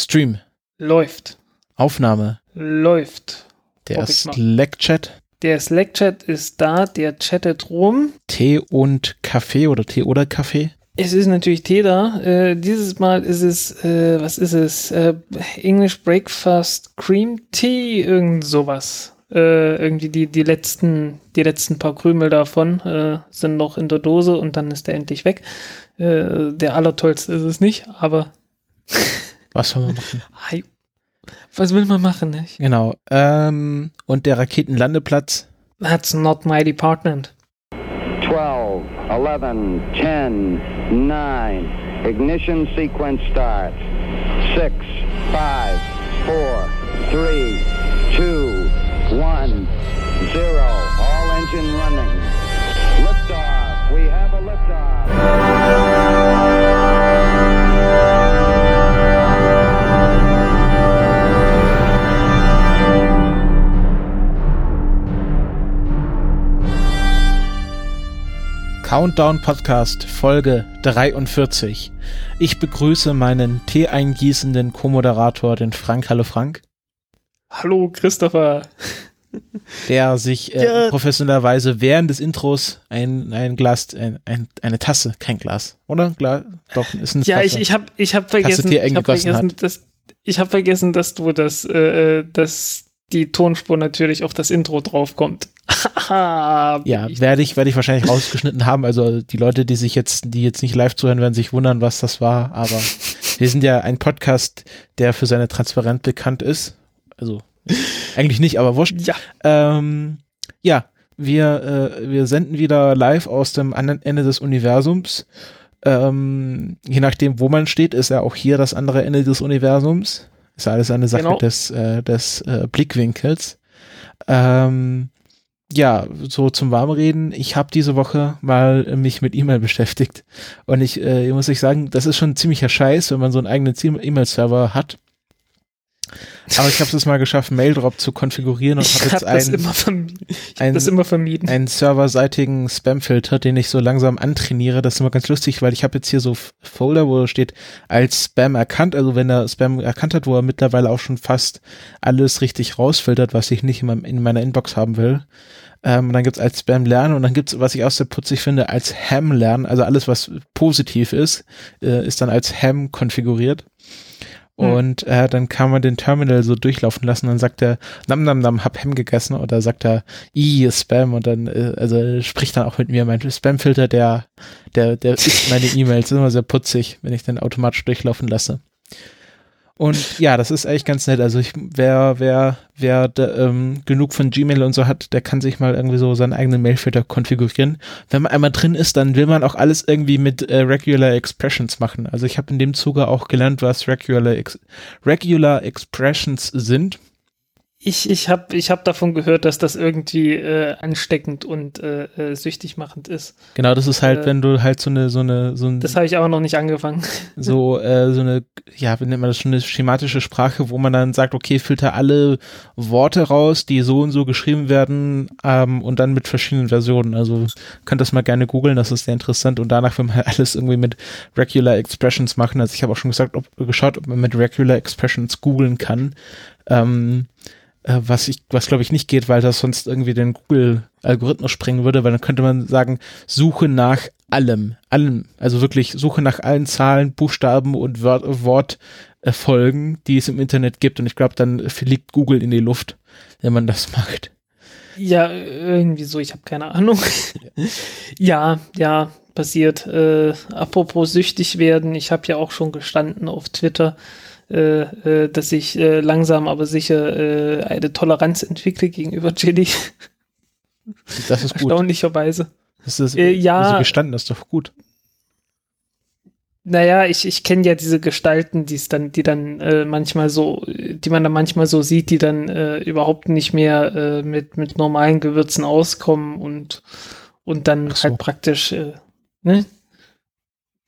Stream. Läuft. Aufnahme. Läuft. Der Slack-Chat. Der Slack-Chat ist da, der chattet rum. Tee und Kaffee oder Tee oder Kaffee? Es ist natürlich Tee da. Äh, dieses Mal ist es, äh, was ist es? Äh, English Breakfast Cream Tea, irgend sowas. Äh, irgendwie die, die letzten, die letzten paar Krümel davon äh, sind noch in der Dose und dann ist der endlich weg. Äh, der allertollste ist es nicht, aber. Was soll man machen? Was will man machen, nicht? Genau. Ähm, und der Raketenlandeplatz? That's not my department. 12, 11, 10, 9. Ignition sequence starts. 6, 5, 4, 3, 2, 1, 0. All engine running. Liftoff. We have a liftoff. Countdown Podcast Folge 43. Ich begrüße meinen Tee eingießenden Co-Moderator, den Frank. Hallo Frank. Hallo Christopher. Der sich äh, ja. professionellerweise während des Intros ein, ein Glas, ein, ein, eine Tasse, kein Glas, oder? Glas, doch, ist eine Ja, Tasse. ich, ich habe ich hab vergessen, ich hab vergessen, dass, ich hab vergessen, dass du das, äh, dass die Tonspur natürlich auf das Intro draufkommt. ja, werde ich, werde ich wahrscheinlich rausgeschnitten haben. Also die Leute, die sich jetzt, die jetzt nicht live zuhören, werden sich wundern, was das war. Aber wir sind ja ein Podcast, der für seine Transparenz bekannt ist. Also eigentlich nicht, aber wurscht. Ja. Ähm, ja, wir, äh, wir senden wieder live aus dem anderen Ende des Universums. Ähm, je nachdem, wo man steht, ist ja auch hier das andere Ende des Universums. Ist alles eine Sache genau. des, äh, des äh, Blickwinkels. Ähm, ja, so zum Warmreden. Ich habe diese Woche mal mich mit E-Mail beschäftigt. Und ich, äh, muss ich sagen, das ist schon ein ziemlicher Scheiß, wenn man so einen eigenen E-Mail-Server hat. Aber ich habe es mal geschafft, Maildrop zu konfigurieren und habe jetzt einen, ein, das immer vermieden. einen serverseitigen Spamfilter, den ich so langsam antrainiere. Das ist immer ganz lustig, weil ich habe jetzt hier so Folder, wo steht als Spam erkannt. Also wenn er Spam erkannt hat, wo er mittlerweile auch schon fast alles richtig rausfiltert, was ich nicht in, meinem, in meiner Inbox haben will. Ähm, und dann gibt's als Spam lernen und dann gibt's, was ich auch sehr putzig finde, als Ham lernen. Also alles, was positiv ist, äh, ist dann als Ham konfiguriert. Hm. Und äh, dann kann man den Terminal so durchlaufen lassen. Dann sagt er, nam nam nam, hab Hem gegessen. Oder sagt er, i Spam. Und dann, äh, also spricht dann auch mit mir. Mein Spamfilter, der, der, der ist meine E-Mails. Immer sehr putzig, wenn ich den automatisch durchlaufen lasse. Und ja, das ist eigentlich ganz nett. Also ich, wer, wer, wer de, ähm, genug von Gmail und so hat, der kann sich mal irgendwie so seinen eigenen Mailfilter konfigurieren. Wenn man einmal drin ist, dann will man auch alles irgendwie mit äh, Regular Expressions machen. Also ich habe in dem Zuge auch gelernt, was Regular, Ex Regular Expressions sind ich, ich habe ich hab davon gehört, dass das irgendwie äh, ansteckend und äh, äh, süchtig machend ist. Genau, das ist halt, äh, wenn du halt so eine, so eine, so ein. Das habe ich auch noch nicht angefangen. So, äh, so eine, ja, wie nennt man das schon, eine schematische Sprache, wo man dann sagt, okay, filter alle Worte raus, die so und so geschrieben werden, ähm, und dann mit verschiedenen Versionen. Also könnt das mal gerne googeln, das ist sehr interessant. Und danach will man halt alles irgendwie mit Regular Expressions machen. Also ich habe auch schon gesagt, ob, geschaut, ob man mit Regular Expressions googeln kann. Ähm, äh, was ich, was glaube ich nicht geht, weil das sonst irgendwie den Google-Algorithmus sprengen würde, weil dann könnte man sagen, Suche nach allem, allem, also wirklich Suche nach allen Zahlen, Buchstaben und Wort, Wortfolgen, die es im Internet gibt. Und ich glaube, dann fliegt Google in die Luft, wenn man das macht. Ja, irgendwie so, ich habe keine Ahnung. ja, ja, passiert. Äh, apropos süchtig werden, ich habe ja auch schon gestanden auf Twitter, äh, äh, dass ich äh, langsam aber sicher äh, eine Toleranz entwickle gegenüber Chili. Das ist gut. Erstaunlicherweise. Das ist äh, ja, also gestanden, das ist doch gut. Naja, ich, ich kenne ja diese Gestalten, die dann, die dann äh, manchmal so, die man dann manchmal so sieht, die dann äh, überhaupt nicht mehr äh, mit, mit normalen Gewürzen auskommen und, und dann so. halt praktisch, äh, ne?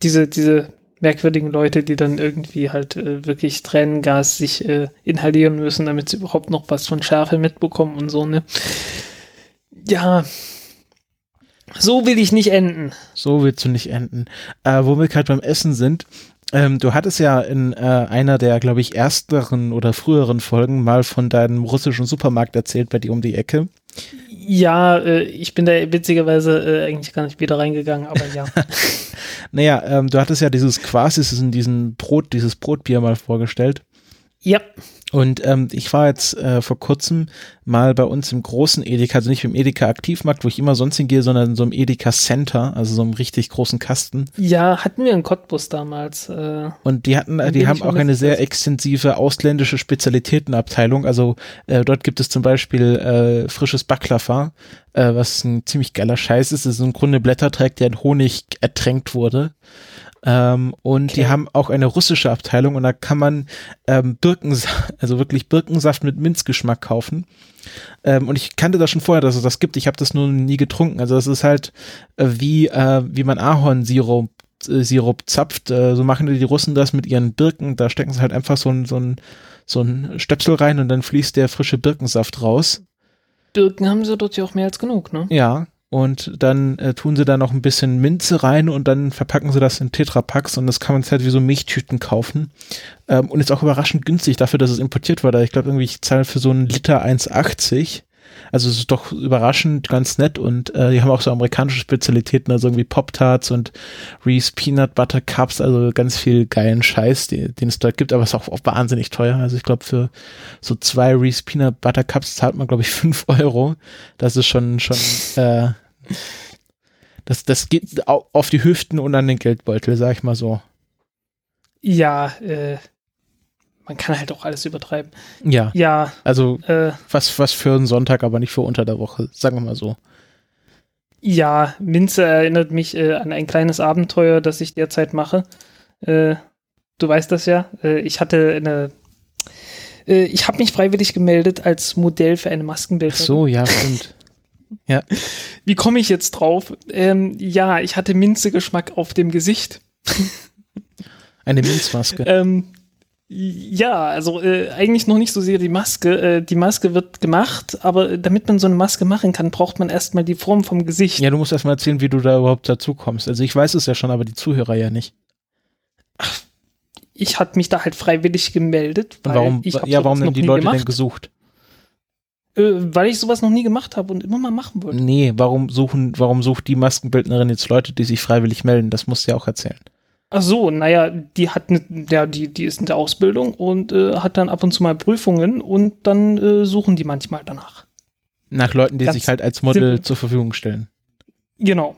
Diese, diese merkwürdigen Leute, die dann irgendwie halt äh, wirklich Tränengas sich äh, inhalieren müssen, damit sie überhaupt noch was von Schärfe mitbekommen und so, ne? Ja. So will ich nicht enden. So willst du nicht enden. Äh, wo wir gerade beim Essen sind, Ähm, du hattest ja in äh, einer der, glaube ich, ersteren oder früheren Folgen mal von deinem russischen Supermarkt erzählt bei dir um die Ecke. Ja, äh, ich bin da witzigerweise äh, eigentlich gar nicht wieder reingegangen, aber ja. naja, ähm, du hattest ja dieses Quasis in diesem Brot, dieses Brotbier mal vorgestellt. Ja. Und ähm, ich war jetzt äh, vor kurzem mal bei uns im großen Edeka, also nicht im Edeka Aktivmarkt, wo ich immer sonst hingehe, sondern in so einem Edeka Center, also so einem richtig großen Kasten. Ja, hatten wir einen Cottbus damals. Äh, und die hatten, die haben auch eine sehr extensive ausländische Spezialitätenabteilung. Also äh, dort gibt es zum Beispiel äh, frisches Baklava, äh, was ein ziemlich geiler Scheiß ist. Das ist im Grunde Blätterteig, der in Honig ertränkt wurde. Ähm, und okay. die haben auch eine russische Abteilung und da kann man ähm, Birkensaft, also wirklich Birkensaft mit Minzgeschmack kaufen. Ähm, und ich kannte das schon vorher, dass es das gibt. Ich habe das nur nie getrunken. Also das ist halt äh, wie, äh, wie man Ahornsirup äh, Sirup zapft. Äh, so machen die Russen das mit ihren Birken. Da stecken sie halt einfach so ein, so ein, so ein Stöpsel rein und dann fließt der frische Birkensaft raus. Birken haben sie dort ja auch mehr als genug, ne? Ja, und dann äh, tun sie da noch ein bisschen Minze rein und dann verpacken sie das in Tetrapacks und das kann man halt wie so Milchtüten kaufen. Ähm, und ist auch überraschend günstig dafür, dass es importiert war. Ich glaube irgendwie, ich zahle für so einen Liter 1,80 also es ist doch überraschend ganz nett und äh, die haben auch so amerikanische Spezialitäten, also irgendwie Pop-Tarts und Reese Peanut Butter Cups, also ganz viel geilen Scheiß, die, den es dort gibt, aber es ist auch, auch wahnsinnig teuer. Also ich glaube, für so zwei Reese Peanut Butter Cups zahlt man, glaube ich, fünf Euro. Das ist schon, schon, äh, das, das geht auf die Hüften und an den Geldbeutel, sag ich mal so. Ja, äh, man kann halt auch alles übertreiben. Ja. Ja. Also äh, was, was für einen Sonntag, aber nicht für unter der Woche, sagen wir mal so. Ja, Minze erinnert mich äh, an ein kleines Abenteuer, das ich derzeit mache. Äh, du weißt das ja. Äh, ich hatte eine. Äh, ich habe mich freiwillig gemeldet als Modell für eine Maskenbild. so, ja, stimmt. Ja. Wie komme ich jetzt drauf? Ähm, ja, ich hatte Minzegeschmack auf dem Gesicht. Eine Minzmaske. ähm, ja, also äh, eigentlich noch nicht so sehr die Maske. Äh, die Maske wird gemacht, aber damit man so eine Maske machen kann, braucht man erstmal die Form vom Gesicht. Ja, du musst erstmal erzählen, wie du da überhaupt dazu kommst. Also ich weiß es ja schon, aber die Zuhörer ja nicht. Ach, ich hatte mich da halt freiwillig gemeldet. Und warum, ja, warum denn die Leute gemacht. denn gesucht? Äh, weil ich sowas noch nie gemacht habe und immer mal machen wollte. Nee, warum suchen, warum sucht die Maskenbildnerin jetzt Leute, die sich freiwillig melden? Das musst du ja auch erzählen. Ach so, naja, die hat ne, ja, die, die ist in der Ausbildung und äh, hat dann ab und zu mal Prüfungen und dann äh, suchen die manchmal danach. Nach Leuten, die Ganz sich halt als Model simpel. zur Verfügung stellen. Genau.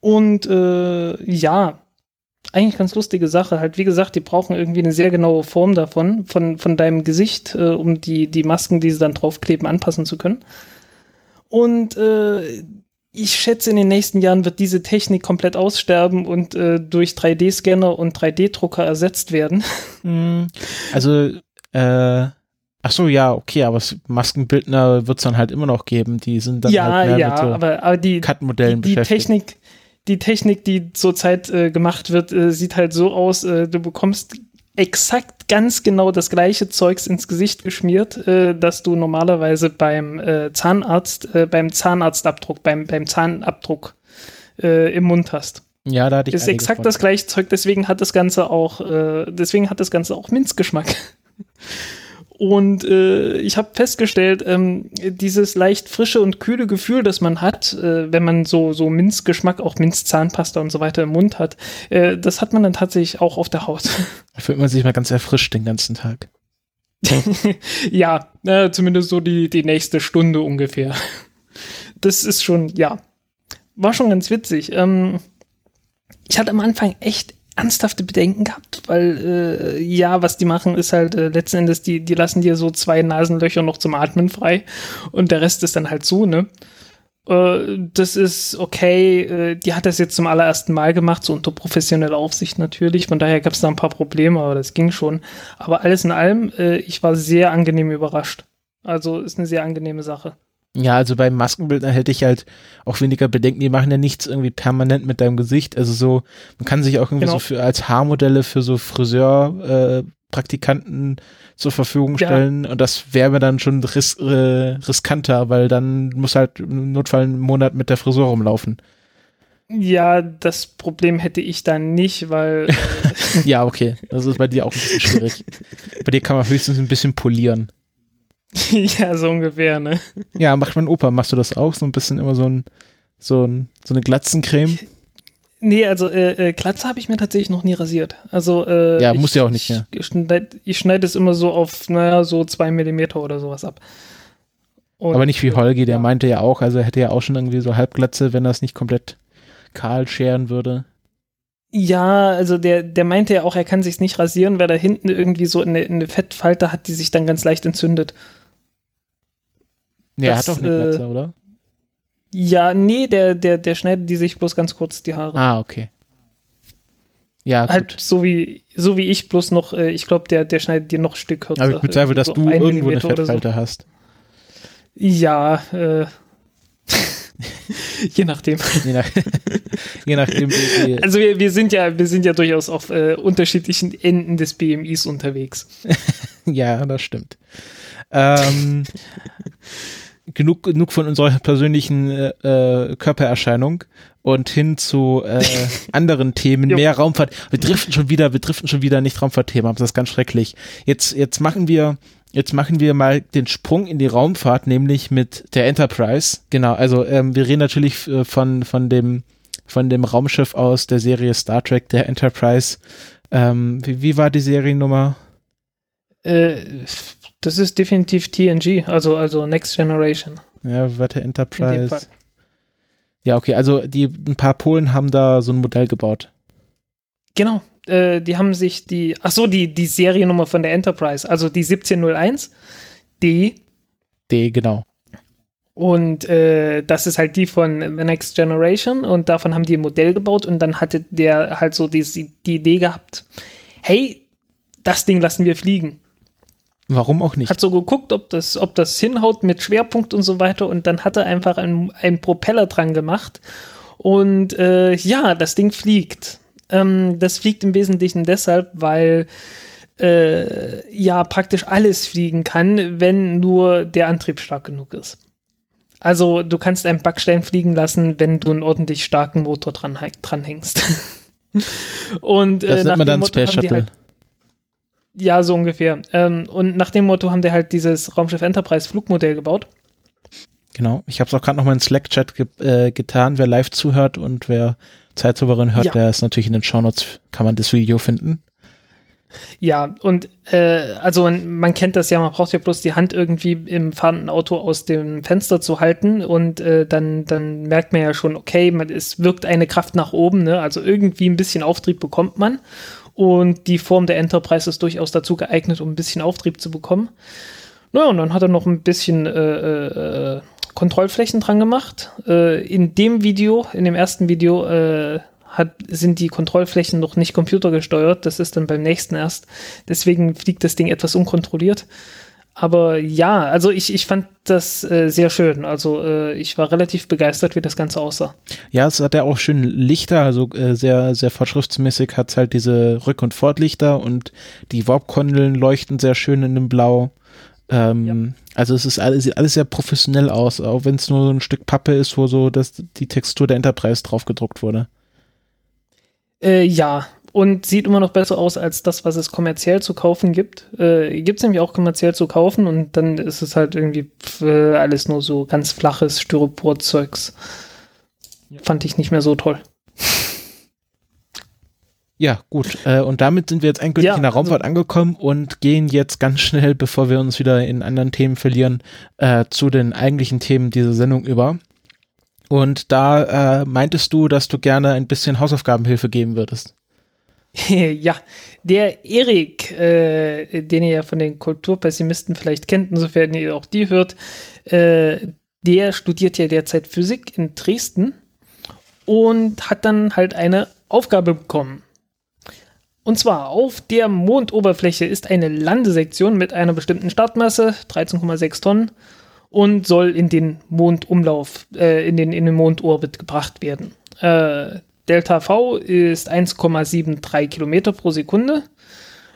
Und äh, ja, eigentlich ganz lustige Sache. Halt, wie gesagt, die brauchen irgendwie eine sehr genaue Form davon, von, von deinem Gesicht, äh, um die, die Masken, die sie dann draufkleben, anpassen zu können. Und äh, ich schätze, in den nächsten Jahren wird diese Technik komplett aussterben und äh, durch 3D-Scanner und 3D-Drucker ersetzt werden. Hm. Also, äh, ach so, ja, okay, aber Maskenbildner wird es dann halt immer noch geben. Die sind dann ja, halt mehr ja, mit so aber, aber die, Cut-Modellen die, die Technik, die Technik, die zurzeit äh, gemacht wird, äh, sieht halt so aus, äh, du bekommst exakt ganz genau das gleiche Zeugs ins Gesicht geschmiert, äh, dass du normalerweise beim äh, Zahnarzt, äh, beim Zahnarztabdruck, beim, beim Zahnabdruck äh, im Mund hast. Ja, da hatte ich. Ist exakt von. das gleiche Zeug, deswegen hat das Ganze auch, äh, deswegen hat das Ganze auch Minzgeschmack. Und äh, ich habe festgestellt, ähm, dieses leicht frische und kühle Gefühl, das man hat, äh, wenn man so, so Minzgeschmack, auch Minzzahnpasta und so weiter im Mund hat, äh, das hat man dann tatsächlich auch auf der Haut. Da fühlt man sich mal ganz erfrischt den ganzen Tag. ja, äh, zumindest so die, die nächste Stunde ungefähr. Das ist schon, ja, war schon ganz witzig. Ähm, ich hatte am Anfang echt ernsthafte Bedenken gehabt, weil äh, ja, was die machen, ist halt äh, letzten Endes, die, die lassen dir so zwei Nasenlöcher noch zum Atmen frei und der Rest ist dann halt so, ne? Äh, das ist okay, äh, die hat das jetzt zum allerersten Mal gemacht, so unter professioneller Aufsicht natürlich, von daher gab es da ein paar Probleme, aber das ging schon. Aber alles in allem, äh, ich war sehr angenehm überrascht. Also ist eine sehr angenehme Sache. Ja, also beim Maskenbildner hätte ich halt auch weniger Bedenken. Die machen ja nichts irgendwie permanent mit deinem Gesicht. Also so, man kann sich auch irgendwie genau. so für, als Haarmodelle für so Friseur-Praktikanten äh, zur Verfügung stellen. Ja. Und das wäre mir dann schon ris äh, riskanter, weil dann muss halt im Notfall einen Monat mit der Frisur rumlaufen. Ja, das Problem hätte ich dann nicht, weil. Äh ja, okay. Das ist bei dir auch ein bisschen schwierig. bei dir kann man höchstens ein bisschen polieren. ja, so ungefähr, ne? Ja, macht mein Opa. Machst du das auch? So ein bisschen immer so ein, so ein, so eine Glatzencreme? Nee, also äh, äh, Glatze habe ich mir tatsächlich noch nie rasiert. Also äh, ja, muss ja auch nicht mehr. Ich schneide schneid es immer so auf, naja, so zwei Millimeter oder sowas ab. Und, Aber nicht wie Holgi, der ja. meinte ja auch, also er hätte ja auch schon irgendwie so Halbglatze, wenn er es nicht komplett kahl scheren würde. Ja, also der, der meinte ja auch, er kann sich nicht rasieren, weil da hinten irgendwie so eine, eine Fettfalte hat, die sich dann ganz leicht entzündet. Ja, er hat doch eine Glatze, äh, oder? Ja, nee, der, der, der schneidet die sich bloß ganz kurz die Haare. Ah, okay. Ja, halt gut. so wie so wie ich bloß noch, äh, ich glaube, der der schneidet dir noch ein Stück kürzer. Aber ich bezweifle, dass so du irgendwo eine Fettfalte so. hast. Ja, äh, je nachdem. Je, nach, je nachdem. Also wir, wir sind ja wir sind ja durchaus auf äh, unterschiedlichen Enden des BMIs unterwegs. ja, das stimmt. Ähm, genug, genug von unserer persönlichen äh, äh Körpererscheinung und hin zu äh, anderen Themen, mehr Raumfahrt. Wir driften schon wieder, wir driften schon wieder nicht Raumfahrtthema, das ist ganz schrecklich. Jetzt, jetzt machen wir, jetzt machen wir mal den Sprung in die Raumfahrt, nämlich mit der Enterprise. Genau, also ähm, wir reden natürlich äh, von, von dem, von dem Raumschiff aus der Serie Star Trek, der Enterprise. Ähm, wie, wie war die Seriennummer? Äh, das ist definitiv TNG, also, also Next Generation. Ja, warte, Enterprise. Ja, okay, also die, ein paar Polen haben da so ein Modell gebaut. Genau, äh, die haben sich die, ach so, die, die Seriennummer von der Enterprise, also die 1701, D. D, genau. Und äh, das ist halt die von The Next Generation und davon haben die ein Modell gebaut und dann hatte der halt so die, die Idee gehabt, hey, das Ding lassen wir fliegen. Warum auch nicht? Hat so geguckt, ob das, ob das hinhaut mit Schwerpunkt und so weiter und dann hat er einfach einen, einen Propeller dran gemacht und äh, ja, das Ding fliegt. Ähm, das fliegt im Wesentlichen deshalb, weil äh, ja praktisch alles fliegen kann, wenn nur der Antrieb stark genug ist. Also du kannst einen Backstein fliegen lassen, wenn du einen ordentlich starken Motor dran, dranhängst. und äh, das nennt man dann Space Shuttle. Halt, ja, so ungefähr. Ähm, und nach dem Motto haben die halt dieses Raumschiff Enterprise Flugmodell gebaut. Genau. Ich habe es auch gerade noch mal in Slack-Chat ge äh, getan. Wer live zuhört und wer Zeitsouverän hört, ja. der ist natürlich in den Shownotes, kann man das Video finden. Ja, und äh, also man kennt das ja, man braucht ja bloß die Hand irgendwie im fahrenden Auto aus dem Fenster zu halten und äh, dann, dann merkt man ja schon, okay, man, es wirkt eine Kraft nach oben, ne? also irgendwie ein bisschen Auftrieb bekommt man und die Form der Enterprise ist durchaus dazu geeignet, um ein bisschen Auftrieb zu bekommen. Naja, und dann hat er noch ein bisschen äh, äh, Kontrollflächen dran gemacht. Äh, in dem Video, in dem ersten Video, äh, hat, sind die Kontrollflächen noch nicht computergesteuert. Das ist dann beim nächsten erst. Deswegen fliegt das Ding etwas unkontrolliert. Aber ja, also ich, ich fand das äh, sehr schön. Also äh, ich war relativ begeistert, wie das Ganze aussah. Ja, es hat ja auch schön Lichter, also äh, sehr, sehr fortschrittsmäßig hat es halt diese Rück- und Fortlichter und die Warp-Kondeln leuchten sehr schön in dem Blau. Ähm, ja. Also es ist alles, sieht alles sehr professionell aus, auch wenn es nur ein Stück Pappe ist, wo so dass die Textur der Enterprise drauf gedruckt wurde. Äh, ja, und sieht immer noch besser aus als das, was es kommerziell zu kaufen gibt. Äh, gibt es nämlich auch kommerziell zu kaufen und dann ist es halt irgendwie äh, alles nur so ganz flaches Styropor-Zeugs. Ja. Fand ich nicht mehr so toll. Ja, gut. Äh, und damit sind wir jetzt endgültig ja, in der Raumfahrt also, angekommen und gehen jetzt ganz schnell, bevor wir uns wieder in anderen Themen verlieren, äh, zu den eigentlichen Themen dieser Sendung über. Und da äh, meintest du, dass du gerne ein bisschen Hausaufgabenhilfe geben würdest. ja, der Erik, äh, den ihr ja von den Kulturpessimisten vielleicht kennt, insofern ihr auch die hört, äh, der studiert ja derzeit Physik in Dresden und hat dann halt eine Aufgabe bekommen. Und zwar auf der Mondoberfläche ist eine Landesektion mit einer bestimmten Startmasse, 13,6 Tonnen, und soll in den Mondumlauf, äh, in, den, in den Mondorbit gebracht werden. Äh, Delta V ist 1,73 Kilometer pro Sekunde.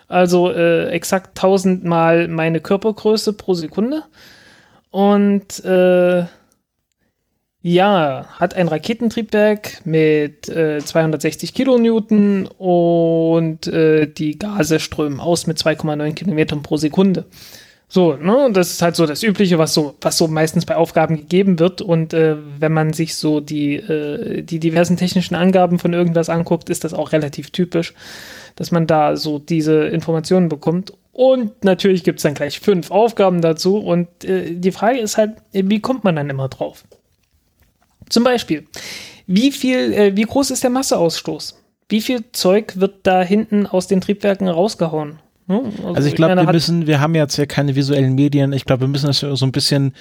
Also äh, exakt 1000 mal meine Körpergröße pro Sekunde. Und äh, Ja, hat ein Raketentriebwerk mit äh, 260 Kilonewton und äh, die Gase strömen aus mit 2,9 Kilometern pro Sekunde. So, ne, das ist halt so das Übliche, was so, was so meistens bei Aufgaben gegeben wird. Und äh, wenn man sich so die, äh, die diversen technischen Angaben von irgendwas anguckt, ist das auch relativ typisch, dass man da so diese Informationen bekommt. Und natürlich gibt es dann gleich fünf Aufgaben dazu. Und äh, die Frage ist halt, wie kommt man dann immer drauf? Zum Beispiel, wie viel, äh, wie groß ist der Masseausstoß? Wie viel Zeug wird da hinten aus den Triebwerken rausgehauen? Hm? Also, also, ich glaube, wir müssen, wir haben jetzt ja keine visuellen Medien. Ich glaube, wir müssen das so ein bisschen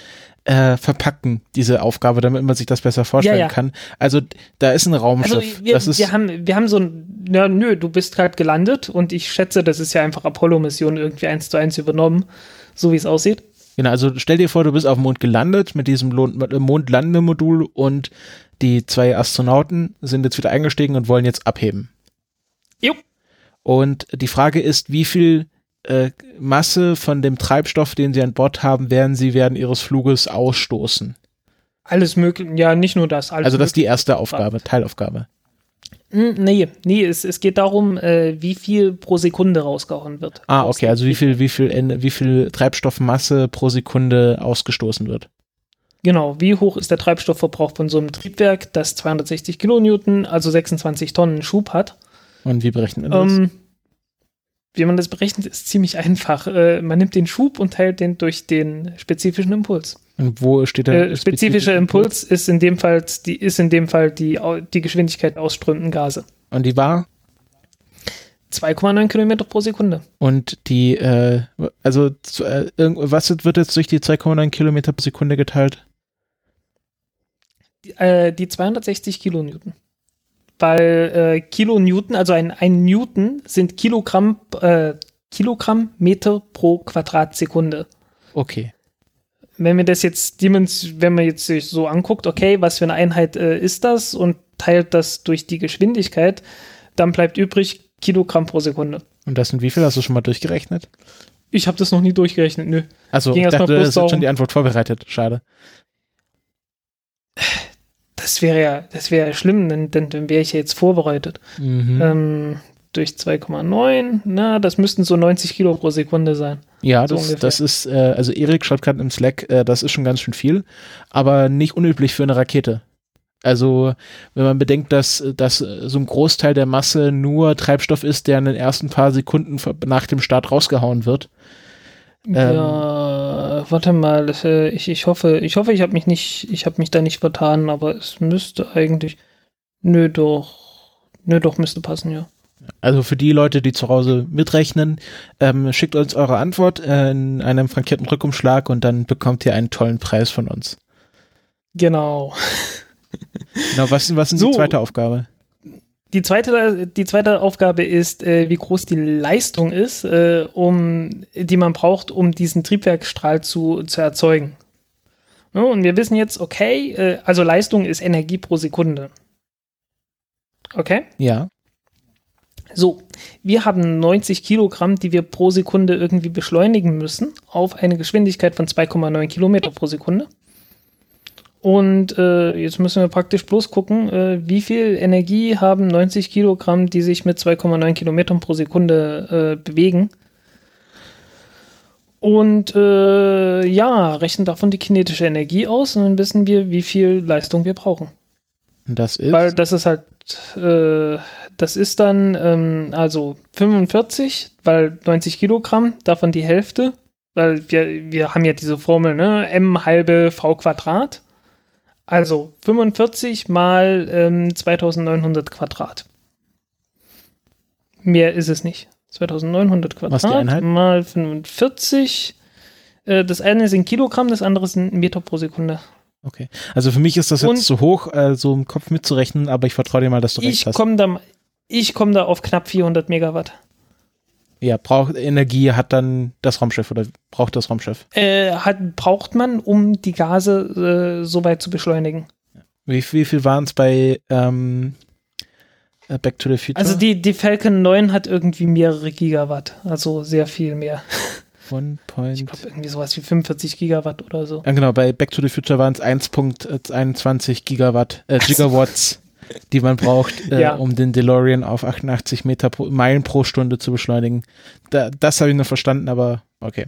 äh, verpacken, diese Aufgabe, damit man sich das besser vorstellen ja, ja. kann. Also da ist ein Raumschiff. Also wir, das ist wir, haben, wir haben so ein, ja, nö, du bist gerade gelandet und ich schätze, das ist ja einfach Apollo-Mission irgendwie eins zu eins übernommen, so wie es aussieht. Genau, also stell dir vor, du bist auf dem Mond gelandet mit diesem Mondlandemodul und die zwei Astronauten sind jetzt wieder eingestiegen und wollen jetzt abheben. Jo. Und die Frage ist, wie viel äh, Masse von dem Treibstoff, den sie an Bord haben, werden sie während ihres Fluges ausstoßen? Alles möglich, ja, nicht nur das. also das ist die erste Aufgabe, Teilaufgabe. Hm, nee, nee, es, es geht darum, äh, wie viel pro Sekunde rausgehauen wird. Ah, okay, also wie viel, wie viel, wie viel Treibstoffmasse pro Sekunde ausgestoßen wird. Genau, wie hoch ist der Treibstoffverbrauch von so einem Triebwerk, das 260 Kilonewton, also 26 Tonnen Schub hat? Und wie berechnet man das? Ähm, wie man das berechnet, ist ziemlich einfach. Äh, man nimmt den Schub und teilt den durch den spezifischen Impuls. Und wo steht der äh, spezifische Impuls? Ist in dem Fall die ist in dem Fall die die Geschwindigkeit ausströmenden Gase. Und die war 2,9 Kilometer pro Sekunde. Und die äh, also äh, was wird jetzt durch die 2,9 Kilometer pro Sekunde geteilt? Die, äh, die 260 Kilonewton weil äh, Kilonewton, also ein, ein Newton sind Kilogramm, äh, Kilogramm Meter pro Quadratsekunde. Okay. Wenn wir das jetzt, wenn man jetzt sich so anguckt, okay, was für eine Einheit äh, ist das und teilt das durch die Geschwindigkeit, dann bleibt übrig Kilogramm pro Sekunde. Und das sind wie viel? Hast du schon mal durchgerechnet? Ich habe das noch nie durchgerechnet, nö. Also, ich dachte, du hast schon die Antwort vorbereitet. Schade das wäre ja, das wäre ja schlimm, denn, denn dann wäre ich ja jetzt vorbereitet. Mhm. Ähm, durch 2,9, na, das müssten so 90 Kilo pro Sekunde sein. Ja, so das, das ist, äh, also Erik schreibt gerade im Slack, äh, das ist schon ganz schön viel, aber nicht unüblich für eine Rakete. Also, wenn man bedenkt, dass, dass so ein Großteil der Masse nur Treibstoff ist, der in den ersten paar Sekunden nach dem Start rausgehauen wird, ähm, ja, warte mal, äh, ich, ich hoffe, ich hoffe, ich habe mich nicht, ich habe mich da nicht vertan, aber es müsste eigentlich, nö doch, nö doch müsste passen, ja. Also für die Leute, die zu Hause mitrechnen, ähm, schickt uns eure Antwort äh, in einem frankierten Rückumschlag und dann bekommt ihr einen tollen Preis von uns. Genau. Genau, was, was ist so, die zweite Aufgabe? Die zweite, die zweite Aufgabe ist, äh, wie groß die Leistung ist, äh, um, die man braucht, um diesen Triebwerkstrahl zu, zu erzeugen. Ja, und wir wissen jetzt, okay, äh, also Leistung ist Energie pro Sekunde. Okay? Ja. So, wir haben 90 Kilogramm, die wir pro Sekunde irgendwie beschleunigen müssen, auf eine Geschwindigkeit von 2,9 Kilometer pro Sekunde. Und äh, jetzt müssen wir praktisch bloß gucken, äh, wie viel Energie haben 90 Kilogramm, die sich mit 2,9 Kilometern pro Sekunde äh, bewegen. Und äh, ja, rechnen davon die kinetische Energie aus und dann wissen wir, wie viel Leistung wir brauchen. Das ist? Weil das ist halt, äh, das ist dann ähm, also 45, weil 90 Kilogramm, davon die Hälfte, weil wir, wir haben ja diese Formel, ne, m halbe v Quadrat. Also 45 mal ähm, 2900 Quadrat. Mehr ist es nicht. 2900 Quadrat mal 45. Äh, das eine sind Kilogramm, das andere sind Meter pro Sekunde. Okay. Also für mich ist das jetzt Und zu hoch, äh, so im Kopf mitzurechnen, aber ich vertraue dir mal, dass du recht ich hast. Komm da, ich komme da auf knapp 400 Megawatt. Ja, braucht Energie hat dann das Raumschiff oder braucht das Raumschiff? Äh, hat, braucht man, um die Gase äh, so weit zu beschleunigen. Wie, wie viel waren es bei ähm, äh, Back to the Future? Also die, die Falcon 9 hat irgendwie mehrere Gigawatt, also sehr viel mehr. One point. Ich glaube, irgendwie sowas wie 45 Gigawatt oder so. Ja, genau, bei Back to the Future waren es 1.21 Gigawatt, äh, Gigawatts, die man braucht, äh, Ja. um den DeLorean auf 88 Meter pro, Meilen pro Stunde zu beschleunigen. Da, das habe ich noch verstanden, aber okay.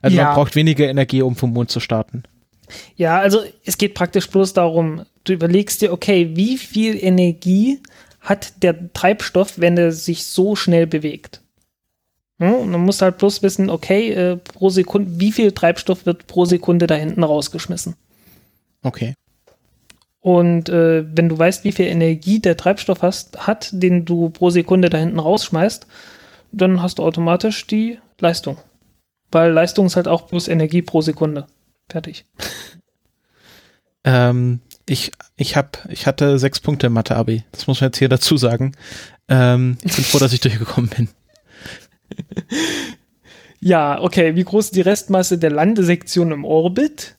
Also Ja. man braucht weniger Energie, um vom Mond zu starten. Ja, also es geht praktisch bloß darum, du überlegst dir, okay, wie viel Energie hat der Treibstoff, wenn er sich so schnell bewegt? Hm? Und dann musst du halt bloß wissen, okay, äh, pro Sekunde, wie viel Treibstoff wird pro Sekunde da hinten rausgeschmissen? Okay. Und äh, wenn du weißt, wie viel Energie der Treibstoff hast, hat, den du pro Sekunde da hinten rausschmeißt, dann hast du automatisch die Leistung. Weil Leistung ist halt auch bloß Energie pro Sekunde. Fertig. Ähm, ich, ich hab, ich hatte sechs Punkte im Mathe-Abi. Das muss man jetzt hier dazu sagen. Ähm, ich bin froh, dass ich durchgekommen bin. Ja, okay. Wie groß ist die Restmasse der Landesektion im Orbit?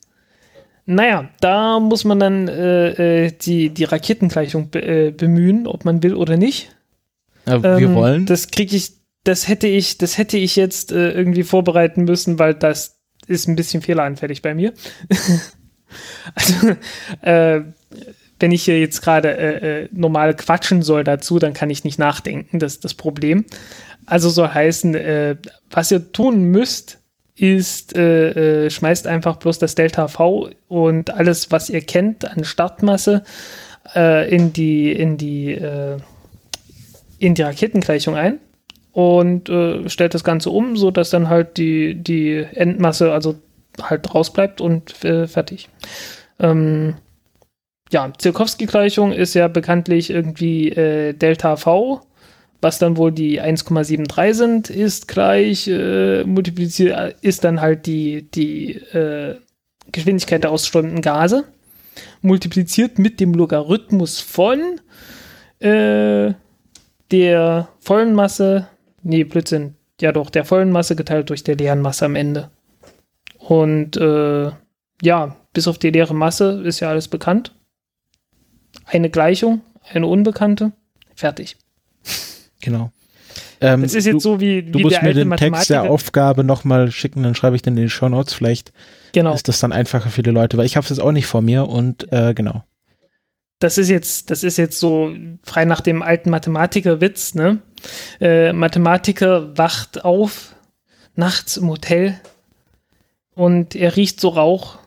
Naja, da muss man dann äh, äh, die, die Raketengleichung be äh, bemühen, ob man will oder nicht. Wir Ähm, wollen. Das kriege ich, das hätte ich, das hätte ich jetzt äh, irgendwie vorbereiten müssen, weil das ist ein bisschen fehleranfällig bei mir. also, äh, wenn ich hier jetzt gerade äh, äh, normal quatschen soll dazu, dann kann ich nicht nachdenken, das ist das Problem. Also soll heißen, äh, was ihr tun müsst, ist, äh, äh, schmeißt einfach bloß das Delta V und alles, was ihr kennt an Startmasse äh, in die, in die, äh, in die Raketengleichung ein und äh, stellt das Ganze um, so dass dann halt die, die Endmasse also halt rausbleibt und äh, fertig. Ähm, ja, Zielkowski-Gleichung ist ja bekanntlich irgendwie Delta V, was dann wohl die 1,73 sind, ist gleich äh, multipliziert, ist dann halt die, die äh, Geschwindigkeit der ausströmenden Gase, multipliziert mit dem Logarithmus von äh, der vollen Masse, nee, Blödsinn, ja doch, der vollen Masse geteilt durch der leeren Masse am Ende. Und äh, ja, bis auf die leere Masse ist ja alles bekannt. Eine Gleichung, eine unbekannte, fertig. Genau. Ähm, Das ist jetzt du, so wie, du wie musst der mir alte den Text der Mathematiker. Aufgabe nochmal schicken, dann schreibe ich den in die Show Notes. Vielleicht Genau. ist das dann einfacher für die Leute, weil ich habe es jetzt auch nicht vor mir und äh, genau. das ist jetzt, das ist jetzt so frei nach dem alten Mathematikerwitz, ne? Äh, Mathematiker wacht auf nachts im Hotel und er riecht so Rauch,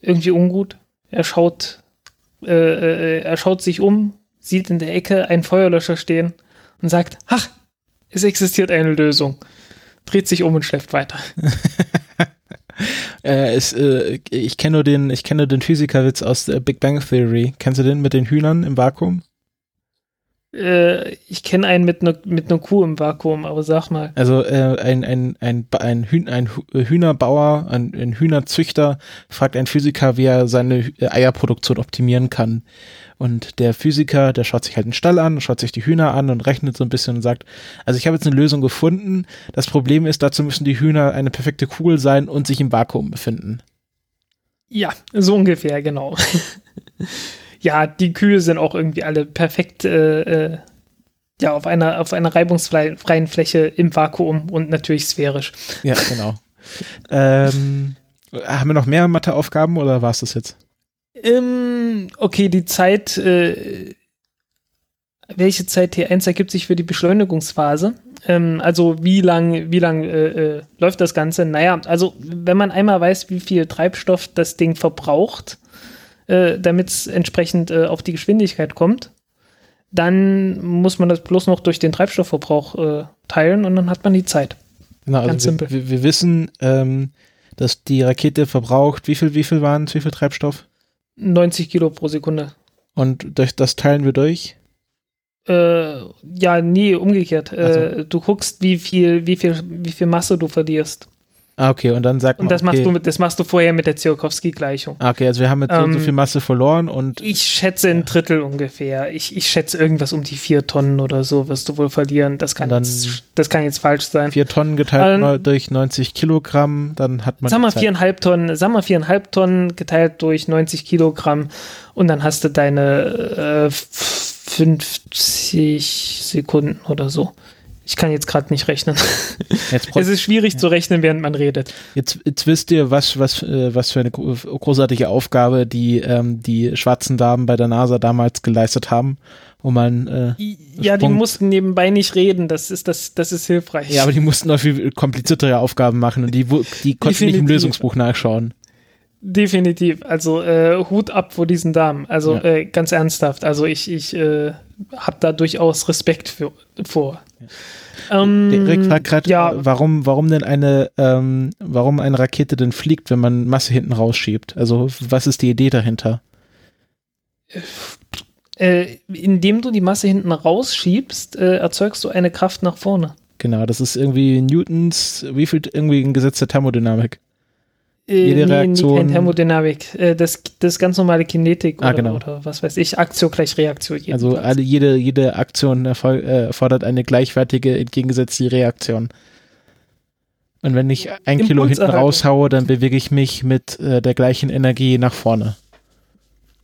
irgendwie ungut. Er schaut, äh, äh, er schaut sich um, sieht in der Ecke einen Feuerlöscher stehen und sagt, ach, es existiert eine Lösung. Dreht sich um und schläft weiter. Äh, es, äh, ich kenne nur den, ich kenne den Physikerwitz aus der Big Bang Theory. Kennst du den mit den Hühnern im Vakuum? Äh, ich kenne einen mit einer mit einer Kuh im Vakuum, aber sag mal. Also äh, ein, ein, ein, ein, Hühn, ein Hu- Hühnerbauer, ein, ein Hühnerzüchter fragt einen Physiker, wie er seine äh, Eierproduktion optimieren kann. Und der Physiker, der schaut sich halt den Stall an, schaut sich die Hühner an und rechnet so ein bisschen und sagt, also ich habe jetzt eine Lösung gefunden. Das Problem ist, dazu müssen die Hühner eine perfekte Kugel sein und sich im Vakuum befinden. Ja, so ungefähr, genau. ja, die Kühe sind auch irgendwie alle perfekt äh, äh, ja, auf einer, auf einer reibungsfreien Fläche im Vakuum und natürlich sphärisch. Ja, genau. ähm, haben wir noch mehr Matheaufgaben oder war es das jetzt? Ähm, okay, die Zeit, äh, welche Zeit T1 ergibt sich für die Beschleunigungsphase? Ähm, also wie lang, wie lang äh, äh, läuft das Ganze? Naja, also wenn man einmal weiß, wie viel Treibstoff das Ding verbraucht, äh, damit es entsprechend äh, auf die Geschwindigkeit kommt, dann muss man das bloß noch durch den Treibstoffverbrauch äh, teilen und dann hat man die Zeit. Genau, Ganz also wir, simpel. wir, wir wissen, ähm, dass die Rakete verbraucht, wie viel, wie viel waren es, wie viel Treibstoff? 90 Kilo pro Sekunde. Und durch das teilen wir durch. Äh, ja, nie umgekehrt. Ach so. Äh, du guckst, wie viel, wie viel, wie viel Masse du verlierst. Ah, okay, und dann sagt man, Und das okay, machst du mit, das machst du vorher mit der Tsiolkovsky-Gleichung. ah, okay, also wir haben jetzt so, und so Ähm, viel Masse verloren und Ich schätze ein Drittel ungefähr. Ich, ich schätze irgendwas um die vier Tonnen oder so wirst du wohl verlieren. Das kann, jetzt, das kann jetzt falsch sein. vier Tonnen geteilt Ähm, durch 90 Kilogramm, dann hat man Sag mal viereinhalb Tonnen, sag mal viereinhalb Tonnen geteilt durch 90 Kilogramm und dann hast du deine äh, 50 Sekunden oder so. Ich kann jetzt gerade nicht rechnen. Es ist schwierig zu rechnen, während man redet. jetzt, jetzt wisst ihr, was, was, äh, was für eine gro- großartige Aufgabe die, ähm, die schwarzen Damen bei der NASA damals geleistet haben, wo man, äh, Ja, die Sprung- mussten nebenbei nicht reden. Das ist, das, das ist hilfreich. ja, aber die mussten noch viel kompliziertere Aufgaben machen und die, die konnten nicht im Definitiv. Lösungsbuch nachschauen. Definitiv. Also äh, Hut ab vor diesen Damen. Also Ja. äh, ganz ernsthaft. Also ich, ich äh, habe da durchaus Respekt für, vor. Ähm, Der Erik fragt gerade, ja. warum, warum denn eine, ähm, warum eine Rakete denn fliegt, wenn man Masse hinten rausschiebt? Also, was ist die Idee dahinter? Äh, indem du die Masse hinten rausschiebst, äh, erzeugst du eine Kraft nach vorne. Genau, das ist irgendwie Newtons, wie viel, irgendwie ein Gesetz der Thermodynamik. Äh, Jede nee, Reaktion- kein Thermodynamik. Äh, das, das ist ganz normale Kinetik Ah, oder, genau. oder was weiß ich. Aktio gleich Reaktion. Also alle, jede, jede Aktion äh, erfordert eine gleichwertige, entgegengesetzte Reaktion. Und wenn ich ein Kilo hinten raushaue, dann bewege ich mich mit äh, der gleichen Energie nach vorne.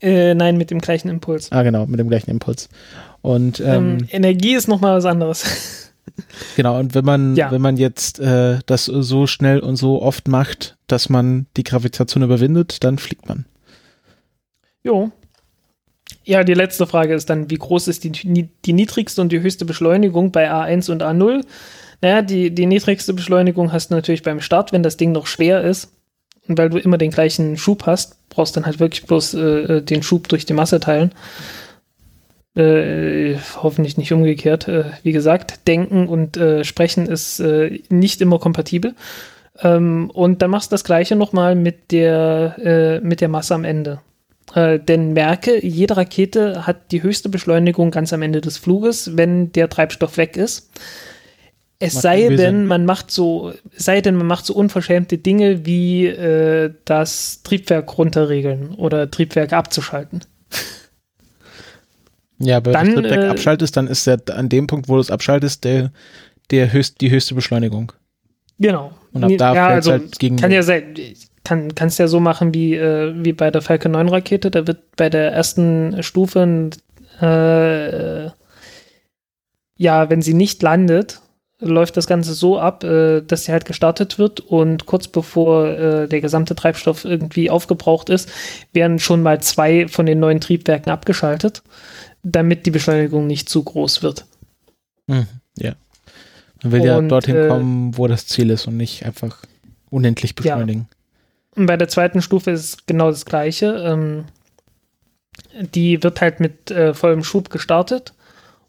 Äh, nein, mit dem gleichen Impuls. Ah, genau, mit dem gleichen Impuls. Und ähm, Ähm, Energie ist nochmal was anderes. genau, und wenn man, Ja. wenn man jetzt äh, das so schnell und so oft macht, dass man die Gravitation überwindet, dann fliegt man. jo. Ja, die letzte Frage ist dann, wie groß ist die, die niedrigste und die höchste Beschleunigung bei A1 und A0? Naja, die, die niedrigste Beschleunigung hast du natürlich beim Start, wenn das Ding noch schwer ist. Und weil du immer den gleichen Schub hast, brauchst dann halt wirklich bloß äh, den Schub durch die Masse teilen. Äh, hoffentlich nicht umgekehrt. Äh, wie gesagt, Denken und äh, Sprechen ist äh, nicht immer kompatibel. Ähm, und dann machst du das gleiche nochmal mit der, äh, mit der Masse am Ende. Äh, denn merke, jede Rakete hat die höchste Beschleunigung ganz am Ende des Fluges, wenn der Treibstoff weg ist. Es Macht sei denn, man macht so, sei denn, man macht so unverschämte Dinge wie das Triebwerk runterregeln oder Triebwerk abzuschalten. Ja, aber Dann, wenn du das Triebwerk äh, abschaltest, dann ist der an dem Punkt, wo du es abschaltest, der, der höchst, die höchste Beschleunigung. Genau. Und ab da ja, also halt gegen- kann ja sein, kann kannst ja so machen wie äh, wie bei der Falcon 9 Rakete, da wird bei der ersten Stufe äh, ja, wenn sie nicht landet, läuft das Ganze so ab, äh, dass sie halt gestartet wird und kurz bevor äh, der gesamte Treibstoff irgendwie aufgebraucht ist, werden schon mal zwei von den neuen Triebwerken abgeschaltet, damit die Beschleunigung nicht zu groß wird. Mhm, ja. Man will ja Und, dorthin äh, kommen, wo das Ziel ist und nicht einfach unendlich beschleunigen. Und bei der zweiten Stufe ist es genau das Gleiche. Ähm, die wird halt mit äh, vollem Schub gestartet.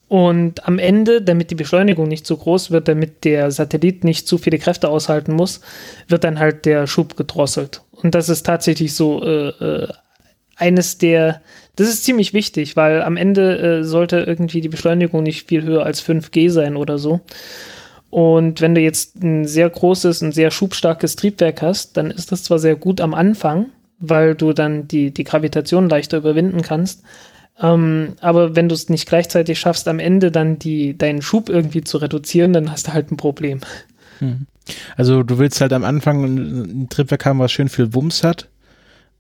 Und am Ende, damit die Beschleunigung nicht zu groß wird, damit der Satellit nicht zu viele Kräfte aushalten muss, wird dann halt der Schub gedrosselt. Und das ist tatsächlich so äh, äh, eines der, das ist ziemlich wichtig, weil am Ende äh, sollte irgendwie die Beschleunigung nicht viel höher als 5G sein oder so. Und wenn du jetzt ein sehr großes, ein sehr schubstarkes Triebwerk hast, dann ist das zwar sehr gut am Anfang, weil du dann die, die Gravitation leichter überwinden kannst. Ähm, aber wenn du es nicht gleichzeitig schaffst, am Ende dann die, deinen Schub irgendwie zu reduzieren, dann hast du halt ein Problem. Also du willst halt am Anfang ein Triebwerk haben, was schön viel Wumms hat.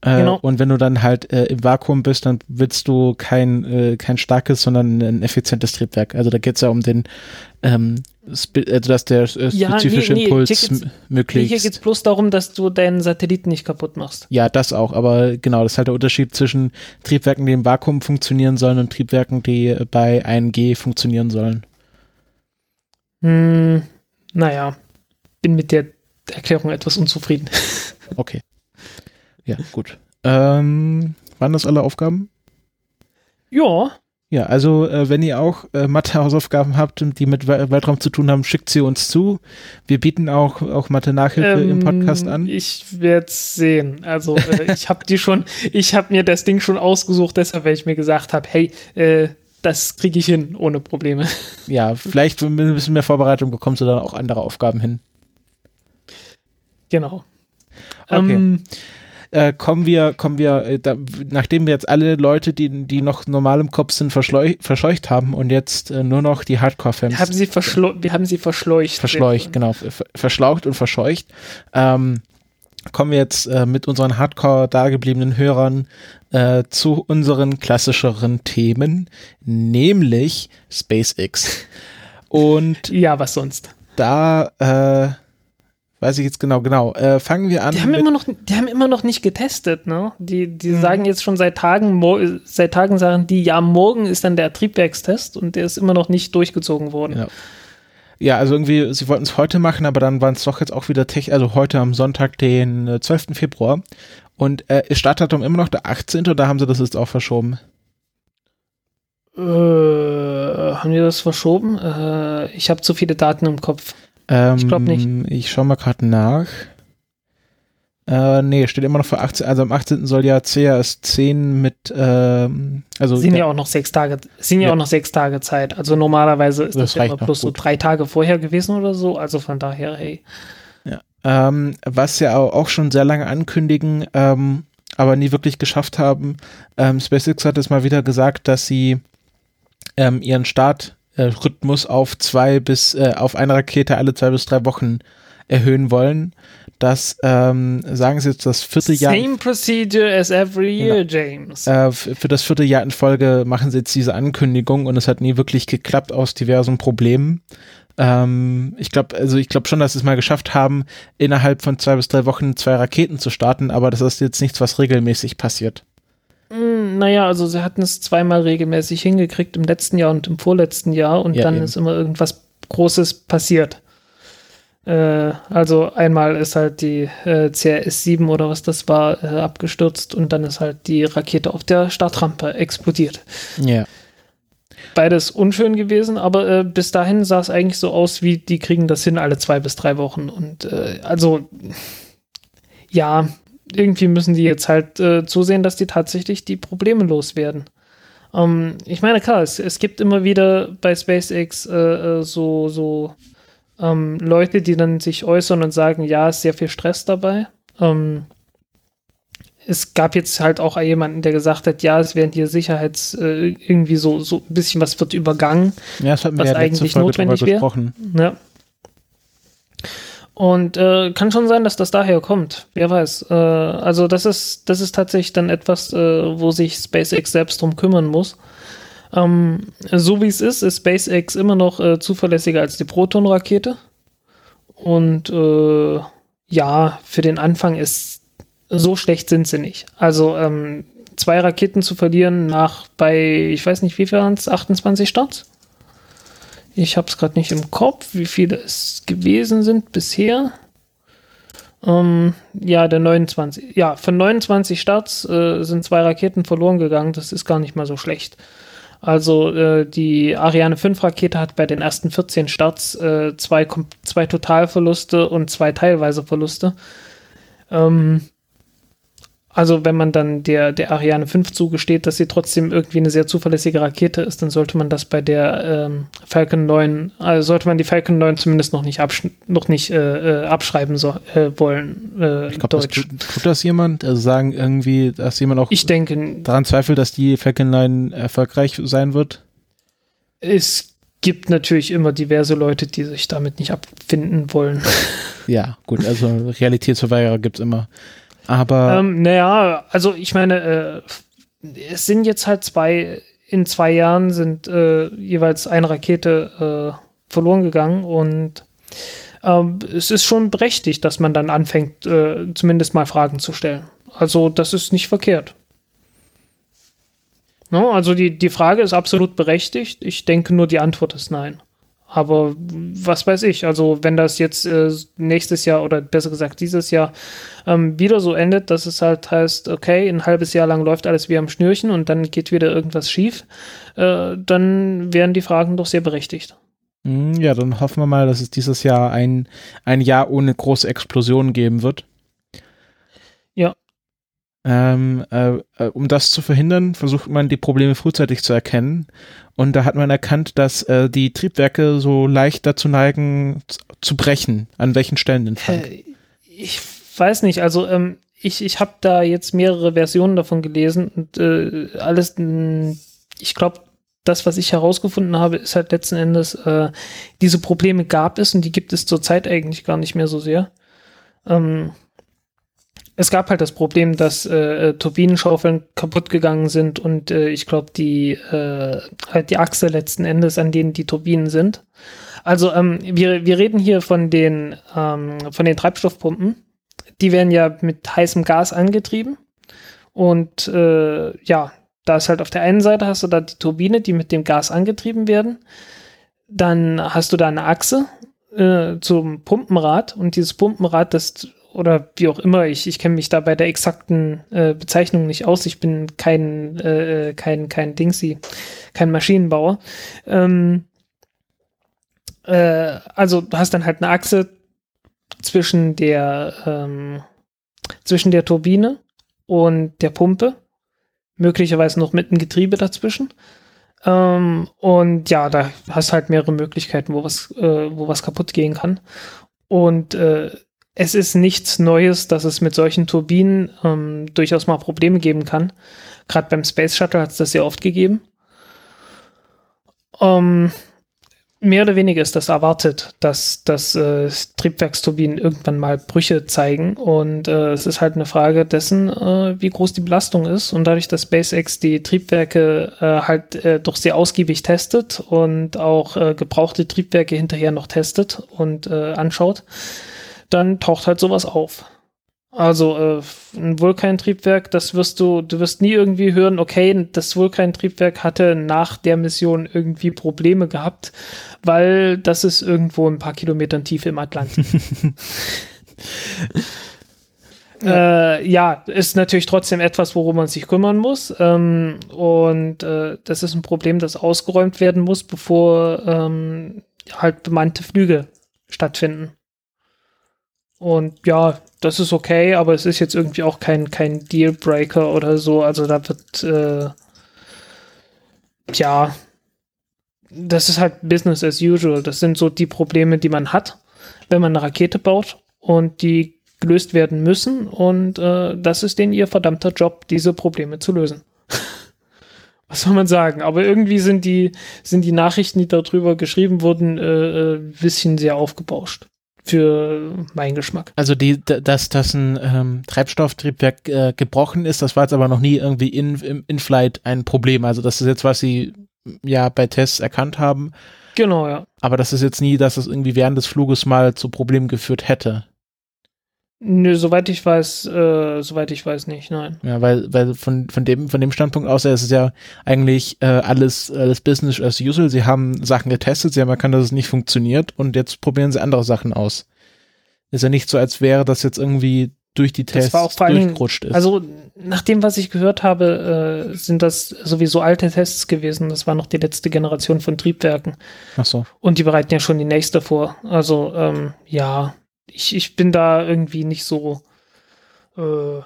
Äh, Genau. Und wenn du dann halt äh, im Vakuum bist, dann willst du kein, äh, kein starkes, sondern ein effizientes Triebwerk. Also da geht es ja um den, ähm, also dass der äh, Ja, nee, spezifische nee, Impuls Nee, möglichst. hier geht es bloß darum, dass du deinen Satelliten nicht kaputt machst. Ja, das auch, aber genau, das ist halt der Unterschied zwischen Triebwerken, die im Vakuum funktionieren sollen und Triebwerken, die äh, bei 1G funktionieren sollen. Hm, naja, bin mit der Erklärung etwas unzufrieden. Okay. Ja, gut. Ähm, waren das alle Aufgaben? ja, Ja, also äh, wenn ihr auch äh, Mathe-Hausaufgaben habt, die mit We Weltraum zu tun haben, schickt sie uns zu. Wir bieten auch, auch Mathe-Nachhilfe im Podcast an. Ähm, Ich werde sehen. Also äh, ich habe die schon, ich habe mir das Ding schon ausgesucht, deshalb, weil ich mir gesagt habe, hey, äh, das kriege ich hin ohne Probleme. Ja, vielleicht mit ein bisschen mehr Vorbereitung bekommst du dann auch andere Aufgaben hin. genau. Okay. Ähm, Äh, kommen wir, kommen wir, äh, da, nachdem wir jetzt alle Leute, die, die noch normal im Kopf sind, verscheucht haben und jetzt äh, nur noch die Hardcore-Fans wir haben sie verschleu wir haben sie verschleucht. verschleucht, genau, ver verschlaucht und verscheucht. Ähm, kommen wir jetzt äh, mit unseren Hardcore dagebliebenen Hörern äh, zu unseren klassischeren Themen, nämlich SpaceX. Und Ja, was sonst? da, äh, weiß ich jetzt genau, genau, äh, fangen wir an. Die haben immer noch, die haben immer noch nicht getestet, ne? Die, die Mhm. sagen jetzt schon seit Tagen, seit Tagen sagen die, ja, morgen ist dann der Triebwerkstest und der ist immer noch nicht durchgezogen worden. Ja. Ja, also irgendwie, sie wollten es heute machen, aber dann waren es doch jetzt auch wieder Tech, also heute am Sonntag, den äh, 12. Februar. Und äh, ist Startdatum immer noch der 18. oder haben sie das jetzt auch verschoben? Äh, haben die das verschoben? Äh, ich habe zu viele Daten im Kopf. Ähm, Ich glaub nicht. Ich schau mal gerade nach. Äh, nee, steht immer noch für 18, also am 18. soll ja CAS 10 mit, ähm, also sind ja, ja, auch noch sechs Tage, sind ja, Ja. auch noch sechs Tage Zeit. Also normalerweise ist Das das, ja immer bloß so drei Tage vorher gewesen oder so. Also von daher, hey. ähm, was ja auch schon sehr lange ankündigen, ähm, aber nie wirklich geschafft haben. Ähm, SpaceX hat es mal wieder gesagt, dass sie ähm, ihren Startrhythmus auf zwei bis äh, auf eine Rakete alle zwei bis drei Wochen erhöhen wollen. Das ähm, sagen sie jetzt das vierte Jahr. Same procedure as every Genau. year, James. Äh, für das vierte Jahr in Folge machen sie jetzt diese Ankündigung und es hat nie wirklich geklappt aus diversen Problemen. Ähm, ich glaube, also ich glaube schon, dass sie es mal geschafft haben, innerhalb von zwei bis drei Wochen zwei Raketen zu starten, aber das ist jetzt nichts, was regelmäßig passiert. Mm, Naja, also sie hatten es zweimal regelmäßig hingekriegt im letzten Jahr und im vorletzten Jahr und Ja, dann eben. ist immer irgendwas Großes passiert. Äh, also einmal ist halt die äh, CRS-7 oder was das war äh, abgestürzt und dann ist halt die Rakete auf der Startrampe explodiert. Ja. Beides unschön gewesen, aber äh, bis dahin sah es eigentlich so aus, wie die kriegen das hin alle zwei bis drei Wochen. Und äh, also ja, irgendwie müssen die jetzt halt äh, zusehen, dass die tatsächlich die Probleme loswerden. Ähm, ich meine, klar, es, es gibt immer wieder bei SpaceX äh, äh, so, so ähm, Leute, die dann sich äußern und sagen, ja, ist sehr viel Stress dabei. Ähm, es gab jetzt halt auch jemanden, der gesagt hat, ja, es werden hier Sicherheits äh, irgendwie so, so ein bisschen was wird übergangen. Ja, das wir Was ja eigentlich notwendig wäre. Ja. Und äh, kann schon sein, dass das daher kommt. Wer weiß. Äh, also das ist, das ist tatsächlich dann etwas, äh, wo sich SpaceX selbst drum kümmern muss. Ähm, so wie es ist, ist SpaceX immer noch äh, zuverlässiger als die Proton-Rakete. Und äh, ja, für den Anfang ist so schlecht sind sie nicht. Also ähm, zwei Raketen zu verlieren nach bei, ich weiß nicht, wie viel waren es, 28 Starts? Ich habe es gerade nicht im Kopf, wie viele es gewesen sind bisher. Ähm, ja, der 29. Ja, von 29 Starts äh, sind zwei Raketen verloren gegangen. Das ist gar nicht mal so schlecht. Also äh, die Ariane 5 Rakete hat bei den ersten 14 Starts äh, zwei, zwei Totalverluste und zwei teilweise Verluste. Ähm, also wenn man dann der, der Ariane 5 zugesteht, dass sie trotzdem irgendwie eine sehr zuverlässige Rakete ist, dann sollte man das bei der ähm, Falcon 9, also sollte man die Falcon 9 zumindest noch nicht, absch noch nicht äh, äh, abschreiben so, äh, wollen. Äh, Ich glaube, tut, tut das jemand? Also sagen irgendwie, dass jemand auch Ich denke, daran zweifelt, dass die Falcon 9 erfolgreich sein wird? es gibt natürlich immer diverse Leute, die sich damit nicht abfinden wollen. Ja, gut, also Realitätsverweigerer gibt's immer. Aber Ähm, naja, also ich meine, äh, es sind jetzt halt zwei, in zwei Jahren sind äh, jeweils eine Rakete äh, verloren gegangen und ähm, es ist schon berechtigt, dass man dann anfängt, äh, zumindest mal Fragen zu stellen. Also das ist nicht verkehrt. No, also die, die Frage ist absolut berechtigt. Ich denke nur, die Antwort ist nein. Aber was weiß ich, also wenn das jetzt äh, nächstes Jahr oder besser gesagt dieses Jahr ähm, wieder so endet, dass es halt heißt, okay, ein halbes Jahr lang läuft alles wie am Schnürchen und dann geht wieder irgendwas schief, äh, dann wären die Fragen doch sehr berechtigt. hm, ja, dann hoffen wir mal, dass es dieses Jahr ein, ein Jahr ohne große Explosionen geben wird. Ja. Ähm, äh, äh, um das zu verhindern, versucht man die Probleme frühzeitig zu erkennen. Und da hat man erkannt, dass äh, die Triebwerke so leicht dazu neigen, zu brechen. An welchen Stellen denn? Frank? Äh, ich weiß nicht, also ähm, ich, ich habe da jetzt mehrere Versionen davon gelesen und äh, alles, ich glaube, das, was ich herausgefunden habe, ist halt letzten Endes, diese Probleme gab es und die gibt es zurzeit eigentlich gar nicht mehr so sehr. Ähm, es gab halt das Problem, dass äh, Turbinenschaufeln kaputt gegangen sind und äh, ich glaube, die, äh, halt die Achse letzten Endes, an denen die Turbinen sind. Also ähm, wir, wir reden hier von den, ähm, von den Treibstoffpumpen. Die werden ja mit heißem Gas angetrieben. Und äh, ja, da ist halt auf der einen Seite hast du da die Turbine, die mit dem Gas angetrieben werden. Dann hast du da eine Achse äh, zum Pumpenrad und dieses Pumpenrad, das oder wie auch immer, ich, ich kenne mich da bei der exakten äh, Bezeichnung nicht aus. Ich bin kein, äh, kein, kein Dingsy, kein Maschinenbauer. Ähm, äh, also du hast dann halt eine Achse zwischen der, ähm, zwischen der Turbine und der Pumpe, möglicherweise noch mit einem Getriebe dazwischen. Ähm, und ja, da hast halt mehrere Möglichkeiten, wo was, äh, wo was kaputt gehen kann. Und äh, es ist nichts Neues, dass es mit solchen Turbinen ähm, durchaus mal Probleme geben kann. Gerade beim Space Shuttle hat es das sehr oft gegeben. Ähm, mehr oder weniger ist das erwartet, dass, dass äh, Triebwerksturbinen irgendwann mal Brüche zeigen. Und äh, es ist halt eine Frage dessen, äh, wie groß die Belastung ist. Und dadurch, dass SpaceX die Triebwerke äh, halt äh, doch sehr ausgiebig testet und auch äh, gebrauchte Triebwerke hinterher noch testet und anschaut, dann taucht halt sowas auf. Also äh, ein Vulkan-Triebwerk, das wirst du, du wirst nie irgendwie hören, okay, das Vulkan-Triebwerk hatte nach der Mission irgendwie Probleme gehabt, weil das ist irgendwo ein paar Kilometern tief im Atlantik. ja. Äh, ja, ist natürlich trotzdem etwas, worum man sich kümmern muss. Ähm, und äh, das ist ein Problem, das ausgeräumt werden muss, bevor ähm, halt bemannte Flüge stattfinden. Und ja, das ist okay, aber es ist jetzt irgendwie auch kein, kein Dealbreaker oder so. Also da wird, äh, ja, das ist halt Business as usual. Das sind so die Probleme, die man hat, wenn man eine Rakete baut und die gelöst werden müssen. Und äh, das ist denn ihr verdammter Job, diese Probleme zu lösen. Was soll man sagen? Aber irgendwie sind die, sind die Nachrichten, die darüber geschrieben wurden, äh, äh bisschen sehr aufgebauscht für meinen Geschmack. Also die, dass, dass ein ähm, Treibstofftriebwerk äh, gebrochen ist, das war jetzt aber noch nie irgendwie in, in Flight ein Problem. Also das ist jetzt, was sie ja bei Tests erkannt haben. Genau, ja. Aber das ist jetzt nie, dass es irgendwie während des Fluges mal zu Problemen geführt hätte. Nö, soweit ich weiß, äh, soweit ich weiß nicht, nein. Ja, weil, weil von, von dem, von dem Standpunkt aus, ist es ja eigentlich äh, alles, alles Business as usual. Sie haben Sachen getestet, sie haben erkannt, dass es nicht funktioniert und jetzt probieren sie andere Sachen aus. Ist ja nicht so, als wäre das jetzt irgendwie durch die Tests durchgerutscht ist. Also nach dem, was ich gehört habe, äh, sind das sowieso alte Tests gewesen. Das war noch die letzte Generation von Triebwerken. Ach so. Und die bereiten ja schon die nächste vor. Also ähm, ja, ich, ich bin da irgendwie nicht so, äh,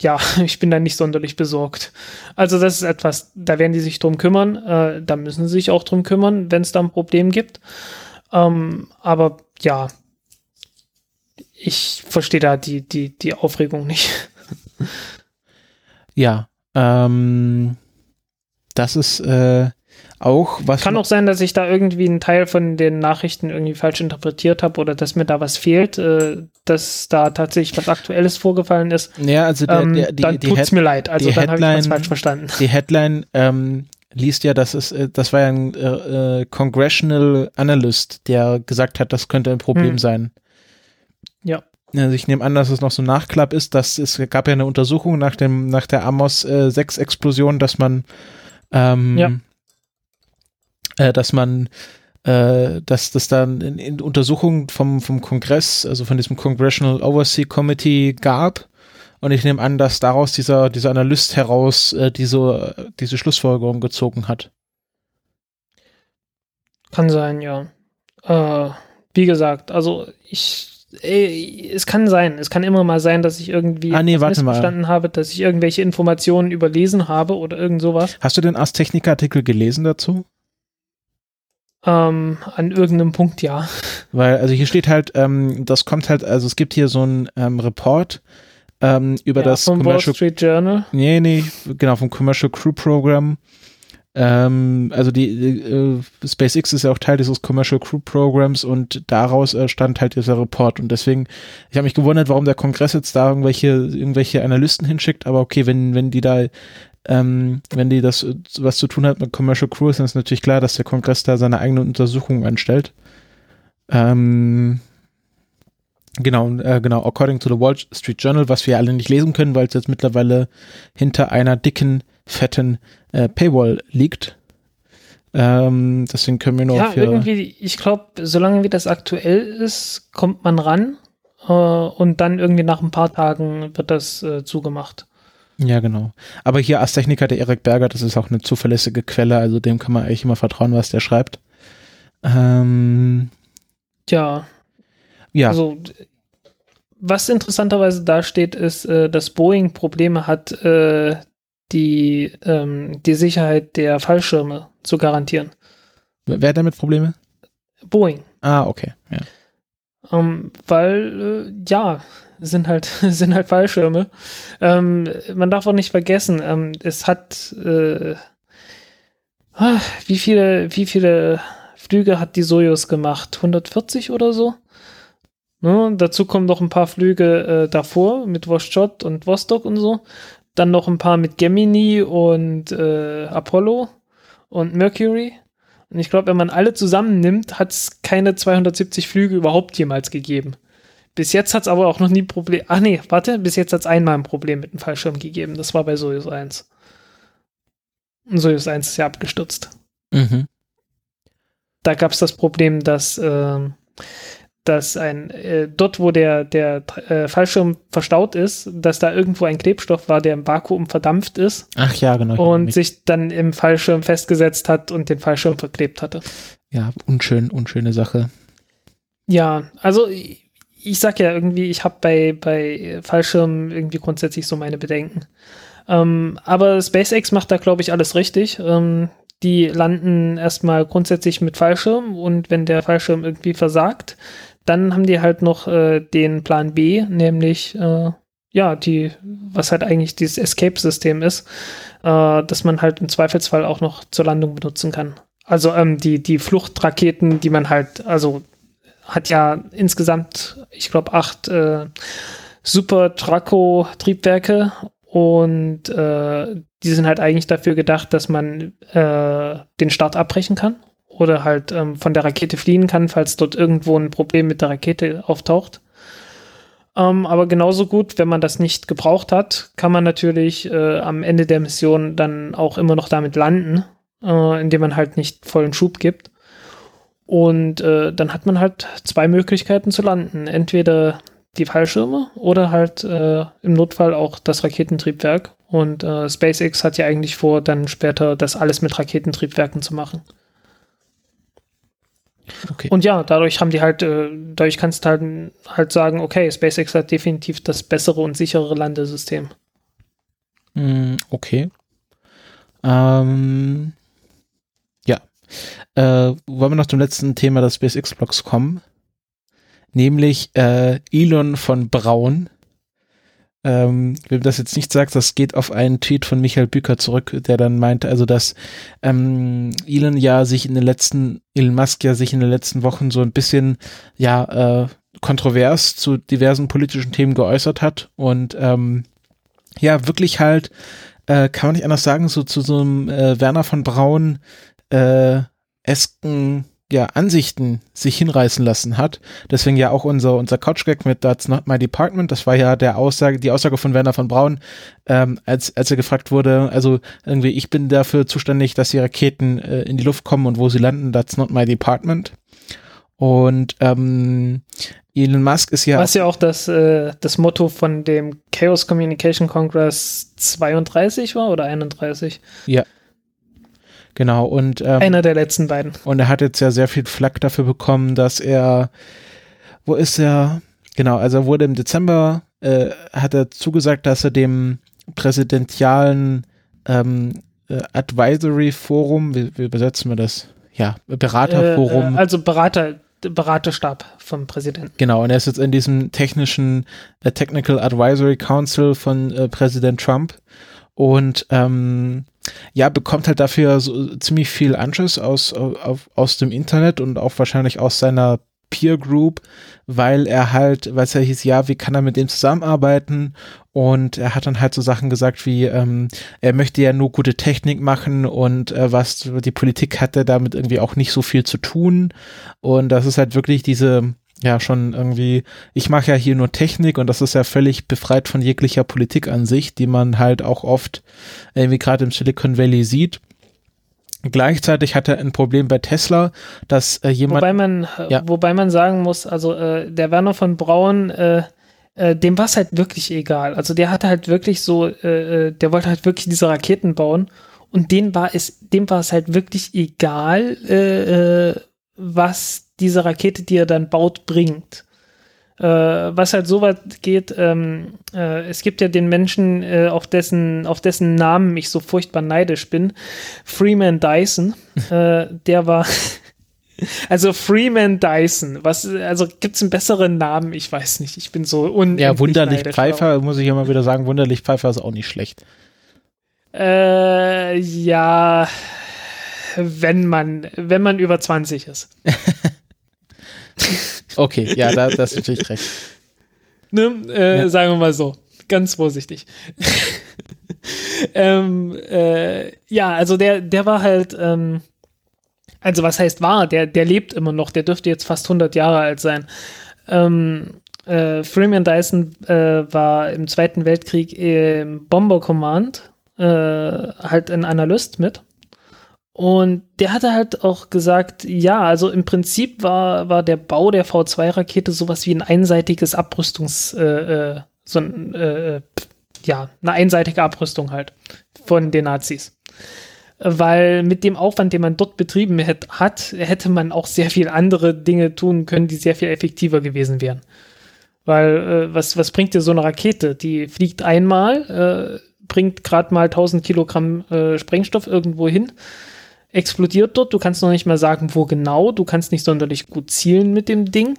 ja, ich bin da nicht sonderlich besorgt. Also das ist etwas, da werden die sich drum kümmern, äh, da müssen sie sich auch drum kümmern, wenn es da ein Problem gibt. Ähm, aber ja, ich verstehe da die, die, die Aufregung nicht. ja, ähm, das ist äh, auch was. Kann auch sein, dass ich da irgendwie einen Teil von den Nachrichten irgendwie falsch interpretiert habe oder dass mir da was fehlt, äh, dass da tatsächlich was Aktuelles vorgefallen ist. Ja, also der, ähm, der, die, dann die tut's mir leid. Also dann habe ich was falsch verstanden. Die Headline ähm, liest ja, das ist, äh, das war ja ein äh, äh, Congressional Analyst, der gesagt hat, das könnte ein Problem hm. sein. Ja. Also ich nehme an, dass es noch so ein Nachklapp ist, dass es gab ja eine Untersuchung nach dem nach der Amos äh, 6 Explosion, dass man ähm, ja äh, dass man äh, dass das dann in, in Untersuchungen vom, vom Kongress, also von diesem Congressional Oversee Committee gab. Und ich nehme an, dass daraus dieser, dieser Analyst heraus äh, diese, diese Schlussfolgerung gezogen hat. Kann sein, ja. Äh, wie gesagt, also ich ey, es kann sein, es kann immer mal sein, dass ich irgendwie ah, nee, missverstanden habe, dass ich irgendwelche Informationen überlesen habe oder irgend sowas. Hast du den Ars Technica Artikel gelesen dazu? Ähm, an irgendeinem Punkt ja. Weil, also hier steht halt, ähm, das kommt halt, also es gibt hier so ein ähm, Report ähm, über ja, das vom Commercial, Wall Street Journal. Nee, nee, genau, vom Commercial Crew Program. Ähm, also die äh, SpaceX ist ja auch Teil dieses Commercial Crew Programs und daraus äh, stand halt dieser Report und deswegen, ich habe mich gewundert, warum der Kongress jetzt da irgendwelche irgendwelche Analysten hinschickt, aber okay, wenn wenn die da ähm, wenn die das was zu tun hat mit Commercial Crew, ist dann ist natürlich klar, dass der Kongress da seine eigene Untersuchung anstellt. Ähm, Genau, äh, genau, according to the Wall Street Journal, was wir alle nicht lesen können, weil es jetzt mittlerweile hinter einer dicken, fetten äh, Paywall liegt. Ähm, deswegen können wir nur. Ja, irgendwie, ich glaube, solange wie das aktuell ist, kommt man ran äh, und dann irgendwie nach ein paar Tagen wird das äh, zugemacht. Ja, genau. Aber hier als Techniker der Erik Berger, das ist auch eine zuverlässige Quelle, also dem kann man eigentlich immer vertrauen, was der schreibt. Ähm, ja. Ja. Also, was interessanterweise da steht, ist, äh, dass Boeing Probleme hat, äh, die, ähm, die Sicherheit der Fallschirme zu garantieren. Wer hat damit Probleme? Boeing. Ah, okay. Ja. Ähm, weil, äh, ja, sind halt, sind halt Fallschirme. Ähm, man darf auch nicht vergessen, ähm, es hat, äh, ah, wie viele, wie viele Flüge hat die Soyuz gemacht? 140 oder so? Ne? Dazu kommen noch ein paar Flüge äh, davor mit Voschot und Vostok und so. Dann noch ein paar mit Gemini und äh, Apollo und Mercury. Und ich glaube, wenn man alle zusammennimmt, hat es keine 270 Flüge überhaupt jemals gegeben. Bis jetzt hat es aber auch noch nie Problem. Ach nee, warte, bis jetzt hat es einmal ein Problem mit dem Fallschirm gegeben. Das war bei Soyuz 1. Und Soyuz 1 ist ja abgestürzt. Mhm. Da gab es das Problem, dass äh, dass ein äh, dort, wo der, der äh, Fallschirm verstaut ist, dass da irgendwo ein Klebstoff war, der im Vakuum verdampft ist. Ach ja, genau. Und sich dann im Fallschirm festgesetzt hat und den Fallschirm verklebt hatte. Ja, unschön, unschöne Sache. Ja, also ich, sag ja irgendwie, ich habe bei, bei Fallschirmen irgendwie grundsätzlich so meine Bedenken. Ähm, aber SpaceX macht da, glaube ich, alles richtig. Ähm, die landen erstmal grundsätzlich mit Fallschirm und wenn der Fallschirm irgendwie versagt, dann haben die halt noch äh, den Plan B, nämlich äh, ja, die, was halt eigentlich dieses Escape-System ist, äh, dass man halt im Zweifelsfall auch noch zur Landung benutzen kann. Also ähm, die, die Fluchtraketen, die man halt, also hat ja insgesamt, ich glaube, acht äh, Super Traco-Triebwerke und äh, die sind halt eigentlich dafür gedacht, dass man äh, den Start abbrechen kann oder halt ähm, von der Rakete fliehen kann, falls dort irgendwo ein Problem mit der Rakete auftaucht. Ähm, aber genauso gut, wenn man das nicht gebraucht hat, kann man natürlich äh, am Ende der Mission dann auch immer noch damit landen, äh, indem man halt nicht vollen Schub gibt. Und äh, dann hat man halt zwei Möglichkeiten zu landen. Entweder die Fallschirme oder halt äh, im Notfall auch das Raketentriebwerk. Und äh, SpaceX hat ja eigentlich vor, dann später das alles mit Raketentriebwerken zu machen. Okay. Und ja, dadurch haben die halt, äh, dadurch kannst du halt, halt sagen, okay, SpaceX hat definitiv das bessere und sicherere Landesystem. Mm, okay. Ähm. Äh, wollen wir noch zum letzten Thema des SpaceX-Blogs kommen? Nämlich äh, Elon von Braun ähm, wem das jetzt nicht sagt, das geht auf einen Tweet von Michael Bücker zurück, der dann meinte, also dass ähm, Elon ja sich in den letzten, Elon Musk ja sich in den letzten Wochen so ein bisschen, ja, äh, kontrovers zu diversen politischen Themen geäußert hat und ähm, ja, wirklich halt, äh, kann man nicht anders sagen, so zu so einem äh, Werner von Braun äh, esken ja, Ansichten sich hinreißen lassen hat. Deswegen ja auch unser, unser Couchgag mit That's not my department. Das war ja der Aussage, die Aussage von Werner von Braun, ähm, als, als er gefragt wurde, also irgendwie, ich bin dafür zuständig, dass die Raketen äh, in die Luft kommen und wo sie landen, that's not my department. Und ähm, Elon Musk ist ja. Was ja auch das, äh, das Motto von dem Chaos Communication Congress 32 war oder 31? Ja. Genau, und ähm, einer der letzten beiden. Und er hat jetzt ja sehr viel Flack dafür bekommen, dass er, wo ist er? Genau, also er wurde im Dezember, äh, hat er zugesagt, dass er dem präsidentialen ähm, äh, Advisory Forum, wie, wie übersetzen wir das? Ja, Beraterforum. Äh, äh, also Berater, Beraterstab vom Präsidenten. Genau, und er ist jetzt in diesem technischen äh, Technical Advisory Council von äh, Präsident Trump und ähm, ja, bekommt halt dafür so ziemlich viel Anschluss aus, aus, aus dem Internet und auch wahrscheinlich aus seiner Peer Group, weil er halt, weil es ja hieß, ja, wie kann er mit dem zusammenarbeiten? Und er hat dann halt so Sachen gesagt wie, ähm, er möchte ja nur gute Technik machen und äh, was die Politik hatte damit irgendwie auch nicht so viel zu tun. Und das ist halt wirklich diese, ja, schon irgendwie, ich mache ja hier nur Technik und das ist ja völlig befreit von jeglicher Politik an sich, die man halt auch oft irgendwie gerade im Silicon Valley sieht. Gleichzeitig hat er ein Problem bei Tesla, dass äh, jemand. Wobei man, ja. wobei man sagen muss, also äh, der Werner von Braun, äh, äh, dem war es halt wirklich egal. Also der hatte halt wirklich so, äh, äh, der wollte halt wirklich diese Raketen bauen und dem war es, dem war es halt wirklich egal, äh, äh, was diese Rakete, die er dann baut, bringt. Äh, was halt so weit geht, ähm, äh, es gibt ja den Menschen, äh, auf, dessen, auf dessen Namen ich so furchtbar neidisch bin, Freeman Dyson, äh, der war, also Freeman Dyson, was, also gibt es einen besseren Namen? Ich weiß nicht, ich bin so unendlich Ja, Wunderlich Pfeifer, muss ich immer wieder sagen, Wunderlich Pfeifer ist auch nicht schlecht. Äh, ja, wenn man, wenn man über 20 ist. Okay, ja, da, das ist natürlich recht. Ne? Äh, ja. Sagen wir mal so. Ganz vorsichtig. ähm, äh, ja, also der, der war halt, ähm, also was heißt war, der, der lebt immer noch, der dürfte jetzt fast 100 Jahre alt sein. Ähm, äh, Freeman Dyson äh, war im Zweiten Weltkrieg im Bomber Command äh, halt ein Analyst mit. Und der hatte halt auch gesagt, ja, also im Prinzip war, war der Bau der V2-Rakete sowas wie ein einseitiges Abrüstungs, äh, äh, so ein, äh, ja, eine einseitige Abrüstung halt von den Nazis. Weil mit dem Aufwand, den man dort betrieben hat, hätte man auch sehr viel andere Dinge tun können, die sehr viel effektiver gewesen wären. Weil, äh, was, was bringt dir so eine Rakete? Die fliegt einmal, äh, bringt gerade mal 1000 Kilogramm äh, Sprengstoff irgendwo hin explodiert dort. Du kannst noch nicht mal sagen, wo genau. Du kannst nicht sonderlich gut zielen mit dem Ding.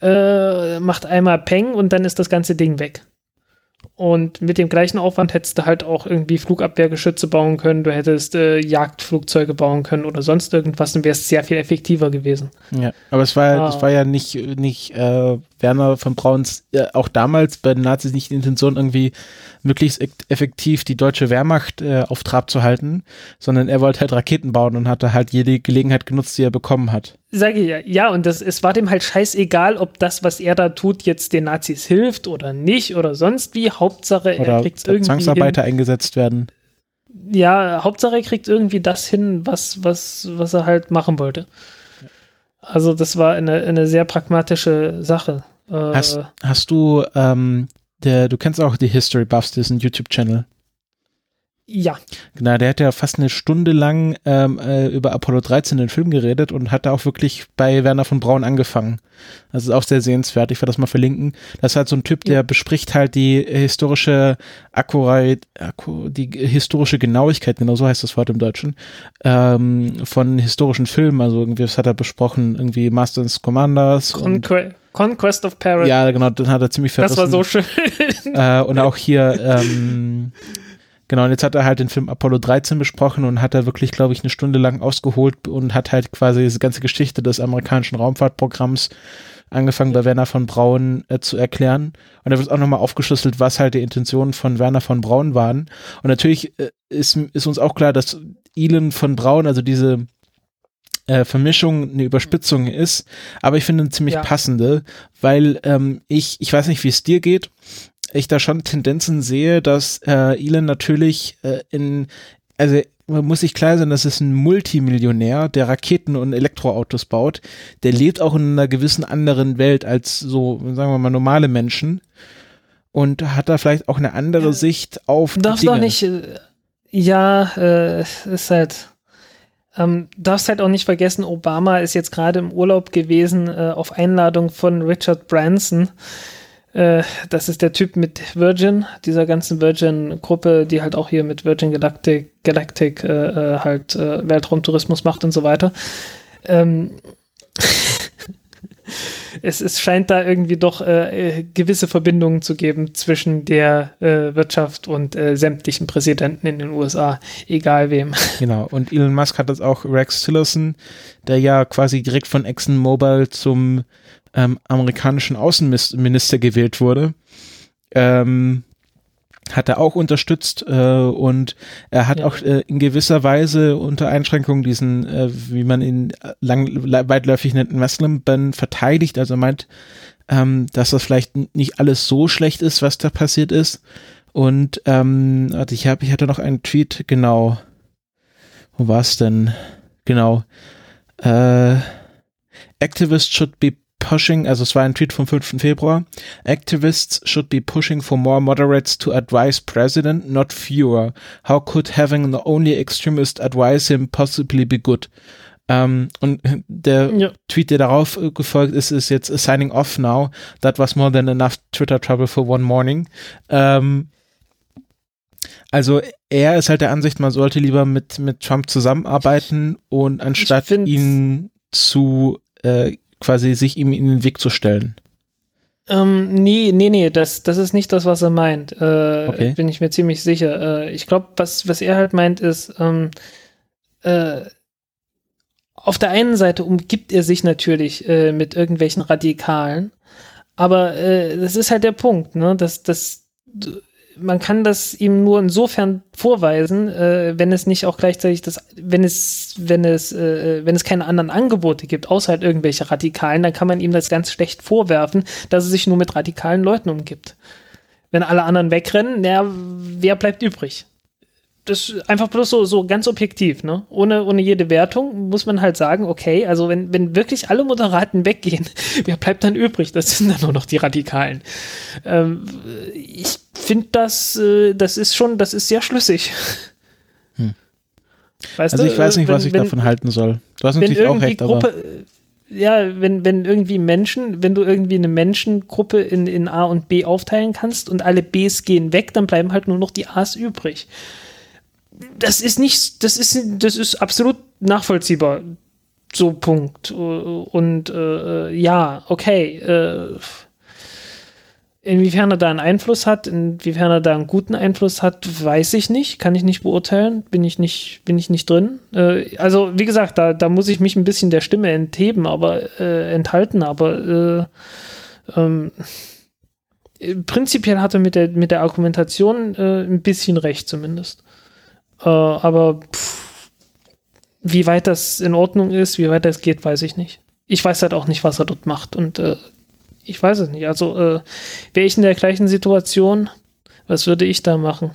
Äh, macht einmal Peng und dann ist das ganze Ding weg. Und mit dem gleichen Aufwand hättest du halt auch irgendwie Flugabwehrgeschütze bauen können, du hättest äh, Jagdflugzeuge bauen können oder sonst irgendwas, dann wäre es sehr viel effektiver gewesen. Ja, aber es war, ah. es war ja nicht, nicht äh, Werner von Brauns, äh, auch damals bei den Nazis nicht die Intention, irgendwie möglichst effektiv die deutsche Wehrmacht äh, auf Trab zu halten, sondern er wollte halt Raketen bauen und hatte halt jede Gelegenheit genutzt, die er bekommen hat. Sage ich ja, ja, und das, es war dem halt scheißegal, ob das, was er da tut, jetzt den Nazis hilft oder nicht oder sonst wie. Hauptsache, er oder kriegt irgendwie. Zwangsarbeiter hin. eingesetzt werden. Ja, Hauptsache, er kriegt irgendwie das hin, was, was, was er halt machen wollte. Also, das war eine, eine sehr pragmatische Sache. Äh, hast, hast du, ähm, der, du kennst auch die History Buffs, diesen YouTube-Channel. Ja. Genau, der hat ja fast eine Stunde lang ähm, äh, über Apollo 13 den Film geredet und hat da auch wirklich bei Werner von Braun angefangen. Das ist auch sehr sehenswert. Ich werde das mal verlinken. Das ist halt so ein Typ, der ja. bespricht halt die historische Akkurat, Akku, die historische Genauigkeit, genau so heißt das Wort im Deutschen, ähm, von historischen Filmen. Also irgendwie, was hat er besprochen? Irgendwie Masters Commanders. Conquest. Conquest of Paris. Ja, genau, dann hat er ziemlich verrissen. Das war so schön. Äh, und auch hier, ähm, Genau, und jetzt hat er halt den Film Apollo 13 besprochen und hat da wirklich, glaube ich, eine Stunde lang ausgeholt und hat halt quasi diese ganze Geschichte des amerikanischen Raumfahrtprogramms angefangen bei Werner von Braun äh, zu erklären. Und da wird auch nochmal aufgeschlüsselt, was halt die Intentionen von Werner von Braun waren. Und natürlich äh, ist, ist uns auch klar, dass Elon von Braun, also diese äh, Vermischung eine Überspitzung ist, aber ich finde eine ziemlich ja. passende, weil ähm, ich, ich weiß nicht, wie es dir geht, ich da schon Tendenzen sehe, dass äh, Elon natürlich äh, in, also man muss sich klar sein, das ist ein Multimillionär, der Raketen und Elektroautos baut. Der lebt auch in einer gewissen anderen Welt als so, sagen wir mal, normale Menschen. Und hat da vielleicht auch eine andere ja, Sicht auf. Darfst doch nicht, äh, ja, äh, ist halt, ähm, darfst halt auch nicht vergessen, Obama ist jetzt gerade im Urlaub gewesen äh, auf Einladung von Richard Branson äh, das ist der Typ mit Virgin, dieser ganzen Virgin-Gruppe, die halt auch hier mit Virgin Galactic, Galactic äh, äh halt äh, Weltraumtourismus macht und so weiter. Ähm es, es scheint da irgendwie doch äh, gewisse Verbindungen zu geben zwischen der äh, Wirtschaft und äh, sämtlichen Präsidenten in den USA, egal wem. Genau, und Elon Musk hat das auch Rex Tillerson, der ja quasi direkt von ExxonMobil zum ähm, amerikanischen Außenminister gewählt wurde. Ähm, hat er auch unterstützt äh, und er hat ja. auch äh, in gewisser Weise unter Einschränkungen diesen, äh, wie man ihn lang, weitläufig nennt, Muslim-Ban verteidigt. Also meint, ähm, dass das vielleicht nicht alles so schlecht ist, was da passiert ist. Und ähm, also ich habe, ich hatte noch einen Tweet, genau. Wo war es denn? Genau. Äh, Activists should be pushing, also es war ein Tweet vom 5. Februar, Activists should be pushing for more moderates to advise President, not fewer. How could having the only extremist advise him possibly be good? Um, und der ja. Tweet, der darauf äh, gefolgt ist, ist jetzt signing off now. That was more than enough Twitter trouble for one morning. Um, also er ist halt der Ansicht, man sollte lieber mit, mit Trump zusammenarbeiten und anstatt ihn zu äh, quasi sich ihm in den Weg zu stellen. Ähm, nee, nee, nee, das, das ist nicht das, was er meint. Äh, okay. Bin ich mir ziemlich sicher. Äh, ich glaube, was, was er halt meint, ist, ähm, äh, auf der einen Seite umgibt er sich natürlich äh, mit irgendwelchen Radikalen, aber äh, das ist halt der Punkt, ne? dass, dass man kann das ihm nur insofern vorweisen, äh, wenn es nicht auch gleichzeitig das, wenn es, wenn es, äh, wenn es keine anderen Angebote gibt, außer halt irgendwelche Radikalen, dann kann man ihm das ganz schlecht vorwerfen, dass er sich nur mit radikalen Leuten umgibt. Wenn alle anderen wegrennen, naja, wer bleibt übrig? Das ist einfach bloß so, so ganz objektiv, ne? Ohne, ohne jede Wertung muss man halt sagen, okay, also wenn, wenn wirklich alle Moderaten weggehen, wer bleibt dann übrig? Das sind dann nur noch die Radikalen. Ähm, ich finde das, äh, das ist schon, das ist sehr schlüssig. Hm. Weißt also du, ich weiß nicht, wenn, was ich wenn, davon halten soll. Du hast natürlich auch recht, Gruppe, aber ja, wenn, wenn irgendwie Menschen, wenn du irgendwie eine Menschengruppe in, in A und B aufteilen kannst und alle Bs gehen weg, dann bleiben halt nur noch die As übrig das ist nicht, das ist, das ist absolut nachvollziehbar. So, Punkt. Und äh, ja, okay. Äh, inwiefern er da einen Einfluss hat, inwiefern er da einen guten Einfluss hat, weiß ich nicht, kann ich nicht beurteilen, bin ich nicht, bin ich nicht drin. Äh, also, wie gesagt, da, da muss ich mich ein bisschen der Stimme entheben, aber äh, enthalten, aber äh, ähm, prinzipiell hat er mit der, mit der Argumentation äh, ein bisschen recht zumindest. Äh, aber pff, wie weit das in Ordnung ist, wie weit das geht, weiß ich nicht. Ich weiß halt auch nicht, was er dort macht. Und äh, ich weiß es nicht. Also äh, wäre ich in der gleichen Situation, was würde ich da machen?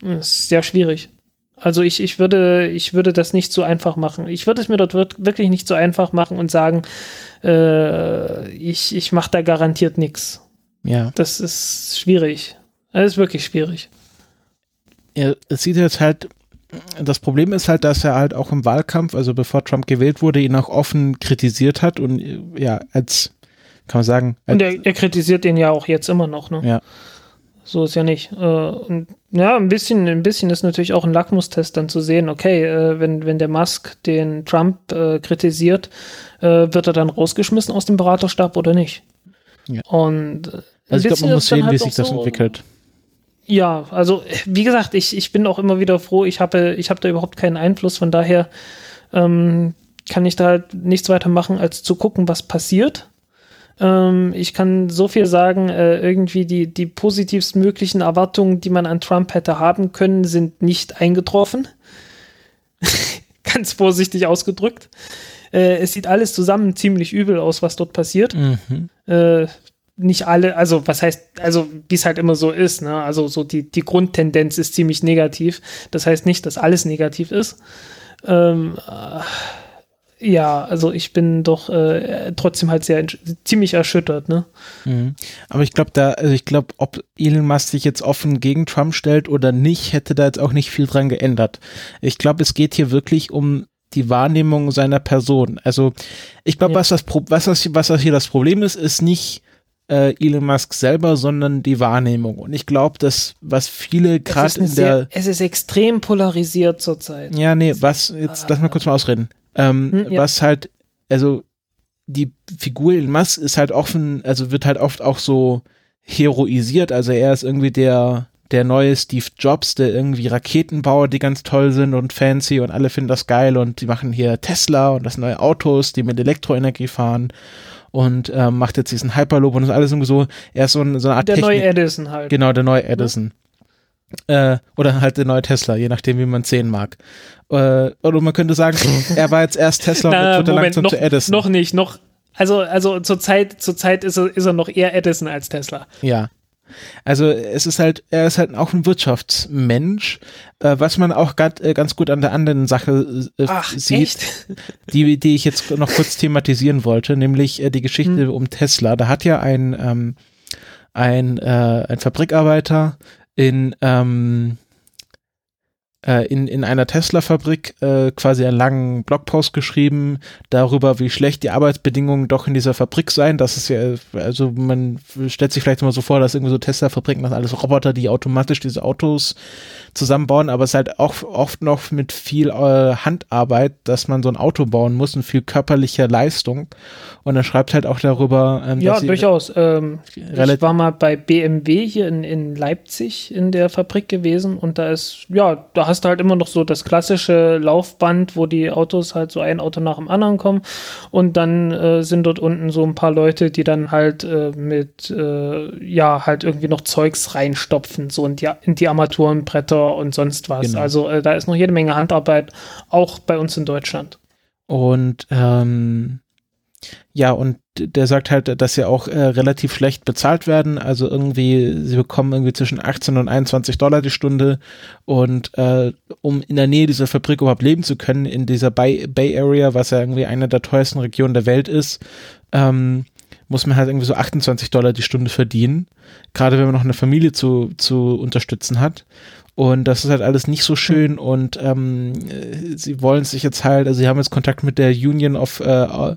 Das ist sehr schwierig. Also ich, ich würde, ich würde das nicht so einfach machen. Ich würde es mir dort wirklich nicht so einfach machen und sagen, äh, ich, ich mache da garantiert nichts. Ja. Das ist schwierig. Das ist wirklich schwierig. Ja, es sieht jetzt halt das Problem ist halt, dass er halt auch im Wahlkampf, also bevor Trump gewählt wurde, ihn auch offen kritisiert hat und ja, als, kann man sagen. und er, er, kritisiert ihn ja auch jetzt immer noch, ne? Ja. So ist ja nicht. Äh, und ja, ein bisschen, ein bisschen ist natürlich auch ein Lackmustest dann zu sehen, okay, äh, wenn, wenn der Musk den Trump äh, kritisiert, wird er dann rausgeschmissen aus dem Beraterstab oder nicht? Ja. Und also ich glaube, man muss sehen, halt wie sich das so, entwickelt. Ja, also wie gesagt, ich, ich bin auch immer wieder froh, ich habe ich hab da überhaupt keinen Einfluss, von daher ähm, kann ich da halt nichts weiter machen, als zu gucken, was passiert. Ähm, ich kann so viel sagen, äh, irgendwie die, die positivst möglichen Erwartungen, die man an Trump hätte haben können, sind nicht eingetroffen. Ganz vorsichtig ausgedrückt. Äh, es sieht alles zusammen ziemlich übel aus, was dort passiert. Mhm. Äh, nicht alle, also was heißt, also wie es halt immer so ist, ne? Also so die, die Grundtendenz ist ziemlich negativ. Das heißt nicht, dass alles negativ ist. Ähm, äh, ja, also ich bin doch äh, trotzdem halt sehr ziemlich erschüttert, ne? Mhm. Aber ich glaube, da, also ich glaube, ob Elon Musk sich jetzt offen gegen Trump stellt oder nicht, hätte da jetzt auch nicht viel dran geändert. Ich glaube, es geht hier wirklich um die Wahrnehmung seiner Person. Also ich glaube, ja. was das was das, was das hier das Problem ist, ist nicht äh, Elon Musk selber, sondern die Wahrnehmung. Und ich glaube, dass was viele gerade in der. es ist extrem polarisiert zurzeit. Ja, nee, was, jetzt lass mal kurz mal ausreden. Ähm, hm, ja. Was halt, also die Figur Elon Musk ist halt offen, also wird halt oft auch so heroisiert. Also er ist irgendwie der, der neue Steve Jobs, der irgendwie Raketen baut, die ganz toll sind und fancy und alle finden das geil und die machen hier Tesla und das neue Autos, die mit Elektroenergie fahren und äh, macht jetzt diesen Hyperloop und das ist alles irgendwie so, er ist so, ein, so eine Art Der Technik neue Edison halt. Genau, der neue Edison. Äh, oder halt der neue Tesla, je nachdem, wie man sehen mag. Äh, oder man könnte sagen, er war jetzt erst Tesla und Na, wird er Moment, langsam noch, zu Edison. noch nicht, noch, also, also zur Zeit, zur Zeit ist er, ist er noch eher Edison als Tesla. Ja. Also es ist halt, er ist halt auch ein Wirtschaftsmensch, äh, was man auch grad, äh, ganz gut an der anderen Sache äh, Ach, sieht, echt? die, die ich jetzt noch kurz thematisieren wollte, nämlich äh, die Geschichte Hm. um Tesla. Da hat ja ein, ähm, ein, äh, ein Fabrikarbeiter in, ähm, äh, in, in einer Tesla-Fabrik äh, quasi einen langen Blogpost geschrieben darüber, wie schlecht die Arbeitsbedingungen doch in dieser Fabrik seien. Das ist ja, also man stellt sich vielleicht immer so vor, dass irgendwie so Tesla-Fabriken, das sind alles Roboter, die automatisch diese Autos zusammenbauen, aber es ist halt auch oft noch mit viel äh, Handarbeit, dass man so ein Auto bauen muss und viel körperlicher Leistung. Und er schreibt halt auch darüber, ähm, Ja, durchaus. Ähm, ich war mal bei BMW hier in, in Leipzig in der Fabrik gewesen und da ist, ja, da hast du halt immer noch so das klassische Laufband, wo die Autos halt so ein Auto nach dem anderen kommen und dann äh, sind dort unten so ein paar Leute, die dann halt äh, mit, äh, ja, halt irgendwie noch Zeugs reinstopfen, so in die, in die Armaturenbretter und sonst was. Genau. Also äh, da ist noch jede Menge Handarbeit, auch bei uns in Deutschland. Und ähm, ja, und der sagt halt, dass sie auch äh, relativ schlecht bezahlt werden. Also irgendwie, sie bekommen irgendwie zwischen 18 und 21 Dollar die Stunde. Und äh, um in der Nähe dieser Fabrik überhaupt leben zu können, in dieser Bay, Bay Area, was ja irgendwie eine der teuersten Regionen der Welt ist, ähm, muss man halt irgendwie so 28 Dollar die Stunde verdienen. Gerade wenn man noch eine Familie zu, zu unterstützen hat. Und das ist halt alles nicht so schön und ähm, äh, sie wollen sich jetzt halt, also sie haben jetzt Kontakt mit der Union of äh,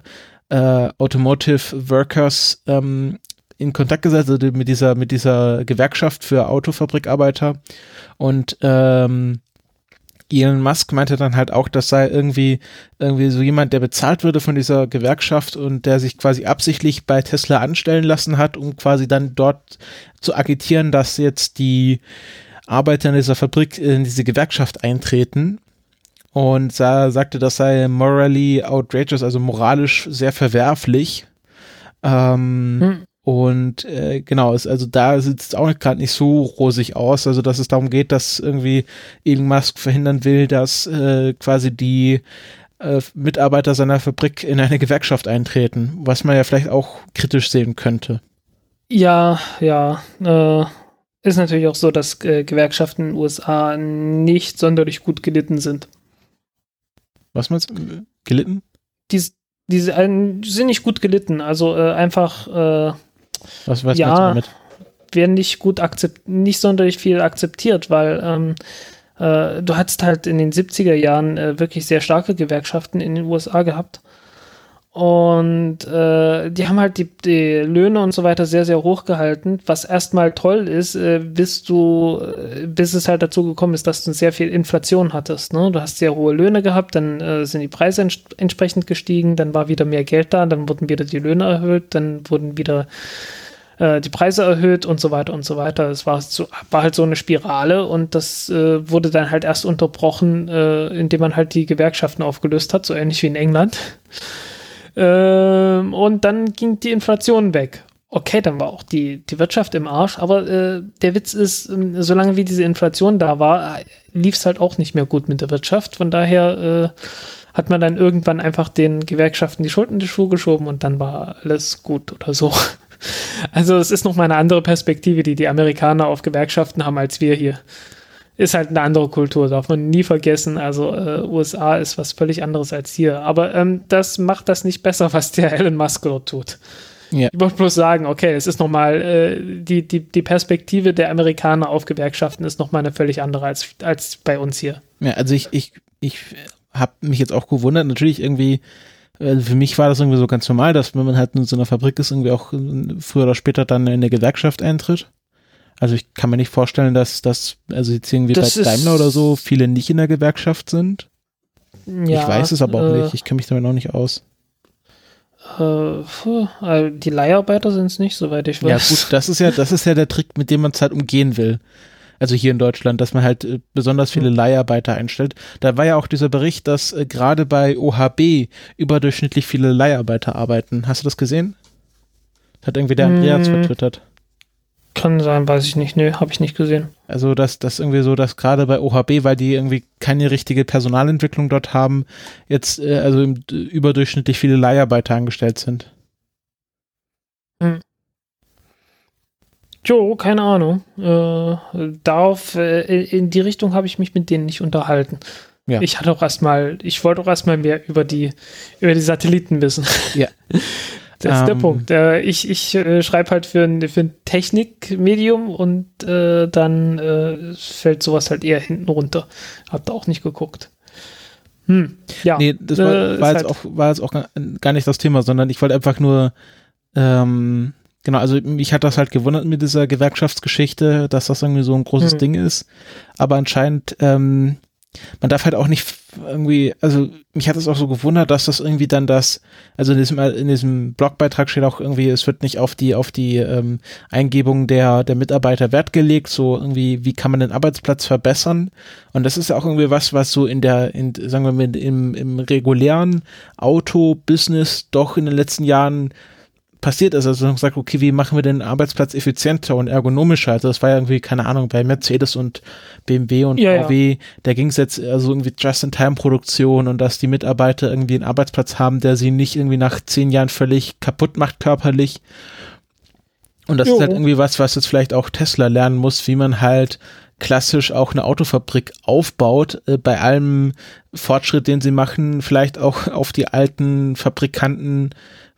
äh, Automotive Workers ähm, in Kontakt gesetzt, also mit dieser, mit dieser Gewerkschaft für Autofabrikarbeiter. Und ähm, Elon Musk meinte dann halt auch, das sei irgendwie, irgendwie so jemand, der bezahlt würde von dieser Gewerkschaft und der sich quasi absichtlich bei Tesla anstellen lassen hat, um quasi dann dort zu agitieren, dass jetzt die Arbeiter in dieser Fabrik in diese Gewerkschaft eintreten. Und da sagte, das sei morally outrageous, also moralisch sehr verwerflich. Ähm, Hm. Und äh, genau, es, also da sieht es auch gerade nicht so rosig aus, also dass es darum geht, dass irgendwie Elon Musk verhindern will, dass äh, quasi die äh, Mitarbeiter seiner Fabrik in eine Gewerkschaft eintreten, was man ja vielleicht auch kritisch sehen könnte. Ja, ja. Äh, ist natürlich auch so, dass äh, Gewerkschaften in den USA nicht sonderlich gut gelitten sind. Was meinst du? Gelitten? Die, äh, sind nicht gut gelitten. Also äh, einfach äh, Was, was Ja. meinst du damit? werden nicht gut akzept nicht sonderlich viel akzeptiert, weil ähm, äh, du hattest halt in den 70er Jahren äh, wirklich sehr starke Gewerkschaften in den USA gehabt. Und äh, die haben halt die, die Löhne und so weiter sehr, sehr hoch gehalten, was erstmal toll ist, äh, bis du, äh, bis es halt dazu gekommen ist, dass du sehr viel Inflation hattest. Ne? Du hast sehr hohe Löhne gehabt, dann äh, sind die Preise ents entsprechend gestiegen, dann war wieder mehr Geld da, dann wurden wieder die Löhne erhöht, dann wurden wieder äh, die Preise erhöht und so weiter und so weiter. Es war, so, war halt so eine Spirale und das äh, wurde dann halt erst unterbrochen, äh, indem man halt die Gewerkschaften aufgelöst hat, so ähnlich wie in England. Ähm, und dann ging die Inflation weg. Okay, dann war auch die, die Wirtschaft im Arsch, aber äh, der Witz ist, ähm, solange wie diese Inflation da war, lief es halt auch nicht mehr gut mit der Wirtschaft. Von daher äh, hat man dann irgendwann einfach den Gewerkschaften die Schulden in die Schuhe geschoben und dann war alles gut oder so. Also es ist noch mal eine andere Perspektive, die die Amerikaner auf Gewerkschaften haben als wir hier. Ist halt eine andere Kultur, darf man nie vergessen. Also äh, USA ist was völlig anderes als hier. Aber ähm, das macht das nicht besser, was der Elon Musk dort tut. Ja. Ich wollte bloß sagen, okay, es ist nochmal, äh, die, die, die Perspektive der Amerikaner auf Gewerkschaften ist nochmal eine völlig andere als, als bei uns hier. Ja, also ich, ich, ich habe mich jetzt auch gewundert, natürlich irgendwie, äh, für mich war das irgendwie so ganz normal, dass wenn man halt in so einer Fabrik ist, irgendwie auch äh, früher oder später dann in eine Gewerkschaft eintritt. Also ich kann mir nicht vorstellen, dass das, also jetzt irgendwie Das bei Daimler oder so, viele nicht in der Gewerkschaft sind. Ja, ich weiß es aber auch äh, nicht, ich kenne mich damit auch nicht aus. Äh, die Leiharbeiter sind es nicht, soweit ich weiß. Ja gut, das ist ja, das ist ja der Trick, mit dem man es halt umgehen will. Also hier in Deutschland, dass man halt äh, besonders viele mhm. Leiharbeiter einstellt. Da war ja auch dieser Bericht, dass äh, gerade bei OHB überdurchschnittlich viele Leiharbeiter arbeiten. Hast du das gesehen? Das hat irgendwie der Andreas mhm. vertwittert. Kann sein, weiß ich nicht. Nö, habe ich nicht gesehen. Also, dass das irgendwie so, dass gerade bei OHB, weil die irgendwie keine richtige Personalentwicklung dort haben, jetzt äh, also im, überdurchschnittlich viele Leiharbeiter angestellt sind. Hm. Jo, keine Ahnung. Äh, darauf, äh, in die Richtung habe ich mich mit denen nicht unterhalten. Ja. Ich hatte auch erstmal, ich wollte auch erstmal mehr über die, über die Satelliten wissen. Ja. Das ist ähm, der Punkt. Äh, ich ich äh, schreibe halt für ein, für ein Technikmedium und äh, dann äh, fällt sowas halt eher hinten runter. Hab da auch nicht geguckt. Hm, ja. Nee, das war, äh, war jetzt halt auch, war jetzt auch gar nicht das Thema, sondern ich wollte einfach nur, ähm, genau, also mich hat das halt gewundert mit dieser Gewerkschaftsgeschichte, dass das irgendwie so ein großes hm. Ding ist. Aber anscheinend ähm, man darf halt auch nicht irgendwie, also mich hat es auch so gewundert, dass das irgendwie dann das, also in diesem, in diesem Blogbeitrag steht auch irgendwie, es wird nicht auf die, auf die ähm, Eingebung der, der Mitarbeiter Wert gelegt, so irgendwie, wie kann man den Arbeitsplatz verbessern? Und das ist ja auch irgendwie was, was so in der, in, sagen wir mal, im, im regulären Auto-Business doch in den letzten Jahren passiert ist. Also gesagt, okay, wie machen wir den Arbeitsplatz effizienter und ergonomischer? Also das war ja irgendwie, keine Ahnung, bei Mercedes und BMW und ja, VW, ja. da ging es jetzt also irgendwie Just-in-Time-Produktion und dass die Mitarbeiter irgendwie einen Arbeitsplatz haben, der sie nicht irgendwie nach zehn Jahren völlig kaputt macht körperlich. Und das jo. ist halt irgendwie was, was jetzt vielleicht auch Tesla lernen muss, wie man halt klassisch auch eine Autofabrik aufbaut, äh, bei allem Fortschritt, den sie machen, vielleicht auch auf die alten Fabrikanten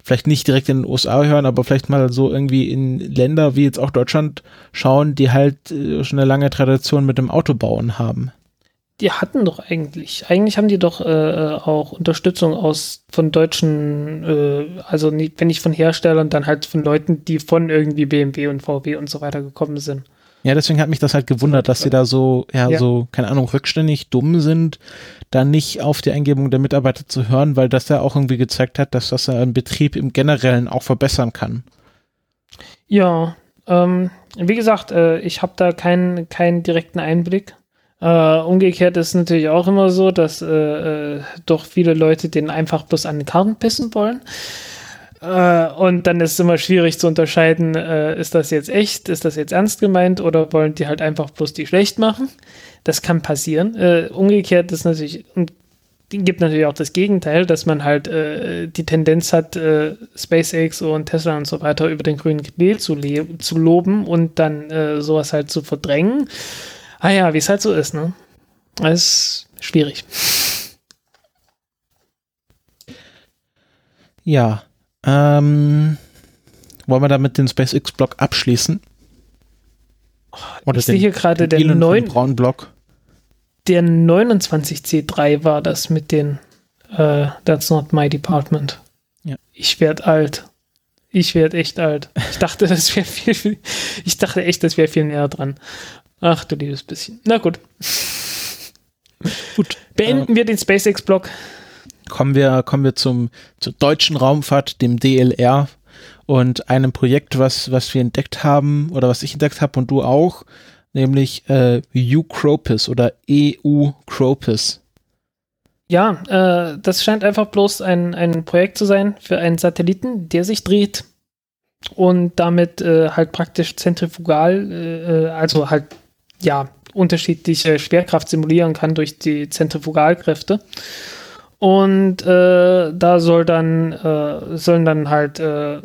vielleicht nicht direkt in den USA hören, aber vielleicht mal so irgendwie in Länder wie jetzt auch Deutschland schauen, die halt äh, schon eine lange Tradition mit dem Autobauen haben. Die hatten doch eigentlich, eigentlich haben die doch äh, äh auch Unterstützung aus von deutschen, äh, also nicht, wenn nicht von Herstellern, dann halt von Leuten, die von irgendwie BMW und VW und so weiter gekommen sind. Ja, deswegen hat mich das halt gewundert, dass sie da so, ja, ja. so, keine Ahnung, rückständig dumm sind, da nicht auf die Eingebung der Mitarbeiter zu hören, weil das ja auch irgendwie gezeigt hat, dass das einen Betrieb im Generellen auch verbessern kann. Ja, ähm, wie gesagt, äh, ich habe da keinen, keinen direkten Einblick. Äh, umgekehrt ist natürlich auch immer so, dass äh, äh doch viele Leute den einfach bloß an den Karten pissen wollen. Äh, und dann ist es immer schwierig zu unterscheiden, äh, ist das jetzt echt, ist das jetzt ernst gemeint oder wollen die halt einfach bloß die schlecht machen? Das kann passieren. Äh, umgekehrt ist natürlich, gibt natürlich auch das Gegenteil, dass man halt äh, die Tendenz hat, äh, SpaceX und Tesla und so weiter über den grünen Klee zu, zu loben und dann sowas halt zu verdrängen. Ah ja, wie es halt so ist, ne? Das ist schwierig. Ja, ähm, wollen wir damit den SpaceX-Block abschließen? Oder ich sehe hier gerade der neuen Block. Der 29C3 war das mit den uh, That's not my department. Ja. Ich werde alt. Ich werde echt alt. Ich dachte, das wäre viel, viel, ich dachte echt, das wäre viel näher dran. Ach du liebes bisschen. Na gut. gut. Beenden äh, wir den SpaceX-Block kommen wir, kommen wir zum, zur deutschen Raumfahrt, dem DLR und einem Projekt, was, was wir entdeckt haben oder was ich entdeckt habe und du auch, nämlich äh, U-Cropus oder EU-Cropus. Ja, äh, das scheint einfach bloß ein, ein Projekt zu sein für einen Satelliten, der sich dreht und damit äh, halt praktisch zentrifugal, äh, äh also halt ja unterschiedliche Schwerkraft simulieren kann durch die Zentrifugalkräfte. Und äh, da soll dann, äh, sollen dann halt äh,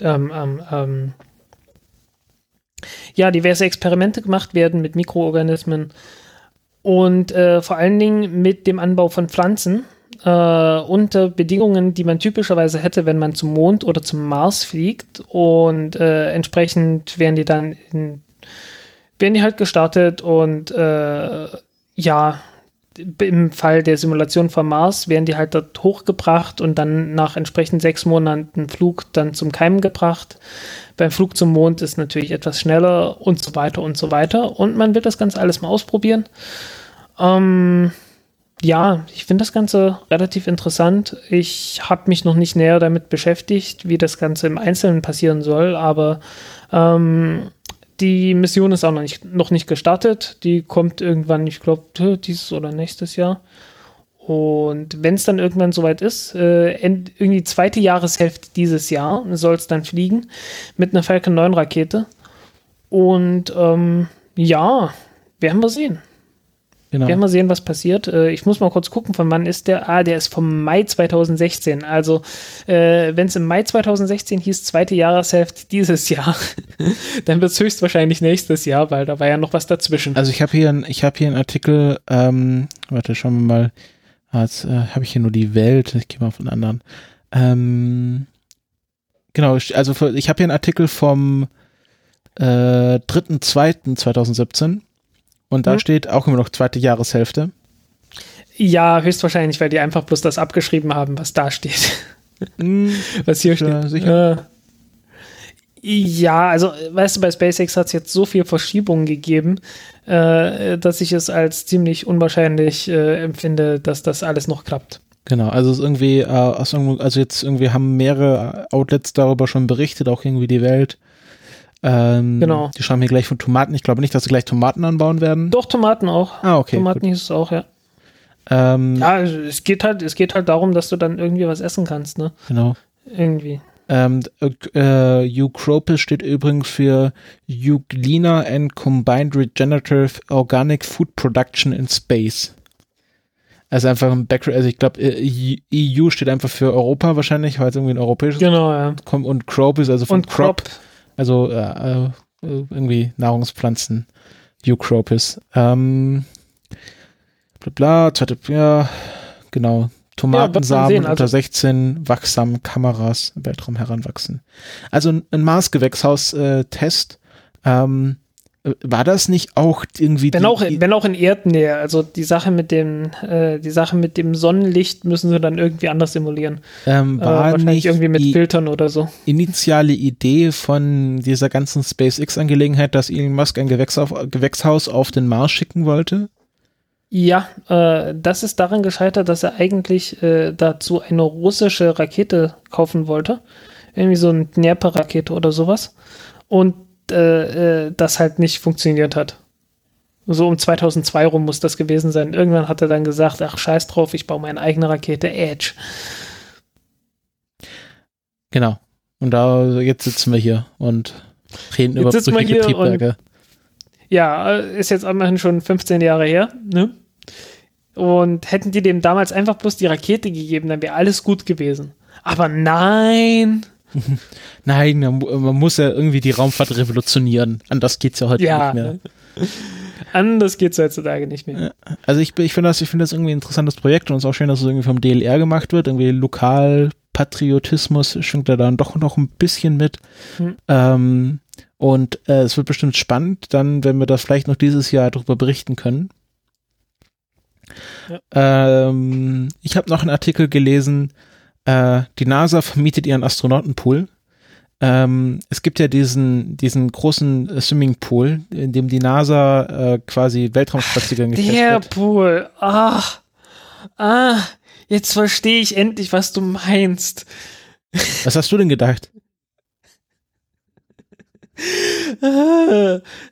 ähm, ähm, ähm, ja, diverse Experimente gemacht werden mit Mikroorganismen und äh, vor allen Dingen mit dem Anbau von Pflanzen äh, unter Bedingungen, die man typischerweise hätte, wenn man zum Mond oder zum Mars fliegt. Und äh, entsprechend werden die dann in, werden die halt gestartet und ja, im Fall der Simulation von Mars werden die halt dort hochgebracht und dann nach entsprechend sechs Monaten Flug dann zum Keimen gebracht. Beim Flug zum Mond ist natürlich etwas schneller und so weiter und so weiter. Und man wird das Ganze alles mal ausprobieren. Ähm, ja, ich finde das Ganze relativ interessant. Ich habe mich noch nicht näher damit beschäftigt, wie das Ganze im Einzelnen passieren soll, aber ähm, die Mission ist auch noch nicht, noch nicht gestartet. Die kommt irgendwann, ich glaube, dieses oder nächstes Jahr. Und wenn es dann irgendwann soweit ist, äh, irgendwie zweite Jahreshälfte dieses Jahr soll es dann fliegen mit einer Falcon 9 Rakete. Und ähm, ja, werden wir sehen. Genau. Werden wir sehen, was passiert. Äh, ich muss mal kurz gucken, von wann ist der? Ah, der ist vom Mai 2016. Also, äh, wenn es im Mai 2016 hieß, zweite Jahreshälfte dieses Jahr, dann wird es höchstwahrscheinlich nächstes Jahr, weil da war ja noch was dazwischen. Also ich habe hier, ein, ich hab hier einen Artikel, ähm, warte, schauen wir mal. Jetzt äh, habe ich hier nur die Welt, ich gehe mal von anderen. Ähm, genau, also ich habe hier einen Artikel vom äh, 3.2.2017 und da hm. steht auch immer noch zweite Jahreshälfte. Ja, höchstwahrscheinlich, weil die einfach bloß das abgeschrieben haben, was da steht. Hm, was hier steht. Ja, sicher. Äh, ja, also weißt du, bei SpaceX hat es jetzt so viel Verschiebungen gegeben, äh, dass ich es als ziemlich unwahrscheinlich äh, empfinde, dass das alles noch klappt. Genau, also es ist irgendwie, äh, also jetzt irgendwie haben mehrere Outlets darüber schon berichtet, auch irgendwie die Welt, ähm, genau. Die schreiben hier gleich von Tomaten. Ich glaube nicht, dass sie gleich Tomaten anbauen werden. Doch, Tomaten auch. Ah, okay. Tomaten gut. hieß es auch, ja. Ähm, ja, es geht halt, es geht halt darum, dass du dann irgendwie was essen kannst, ne? Genau. Irgendwie. Ähm, äh, Eucropis steht übrigens für Euglena and Combined Regenerative Organic Food Production in Space. Also einfach ein Background, also ich glaube, EU steht einfach für Europa wahrscheinlich, weil es irgendwie ein europäisches Genau, ja. Und Cropis, also von und Crop. Crop also äh, äh, irgendwie Nahrungspflanzen, Eucropis. Ähm, bla bla, ja, genau. Tomatensamen ja, unter 16 also wachsam Kameras im Weltraum heranwachsen. Also ein Mars-Gewächshaus-Test. Äh, ähm, war das nicht auch irgendwie wenn auch wenn auch in Erdnähe also die Sache mit dem äh, die Sache mit dem Sonnenlicht müssen sie dann irgendwie anders simulieren ähm, war äh, wahrscheinlich irgendwie mit Filtern oder so initiale Idee von dieser ganzen SpaceX Angelegenheit dass Elon Musk ein Gewächshaus, Gewächshaus auf den Mars schicken wollte ja, äh, das ist daran gescheitert, dass er eigentlich äh, dazu eine russische Rakete kaufen wollte. Irgendwie so eine Dnepr-Rakete oder sowas. Und äh, äh, das halt nicht funktioniert hat. So um 2002 rum muss das gewesen sein. Irgendwann hat er dann gesagt, ach scheiß drauf, ich baue meine eigene Rakete Edge. Genau. Und da jetzt sitzen wir hier und reden jetzt über brüchige Triebwerke. ja, äh, ist jetzt immerhin schon 15 Jahre her, ne? Und hätten die dem damals einfach bloß die Rakete gegeben, dann wäre alles gut gewesen. Aber nein, Nein, man muss ja irgendwie die Raumfahrt revolutionieren. Anders geht es ja heute ja. nicht mehr. Anders geht es heutzutage nicht mehr. Also ich, ich finde das, ich das irgendwie ein interessantes Projekt und es ist auch schön, dass es irgendwie vom DLR gemacht wird. Irgendwie Lokalpatriotismus schwingt da dann doch noch ein bisschen mit. Hm. Ähm, und äh, es wird bestimmt spannend, dann, wenn wir das vielleicht noch dieses Jahr darüber berichten können. Ja. Ähm, ich habe noch einen Artikel gelesen, äh, die NASA vermietet ihren Astronautenpool. Ähm, es gibt ja diesen, diesen großen äh, Swimmingpool, in dem die NASA äh, quasi Weltraumspaziergänge Der Pool, ach, ah, jetzt verstehe ich endlich, was du meinst. Was hast du denn gedacht?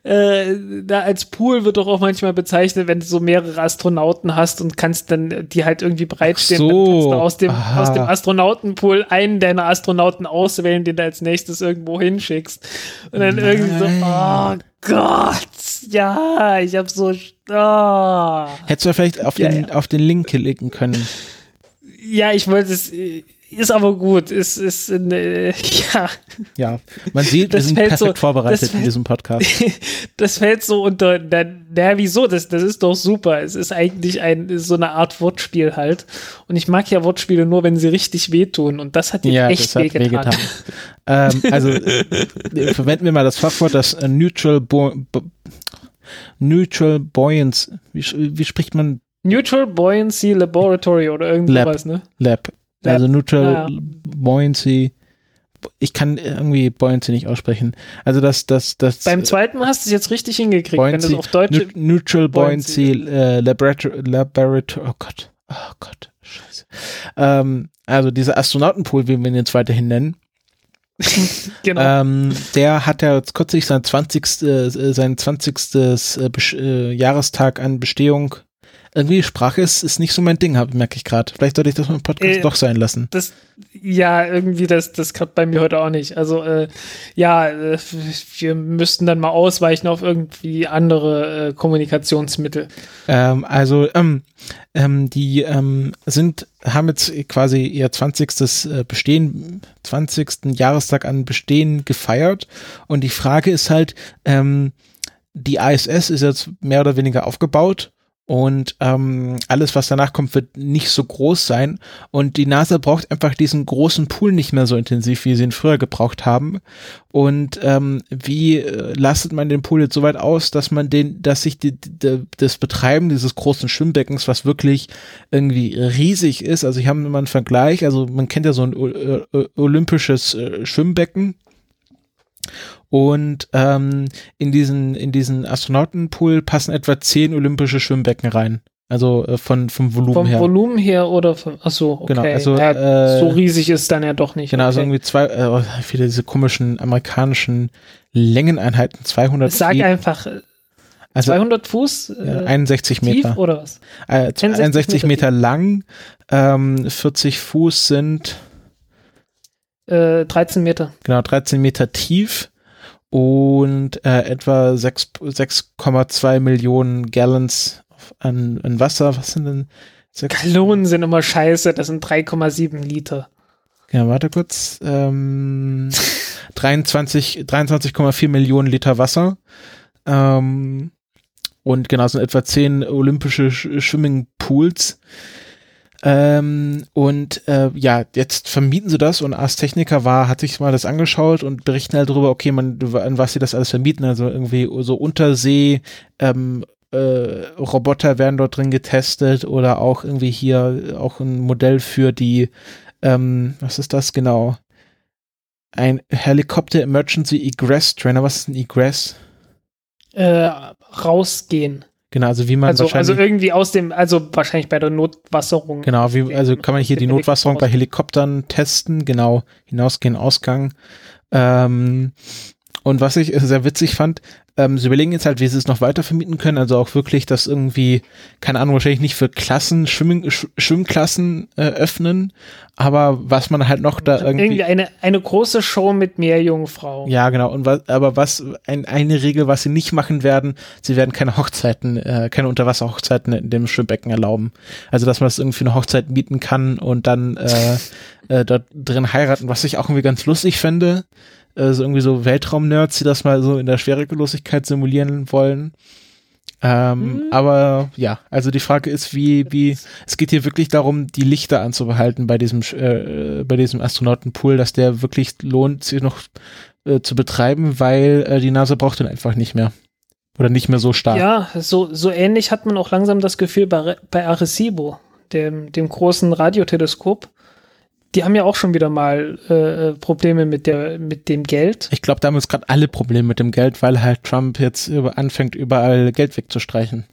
Äh, da als Pool wird doch auch manchmal bezeichnet, wenn du so mehrere Astronauten hast und kannst dann die halt irgendwie bereitstehen, so. dann kannst du aus dem, aus dem Astronautenpool einen deiner Astronauten auswählen, den du als nächstes irgendwo hinschickst. Und dann Nein. irgendwie so, oh Gott, ja, ich hab so, oh. Hättest du vielleicht auf, ja, den, ja. auf den Link klicken können. Ja, ich wollte es, ist aber gut. Ist, ist äh, ja. Ja, man sieht, wir sind perfekt so, vorbereitet in diesem Podcast. das fällt so unter, na, na, wieso? Das, das ist doch super. Es ist eigentlich ein, so eine Art Wortspiel halt. Und ich mag ja Wortspiele nur, wenn sie richtig wehtun. Und das hat dir ja, echt wehgetan. ähm, also, äh, verwenden wir mal das Fachwort, das äh, Neutral, Bo Bo Neutral Buoyancy. Wie, wie spricht man Neutral Buoyancy Laboratory oder irgendwas, ne? Lab. Also Neutral ja. Buoyancy ich kann irgendwie Buoyancy nicht aussprechen. Also das, das, das. Beim zweiten hast du es jetzt richtig hingekriegt, Buoyancy, wenn du es auf Deutsch. Neu- Neutral Buoyancy, äh, Laboratory, Laboratory, oh Gott, oh Gott, scheiße. Ähm, also dieser Astronautenpool, wie wir ihn jetzt weiterhin nennen, genau. ähm, der hat ja jetzt kürzlich sein 20. Äh, sein 20. Äh, äh, Jahrestag an Bestehung. Irgendwie Sprache ist, ist nicht so mein Ding, merke ich gerade. Vielleicht sollte ich das mit dem Podcast Äh, doch sein lassen. das, ja, irgendwie, das, das klappt bei mir heute auch nicht. Also, äh, ja, äh, wir müssten dann mal ausweichen auf irgendwie andere äh, Kommunikationsmittel. Ähm, also ähm, ähm, die ähm, sind haben jetzt quasi ihr 20. äh, Bestehen, 20. Jahrestag an Bestehen gefeiert und die Frage ist halt, ähm, die ISS ist jetzt mehr oder weniger aufgebaut und ähm, alles, was danach kommt, wird nicht so groß sein. Und die NASA braucht einfach diesen großen Pool nicht mehr so intensiv, wie sie ihn früher gebraucht haben. Und ähm, wie äh, lastet man den Pool jetzt so weit aus, dass man den, dass sich die, die, das Betreiben dieses großen Schwimmbeckens, was wirklich irgendwie riesig ist, also ich habe immer einen Vergleich, also man kennt ja so ein äh, äh, olympisches Schwimmbecken und ähm, in diesen in diesen Astronautenpool passen etwa zehn olympische Schwimmbecken rein. Also äh, von vom Volumen Vom her. Volumen her oder von, ach so, okay. Genau, also, ja, äh, so riesig ist dann ja doch nicht. Genau, also okay. irgendwie zwei, äh, viele diese komischen amerikanischen Längeneinheiten, 200 Sag Feet, einfach äh, also 200 Fuß äh, 61 tief Meter, oder was? äh, 61 61 Meter Meter lang, ähm, 40 Fuß sind Äh, 13 Meter. genau 13 Meter tief und äh, etwa 6 6,2 Millionen Gallons an, an Wasser. Was sind denn sechs- Gallonen sind immer scheiße, das sind 3,7 Liter. Ja, warte kurz. Ähm, 23 23,4 Millionen Liter Wasser. Ähm, und genau, sind etwa 10 olympische Sch Swimmingpools. Ähm, und äh, ja, jetzt vermieten sie das und Ars Technica war, hat sich mal das angeschaut und berichten halt darüber, okay, man, an was sie das alles vermieten, also irgendwie so Untersee, ähm, äh, Roboter werden dort drin getestet oder auch irgendwie hier auch ein Modell für die, ähm, was ist das genau? Ein Helicopter Emergency Egress Trainer. Was ist ein Egress? Äh, rausgehen. Genau, also wie man Also, wahrscheinlich, also irgendwie aus dem, also wahrscheinlich bei der Notwasserung. genau, wie, also kann man hier die Notwasserung bei Helikoptern testen, genau, hinausgehen, Ausgang. Ähm, und was ich sehr witzig fand, ähm, sie überlegen jetzt halt, wie sie es noch weiter vermieten können, also auch wirklich das irgendwie, keine Ahnung, wahrscheinlich nicht für Klassen, Schwimmen, Sch Schwimmklassen äh, öffnen, aber was man halt noch da irgendwie, Irgendwie eine, eine große Show mit Meerjungfrau. Ja, genau. Und was, aber was ein, eine Regel, was sie nicht machen werden, sie werden keine Hochzeiten, äh, keine Unterwasserhochzeiten in dem Schwimmbecken erlauben. Also dass man das irgendwie eine Hochzeit mieten kann und dann äh, äh, dort drin heiraten, was ich auch irgendwie ganz lustig fände. Äh, so irgendwie so Weltraum-Nerds, die das mal so in der Schwerelosigkeit simulieren wollen. Ähm, Mhm. Aber ja, also die Frage ist, wie, wie, es geht hier wirklich darum, die Lichter anzubehalten bei diesem, äh, bei diesem Astronautenpool, dass der wirklich lohnt, sich noch äh, zu betreiben, weil äh, die NASA braucht den einfach nicht mehr. Oder nicht mehr so stark. Ja, so, so ähnlich hat man auch langsam das Gefühl bei, bei Arecibo, dem, dem großen Radioteleskop. Die haben ja auch schon wieder mal äh, Probleme mit, der, mit dem Geld. Ich glaube, da haben jetzt gerade alle Probleme mit dem Geld, weil halt Trump jetzt über, anfängt, überall Geld wegzustreichen.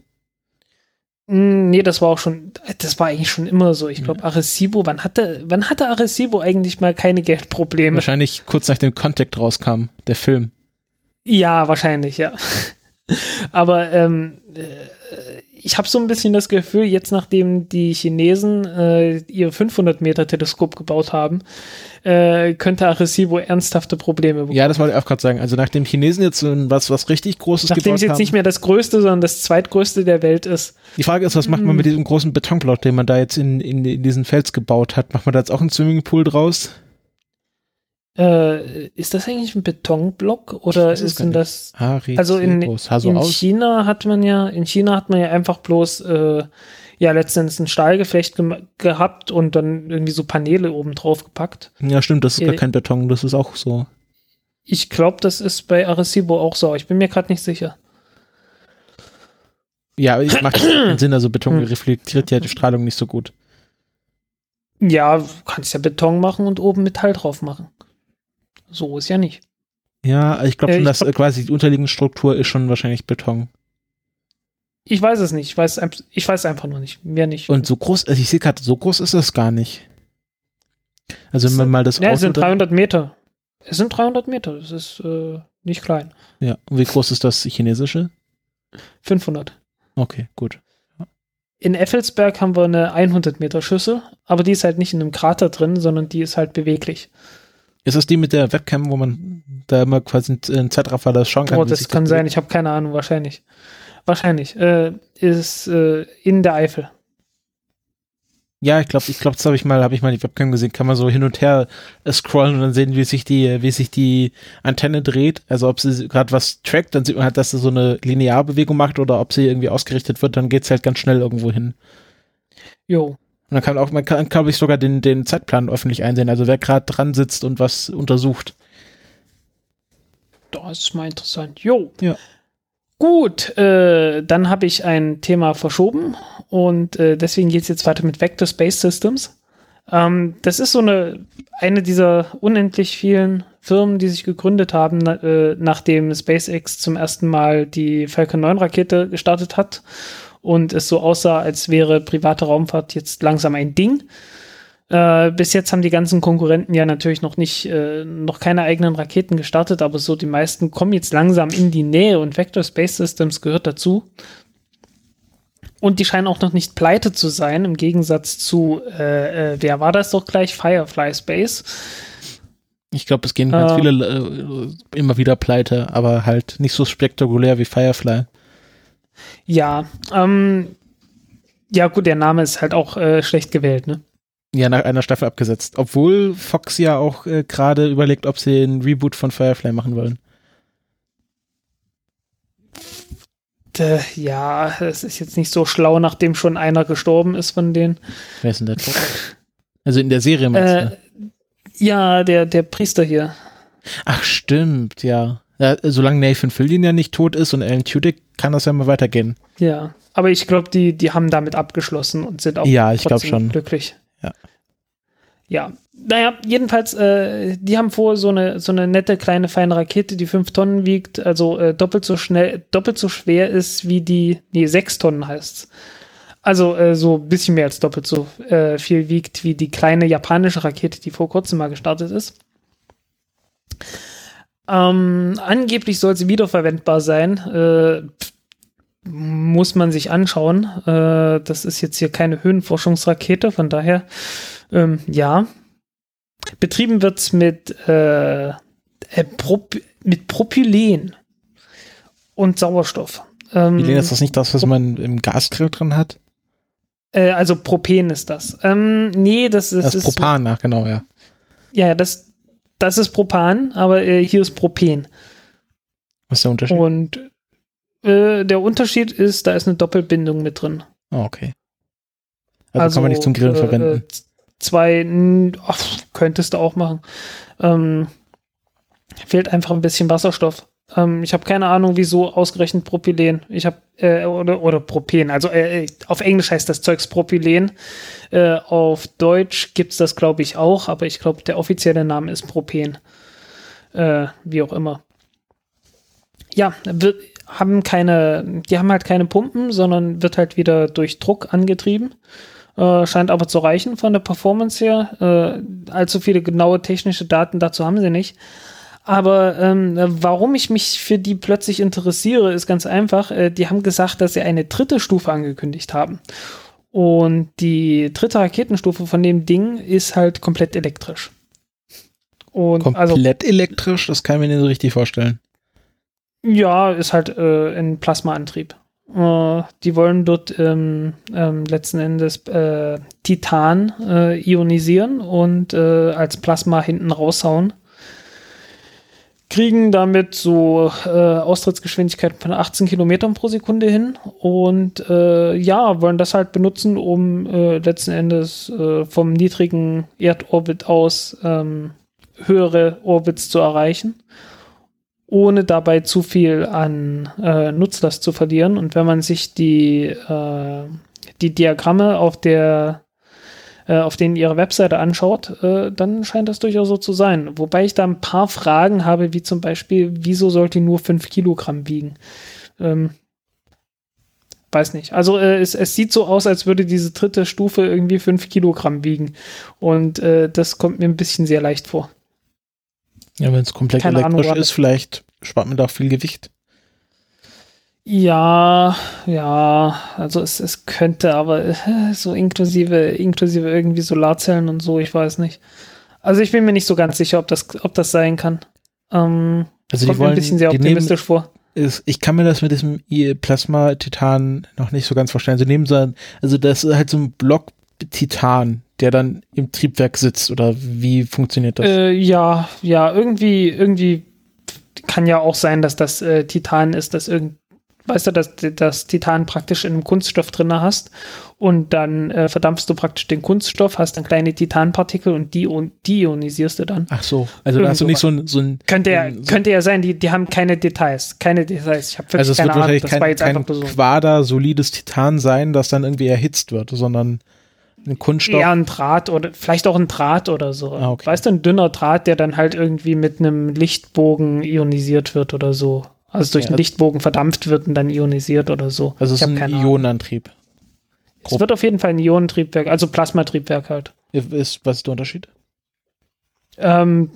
Mm, Nee, das war auch schon, das war eigentlich schon immer so. Ich glaube, Arecibo, wann hatte, wann hatte Arecibo eigentlich mal keine Geldprobleme? Wahrscheinlich kurz nachdem Contact rauskam, der Film. Ja, wahrscheinlich, ja. Aber ähm, äh, ich habe so ein bisschen das Gefühl, jetzt nachdem die Chinesen äh, ihr 500 Meter Teleskop gebaut haben, äh, könnte Arecibo ernsthafte Probleme bekommen. Ja, das wollte ich auch gerade sagen. Also nachdem Chinesen jetzt so was, was richtig Großes Nachdem gebaut es jetzt haben. nicht mehr das größte, sondern das zweitgrößte der Welt ist. Die Frage ist, was macht man mit diesem großen Betonblock, den man da jetzt in, in, in diesen Fels gebaut hat? Macht man da jetzt auch einen Swimmingpool draus? Äh, ist das eigentlich ein Betonblock oder ist gar denn das Also in, in. China hat man ja, in China hat man ja einfach bloß äh, ja letztendlich ein Stahlgeflecht gem- gehabt und dann irgendwie so Paneele oben drauf gepackt. Ja, stimmt, das ist gar Äh, kein Beton, das ist auch so. Ich glaube, das ist bei Arecibo auch so. Ich bin mir gerade nicht sicher. Ja, aber ich macht keinen Sinn, also Beton Hm. reflektiert ja die Strahlung nicht so gut. Ja, du kannst ja Beton machen und oben Metall drauf machen. So ist ja nicht. Ja, ich glaube Äh, dass glaub- äh, quasi die unterliegende Struktur ist schon wahrscheinlich Beton. Ich weiß es nicht. Ich weiß, ich weiß einfach nur nicht. Mehr nicht. Und so groß, also ich sehe gerade, so groß ist das gar nicht. Also wenn man mal das ja, es sind dann- 300 Meter. Es sind 300 Meter. Das ist äh, nicht klein. Ja, und wie groß ist das chinesische? 500. Okay, gut. In Effelsberg haben wir eine 100 Meter Schüssel, aber die ist halt nicht in einem Krater drin, sondern die ist halt beweglich. Ist das die mit der Webcam, wo man da immer quasi in Zeitraffer das schauen kann? Oh, das kann sein. bewegt? Ich habe keine Ahnung. Wahrscheinlich. Wahrscheinlich. Äh, ist äh, in der Eifel. Ja, ich glaube, ich glaube, das habe ich mal, habe ich mal die Webcam gesehen. Kann man so hin und her äh, scrollen und dann sehen, wie sich die, wie sich die Antenne dreht. Also ob sie gerade was trackt, dann sieht man halt, dass sie so eine Linearbewegung macht oder ob sie irgendwie ausgerichtet wird, dann geht's halt ganz schnell irgendwo hin. Jo. Und dann kann auch, man kann, glaube ich, sogar den, den Zeitplan öffentlich einsehen. Also wer gerade dran sitzt und was untersucht. Das ist mal interessant. Jo. Ja. Gut, äh, dann habe ich ein Thema verschoben und äh, deswegen geht es jetzt weiter mit Vector Space Systems. Ähm, das ist so eine, eine dieser unendlich vielen Firmen, die sich gegründet haben, na, äh, nachdem SpaceX zum ersten Mal die Falcon 9 Rakete gestartet hat und es so aussah, als wäre private Raumfahrt jetzt langsam ein Ding. Äh, bis jetzt haben die ganzen Konkurrenten ja natürlich noch nicht, äh, noch keine eigenen Raketen gestartet, aber so die meisten kommen jetzt langsam in die Nähe und Vector Space Systems gehört dazu. Und die scheinen auch noch nicht pleite zu sein, im Gegensatz zu, äh, äh, wer war das doch gleich? Firefly Space. Ich glaube, es gehen ganz Äh. viele äh, immer wieder pleite, aber halt nicht so spektakulär wie Firefly. Ja, ähm, ja gut, der Name ist halt auch äh, schlecht gewählt, ne? Ja, nach einer Staffel abgesetzt. Obwohl Fox ja auch äh, gerade überlegt, ob sie einen Reboot von Firefly machen wollen. Äh, ja, es ist jetzt nicht so schlau, nachdem schon einer gestorben ist von denen. Wer ist denn der tot? Also in der Serie meinst Äh, du? ja, der, der Priester hier. Ach, stimmt, ja. Ja. Solange Nathan Fillion ja nicht tot ist und Alan Tudyk, kann das ja mal weitergehen. Ja, aber ich glaube, die, die haben damit abgeschlossen und sind auch Ja, ich trotzdem schon. glücklich. Ja. Ja, naja, jedenfalls, äh, die haben vor, so eine, so eine nette kleine feine Rakete, die fünf Tonnen wiegt, also äh, doppelt so schnell, doppelt so schwer ist wie die, nee, sechs Tonnen heißt's. Also äh, so ein bisschen mehr als doppelt so äh, viel wiegt wie die kleine japanische Rakete, die vor kurzem mal gestartet ist. Ähm, angeblich soll sie wiederverwendbar sein. Äh, muss man sich anschauen. Äh, das ist jetzt hier keine Höhenforschungsrakete, von daher, ähm, ja. Betrieben wird's mit, äh, äh, Prop mit Propylen und Sauerstoff. Ähm, Helene, ist das nicht das, was man im Gasgrill drin hat? äh, also Propen ist das. Ähm, nee, das ist, Das ist Propan, ach genau, ja. ja, ja, das, das ist Propan, aber äh, hier ist Propen. Was ist der Unterschied? Und äh, der Unterschied ist, da ist eine Doppelbindung mit drin. Oh, okay. Also, kann man nicht zum Grillen äh, verwenden. zwei, ach, könntest du auch machen. Ähm, fehlt einfach ein bisschen Wasserstoff. Ähm, ich habe keine Ahnung, wieso ausgerechnet Propylen. Ich habe äh, oder oder Propen. Also äh, auf Englisch heißt das Zeugs Propylen. Äh, auf Deutsch gibt's das, glaube ich, auch, aber ich glaube, der offizielle Name ist Propen. Äh, wie auch immer. Ja, wird, haben keine, die haben halt keine Pumpen, sondern wird halt wieder durch Druck angetrieben. Äh, scheint aber zu reichen von der Performance her. Äh, allzu viele genaue technische Daten dazu haben sie nicht. Aber ähm, warum ich mich für die plötzlich interessiere, ist ganz einfach. Äh, die haben gesagt, dass sie eine dritte Stufe angekündigt haben. Und die dritte Raketenstufe von dem Ding ist halt komplett elektrisch. Und also Komplett elektrisch, das kann ich mir nicht so richtig vorstellen. Ja, ist halt äh, ein Plasmaantrieb. Äh, die wollen dort ähm, ähm, letzten Endes äh, Titan äh, ionisieren und äh, als Plasma hinten raushauen. Kriegen damit so äh, Austrittsgeschwindigkeiten von 18 Kilometern pro Sekunde hin und äh, ja, wollen das halt benutzen, um äh, letzten Endes äh, vom niedrigen Erdorbit aus ähm, höhere Orbits zu erreichen ohne dabei zu viel an äh, Nutzlast zu verlieren. Und wenn man sich die, äh, die Diagramme auf der äh, auf denen ihre Webseite anschaut, äh, dann scheint das durchaus so zu sein. Wobei ich da ein paar Fragen habe, wie zum Beispiel, wieso sollte die nur 5 Kilogramm wiegen? Ähm, weiß nicht. Also äh, es, es, sieht so aus, als würde diese dritte Stufe irgendwie 5 Kilogramm wiegen. Und äh, das kommt mir ein bisschen sehr leicht vor. Ja, wenn es komplett Keine elektrisch Ahnung, ist, vielleicht spart man da auch viel Gewicht. Ja, ja, also es, es könnte, aber äh, so inklusive, inklusive irgendwie Solarzellen und so, ich weiß nicht. Also ich bin mir nicht so ganz sicher, ob das, ob das sein kann. Ähm, also die wollen, ein bisschen sehr optimistisch nehmen, vor. Ist, ich kann mir das mit diesem Plasma-Titan noch nicht so ganz vorstellen. Sie nehmen so, also das ist halt so ein Block Titan, der dann im Triebwerk sitzt oder wie funktioniert das? Äh, ja, ja, irgendwie, irgendwie kann ja auch sein, dass das äh, Titan ist, das irgendwie weißt du, dass das Titan praktisch in einem Kunststoff drin hast und dann äh, verdampfst du praktisch den Kunststoff, hast dann kleine Titanpartikel und die, die ionisierst du dann. Ach so, also da hast du nicht so ein, so ein könnte ja, so könnte ja sein, die, die haben keine Details, keine Details. Ich habe wirklich also es keine wird Ahnung, wahrscheinlich kein, war kein so. Quader solides Titan sein, das dann irgendwie erhitzt wird, sondern ein Kunststoff. Eher ein Draht oder vielleicht auch ein Draht oder so. Ah, okay. Weißt du, ein dünner Draht, der dann halt irgendwie mit einem Lichtbogen ionisiert wird oder so. Also durch ja, einen Lichtbogen verdampft wird und dann ionisiert oder so. Also es ist ein Ionenantrieb. Es wird auf jeden Fall ein Ionentriebwerk, also Plasmatriebwerk halt. Ist, was ist der Unterschied? Ähm,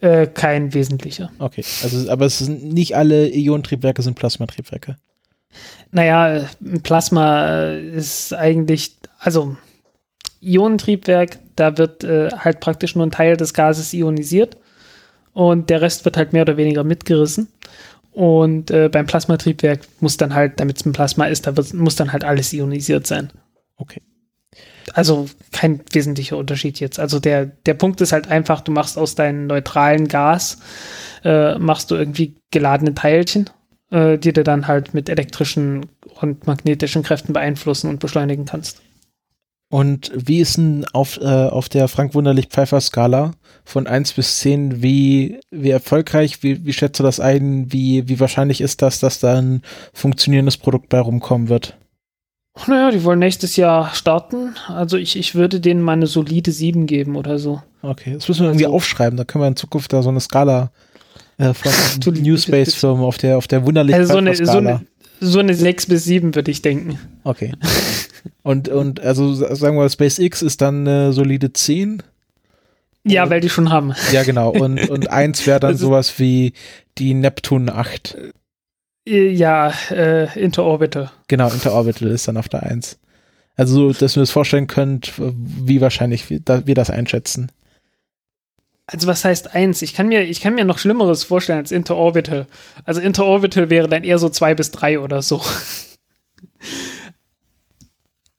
äh, kein wesentlicher. Okay, also aber es sind nicht alle Ionentriebwerke sind Plasmatriebwerke. Naja, ein Plasma ist eigentlich, also Ionentriebwerk, da wird äh, halt praktisch nur ein Teil des Gases ionisiert und der Rest wird halt mehr oder weniger mitgerissen. Und äh, beim Plasmatriebwerk muss dann halt, damit es ein Plasma ist, da muss dann halt alles ionisiert sein. Okay. Also kein wesentlicher Unterschied jetzt. Also der, der Punkt ist halt einfach, du machst aus deinem neutralen Gas, äh, machst du irgendwie geladene Teilchen, äh, die du dann halt mit elektrischen und magnetischen Kräften beeinflussen und beschleunigen kannst. Und wie ist denn auf, äh, auf der Frank Wunderlich Pfeiffer Skala von 1 bis 10, wie, wie erfolgreich, wie, wie schätzt du das ein, wie, wie wahrscheinlich ist das, dass da ein funktionierendes Produkt bei rumkommen wird? Naja, die wollen nächstes Jahr starten. Also ich, ich würde denen mal eine solide 7 geben oder so. Okay, das müssen wir irgendwie also, aufschreiben, da können wir in Zukunft da so eine Skala äh, von New Space Firmen auf der, auf der wunderlichen also so eine, Skala. So eine, so eine 6 bis 7 würde ich denken. Okay. Und, und also sagen wir, SpaceX ist dann eine solide 10. Ja, weil die schon haben. Ja, genau. Und, und eins wäre dann sowas wie die Neptun 8. Äh, ja, äh, Interorbital. Genau, Interorbital ist dann auf der 1. Also, dass ihr das vorstellen könnt, wie wahrscheinlich wir das einschätzen. Also was heißt eins? Ich kann mir, ich kann mir noch Schlimmeres vorstellen als Interorbital. Also Interorbital wäre dann eher so zwei bis drei oder so.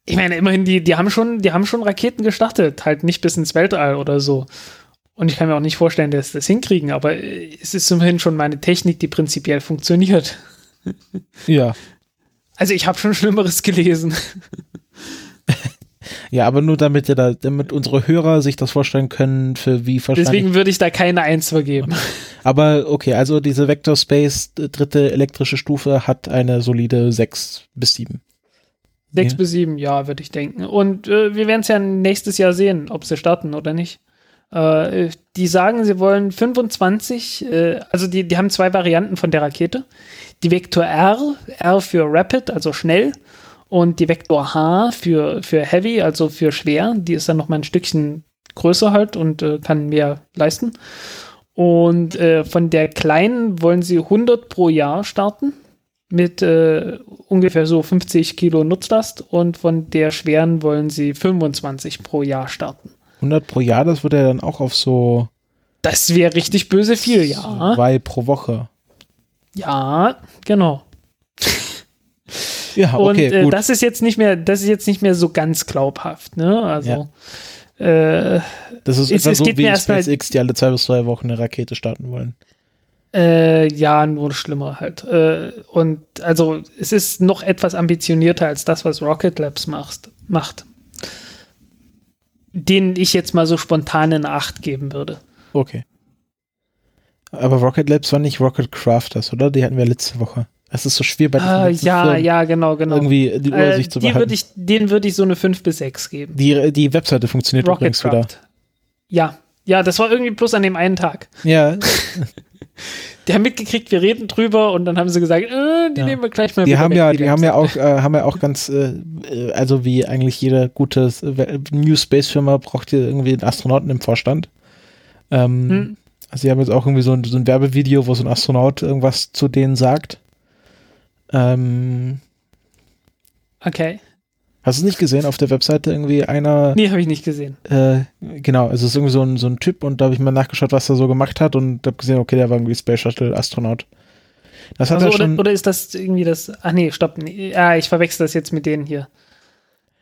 Ich meine, immerhin, die, die haben schon, die haben schon Raketen gestartet, halt nicht bis ins Weltall oder so. Und ich kann mir auch nicht vorstellen, dass sie das hinkriegen, aber es ist immerhin schon meine Technik, die prinzipiell funktioniert. Ja. Also ich habe schon Schlimmeres gelesen. Ja, aber nur damit, da, damit unsere Hörer sich das vorstellen können, für wie wahrscheinlich. Deswegen würde ich da keine Eins vergeben. Aber okay, also diese Vector Space dritte elektrische Stufe hat eine solide 6 bis 7. Sechs ja. bis sieben, ja, würde ich denken. Und äh, wir werden es ja nächstes Jahr sehen, ob sie starten oder nicht. Äh, die sagen, sie wollen 25, äh, also die, die haben zwei Varianten von der Rakete. Die Vektor R, R für Rapid, also schnell, und die Vektor H für, für Heavy, also für schwer. Die ist dann noch mal ein Stückchen größer halt und äh, kann mehr leisten. Und äh, von der kleinen wollen sie 100 pro Jahr starten mit äh, ungefähr so 50 Kilo Nutzlast und von der schweren wollen sie 25 pro Jahr starten. 100 pro Jahr, das würde ja dann auch auf so. Das wäre richtig böse viel, ja. Zwei pro Woche. Ja, genau. Ja, okay, und äh, das ist jetzt nicht mehr, das ist jetzt nicht mehr so ganz glaubhaft, ne? Also. Ja. Äh, das ist es, etwa so wie SpaceX, die alle zwei bis drei Wochen eine Rakete starten wollen. Äh, ja, nur schlimmer halt. Äh, und also es ist noch etwas ambitionierter als das, was Rocket Labs macht. macht. Den ich jetzt mal so spontan in Acht geben würde. Okay. Aber Rocket Labs war nicht Rocket Crafters, oder? Die hatten wir letzte Woche. Es ist so schwer bei Ah, ja, Firmen ja, genau, genau. irgendwie die äh, Übersicht zu die behalten. würde ich, den würde ich so eine 5 bis 6 geben. die, die Webseite funktioniert übrigens wieder. Rocketcraft. Ja, ja, das war irgendwie bloß an dem einen Tag. Ja, Die haben mitgekriegt, wir reden drüber und dann haben sie gesagt, äh, die Ja. nehmen wir gleich mal die wieder haben weg, ja, die haben ja auch, äh, haben ja auch ganz, äh, äh, also wie eigentlich jede gute äh, New Space Firma braucht hier irgendwie einen Astronauten im Vorstand. Ähm, Hm. Also sie haben jetzt auch irgendwie so ein, so ein Werbevideo, wo so ein Astronaut irgendwas zu denen sagt. Ähm, Okay. hast du es nicht gesehen auf der Webseite irgendwie einer? Nee, habe ich nicht gesehen. Äh, genau, also es ist irgendwie so ein, so ein Typ und da habe ich mal nachgeschaut, was er so gemacht hat und habe gesehen, okay, der war irgendwie Space Shuttle Astronaut. Das hat Also, er schon, oder, oder ist das irgendwie das. Ach nee, stopp. Nee, ah, ich verwechsel das jetzt mit denen hier.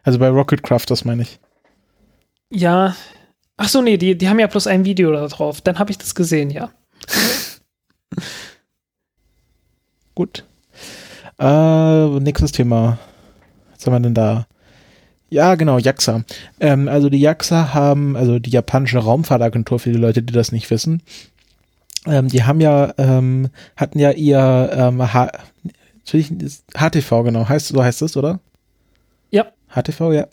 also bei Rocketcraft, das meine ich. Ja. Ach so, nee, die, die haben ja bloß ein Video da drauf. Dann habe ich das gesehen, ja. Gut. Äh, nächstes Thema. Was haben wir denn da? Ja, genau, JAXA. Ähm, also die JAXA haben, also die japanische Raumfahrtagentur für die Leute, die das nicht wissen, ähm, die haben ja, ähm, hatten ja ihr ähm, H HTV, genau, heißt, so heißt es, oder? HTV, ja.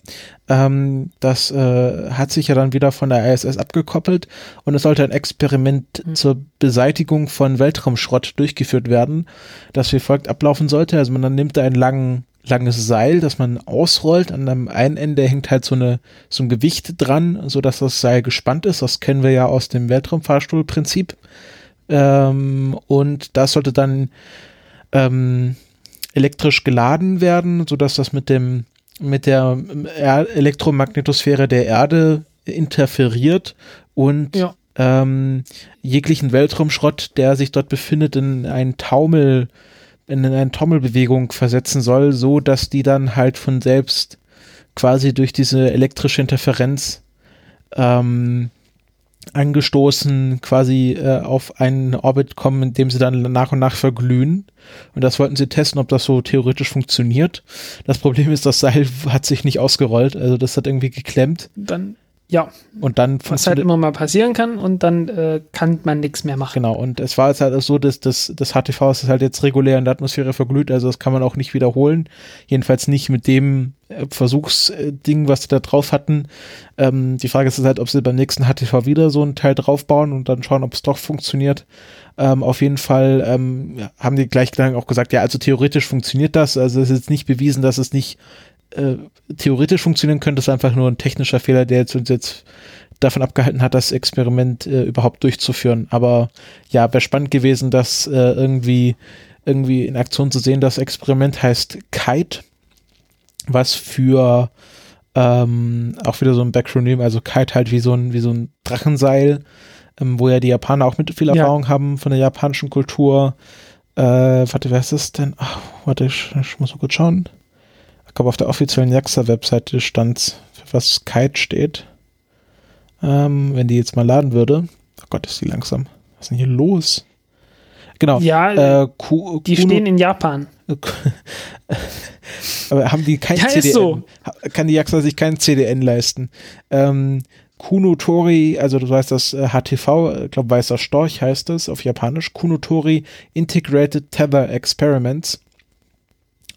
Ähm, das äh, hat sich ja dann wieder von der ISS abgekoppelt und es sollte ein Experiment Mhm. zur Beseitigung von Weltraumschrott durchgeführt werden, das wie folgt ablaufen sollte. Also man nimmt da ein lang, langes Seil, das man ausrollt. An einem einen Ende hängt halt so, eine, so ein Gewicht dran, sodass das Seil gespannt ist. Das kennen wir ja aus dem Weltraumfahrstuhlprinzip. Ähm, und das sollte dann ähm, elektrisch geladen werden, sodass das mit dem mit der er Elektromagnetosphäre der Erde interferiert und Ja. ähm, jeglichen Weltraumschrott, der sich dort befindet, in einen Taumel, in eine Taumelbewegung versetzen soll, so dass die dann halt von selbst quasi durch diese elektrische Interferenz ähm, angestoßen quasi äh, auf einen Orbit kommen, in dem sie dann nach und nach verglühen. Und das wollten sie testen, ob das so theoretisch funktioniert. Das Problem ist, das Seil hat sich nicht ausgerollt, also das hat irgendwie geklemmt Dann, ja, und dann was halt immer mal passieren kann und dann äh, kann man nichts mehr machen. Genau, und es war jetzt halt auch so, dass das, das HTV ist halt jetzt regulär in der Atmosphäre verglüht, also das kann man auch nicht wiederholen. Jedenfalls nicht mit dem äh, Versuchsding, was sie da drauf hatten. Ähm, die Frage ist halt, ob sie beim nächsten HTV wieder so ein Teil draufbauen und dann schauen, ob es doch funktioniert. Ähm, auf jeden Fall ähm, haben die gleich auch gesagt, ja, also theoretisch funktioniert das. Also es ist jetzt nicht bewiesen, dass es nicht äh, theoretisch funktionieren könnte. Ist einfach nur ein technischer Fehler, der jetzt uns jetzt davon abgehalten hat, das Experiment äh, überhaupt durchzuführen. Aber ja, wäre spannend gewesen, das äh, irgendwie irgendwie in Aktion zu sehen. Das Experiment heißt Kite, was für ähm, auch wieder so ein Backronym, also Kite halt wie so ein wie so ein Drachenseil, ähm, wo ja die Japaner auch mit viel Ja. Erfahrung haben von der japanischen Kultur. Äh, warte, wer ist das denn? Ach, warte, ich, ich muss mal kurz schauen. Ich glaube, auf der offiziellen JAXA-Webseite stand, für was Kite steht. Ähm, wenn die jetzt mal laden würde. Oh Gott, ist die langsam. Was ist denn hier los? Genau. Ja, äh, Ku- die Kuno- stehen in Japan. aber haben die kein Ja, CDN? so. Kann die JAXA sich kein CDN leisten? Ähm, Kunotori, also du weißt das äh, HTV, ich glaube weißer Storch heißt es auf Japanisch, Kunotori Integrated Tether Experiments.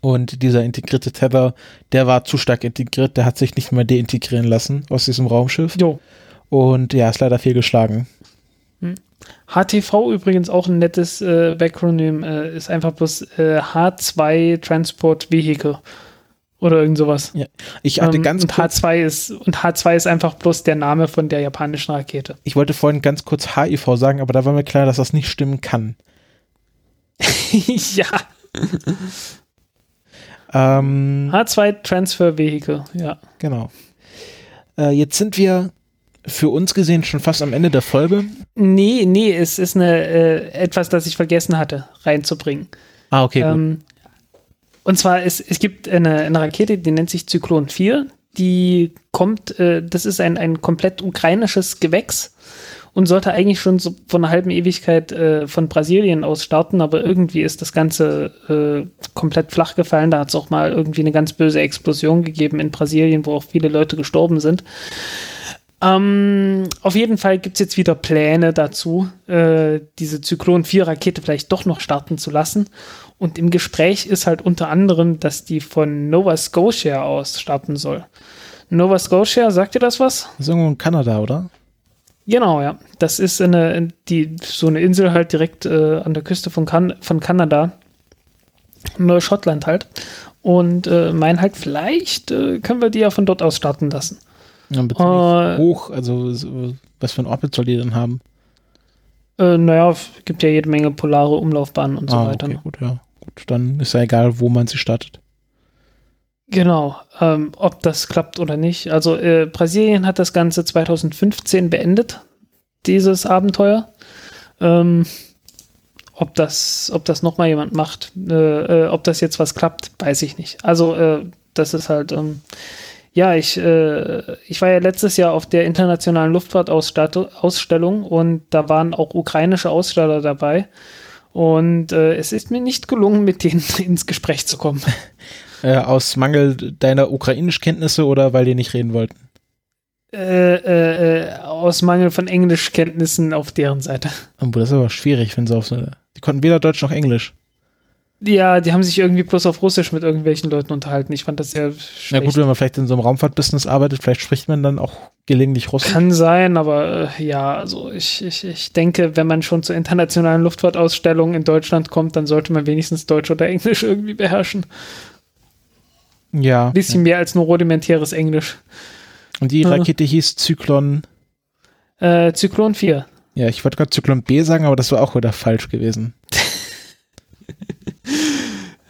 Und dieser integrierte Tether, der war zu stark integriert, der hat sich nicht mehr deintegrieren lassen aus diesem Raumschiff. Jo. Und ja, ist leider fehlgeschlagen. HTV übrigens auch ein nettes äh, Backronym, äh, ist einfach bloß äh, H2 Transport Vehicle oder irgend sowas. Ja. Ich hatte Ähm, ganz und kurz, H2 ist und H2 ist einfach bloß der Name von der japanischen Rakete. ich wollte vorhin ganz kurz HIV sagen, aber da war mir klar, dass das nicht stimmen kann. ja, Ähm, H2 Transfer Vehicle, ja. Genau. Äh, jetzt sind wir für uns gesehen schon fast am Ende der Folge. Nee, nee, es ist eine äh, etwas, das ich vergessen hatte reinzubringen. Ah, okay, Ähm, und zwar, es, es gibt eine, eine Rakete, die nennt sich Zyklon 4. Die kommt, äh, das ist ein, ein komplett ukrainisches Gewächs und sollte eigentlich schon so von einer halben Ewigkeit äh, von Brasilien aus starten, aber irgendwie ist das Ganze äh, komplett flach gefallen. Da hat es auch mal irgendwie eine ganz böse Explosion gegeben in Brasilien, wo auch viele Leute gestorben sind. Ähm, auf jeden Fall gibt es jetzt wieder Pläne dazu, äh, diese Zyklon 4 Rakete vielleicht doch noch starten zu lassen. Und im Gespräch ist halt unter anderem, dass die von Nova Scotia aus starten soll. Nova Scotia, sagt ihr das was? Das ist irgendwo in Kanada, oder? Genau, ja. Das ist eine, die, so eine Insel halt direkt äh, an der Küste von, kan von Kanada. Neuschottland halt. Und äh, meinen halt, vielleicht äh, können wir die ja von dort aus starten lassen. Ja, Äh, hoch, also so- was für ein Orbit soll die denn haben? Äh, naja, gibt ja jede Menge polare Umlaufbahnen und so ah, weiter. okay, ne? gut, ja. Gut, dann ist ja egal, wo man sie startet. Genau, ähm, ob das klappt oder nicht. Also äh, Brasilien hat das Ganze 2015 beendet, dieses Abenteuer. Ähm, ob das, ob das nochmal jemand macht, äh, äh, ob das jetzt was klappt, weiß ich nicht. Also äh, das ist halt, ähm, ja, ich, äh, ich war ja letztes Jahr auf der internationalen Luftfahrtausstellung und da waren auch ukrainische Aussteller dabei. Und äh, es ist mir nicht gelungen, mit denen ins Gespräch zu kommen. Äh, aus Mangel deiner Ukrainischkenntnisse oder weil die nicht reden wollten? äh, äh, äh, aus Mangel von Englischkenntnissen auf deren Seite. Obwohl, das ist aber schwierig, wenn sie auf so eine. Die konnten weder Deutsch noch Englisch. Ja, die haben sich irgendwie bloß auf Russisch mit irgendwelchen Leuten unterhalten. Ich fand das sehr Na schlecht. gut, wenn man vielleicht in so einem Raumfahrtbusiness arbeitet, vielleicht spricht man dann auch gelegentlich Russisch. Kann sein, aber äh, ja, also ich, ich, ich denke, wenn man schon zur internationalen Luftfahrtausstellung in Deutschland kommt, dann sollte man wenigstens Deutsch oder Englisch irgendwie beherrschen. Ja. Ein bisschen mehr als nur rudimentäres Englisch. Und die Ja. Rakete hieß Zyklon. Äh, Zyklon 4. Ja, ich wollte gerade Zyklon B sagen, aber das war auch wieder falsch gewesen.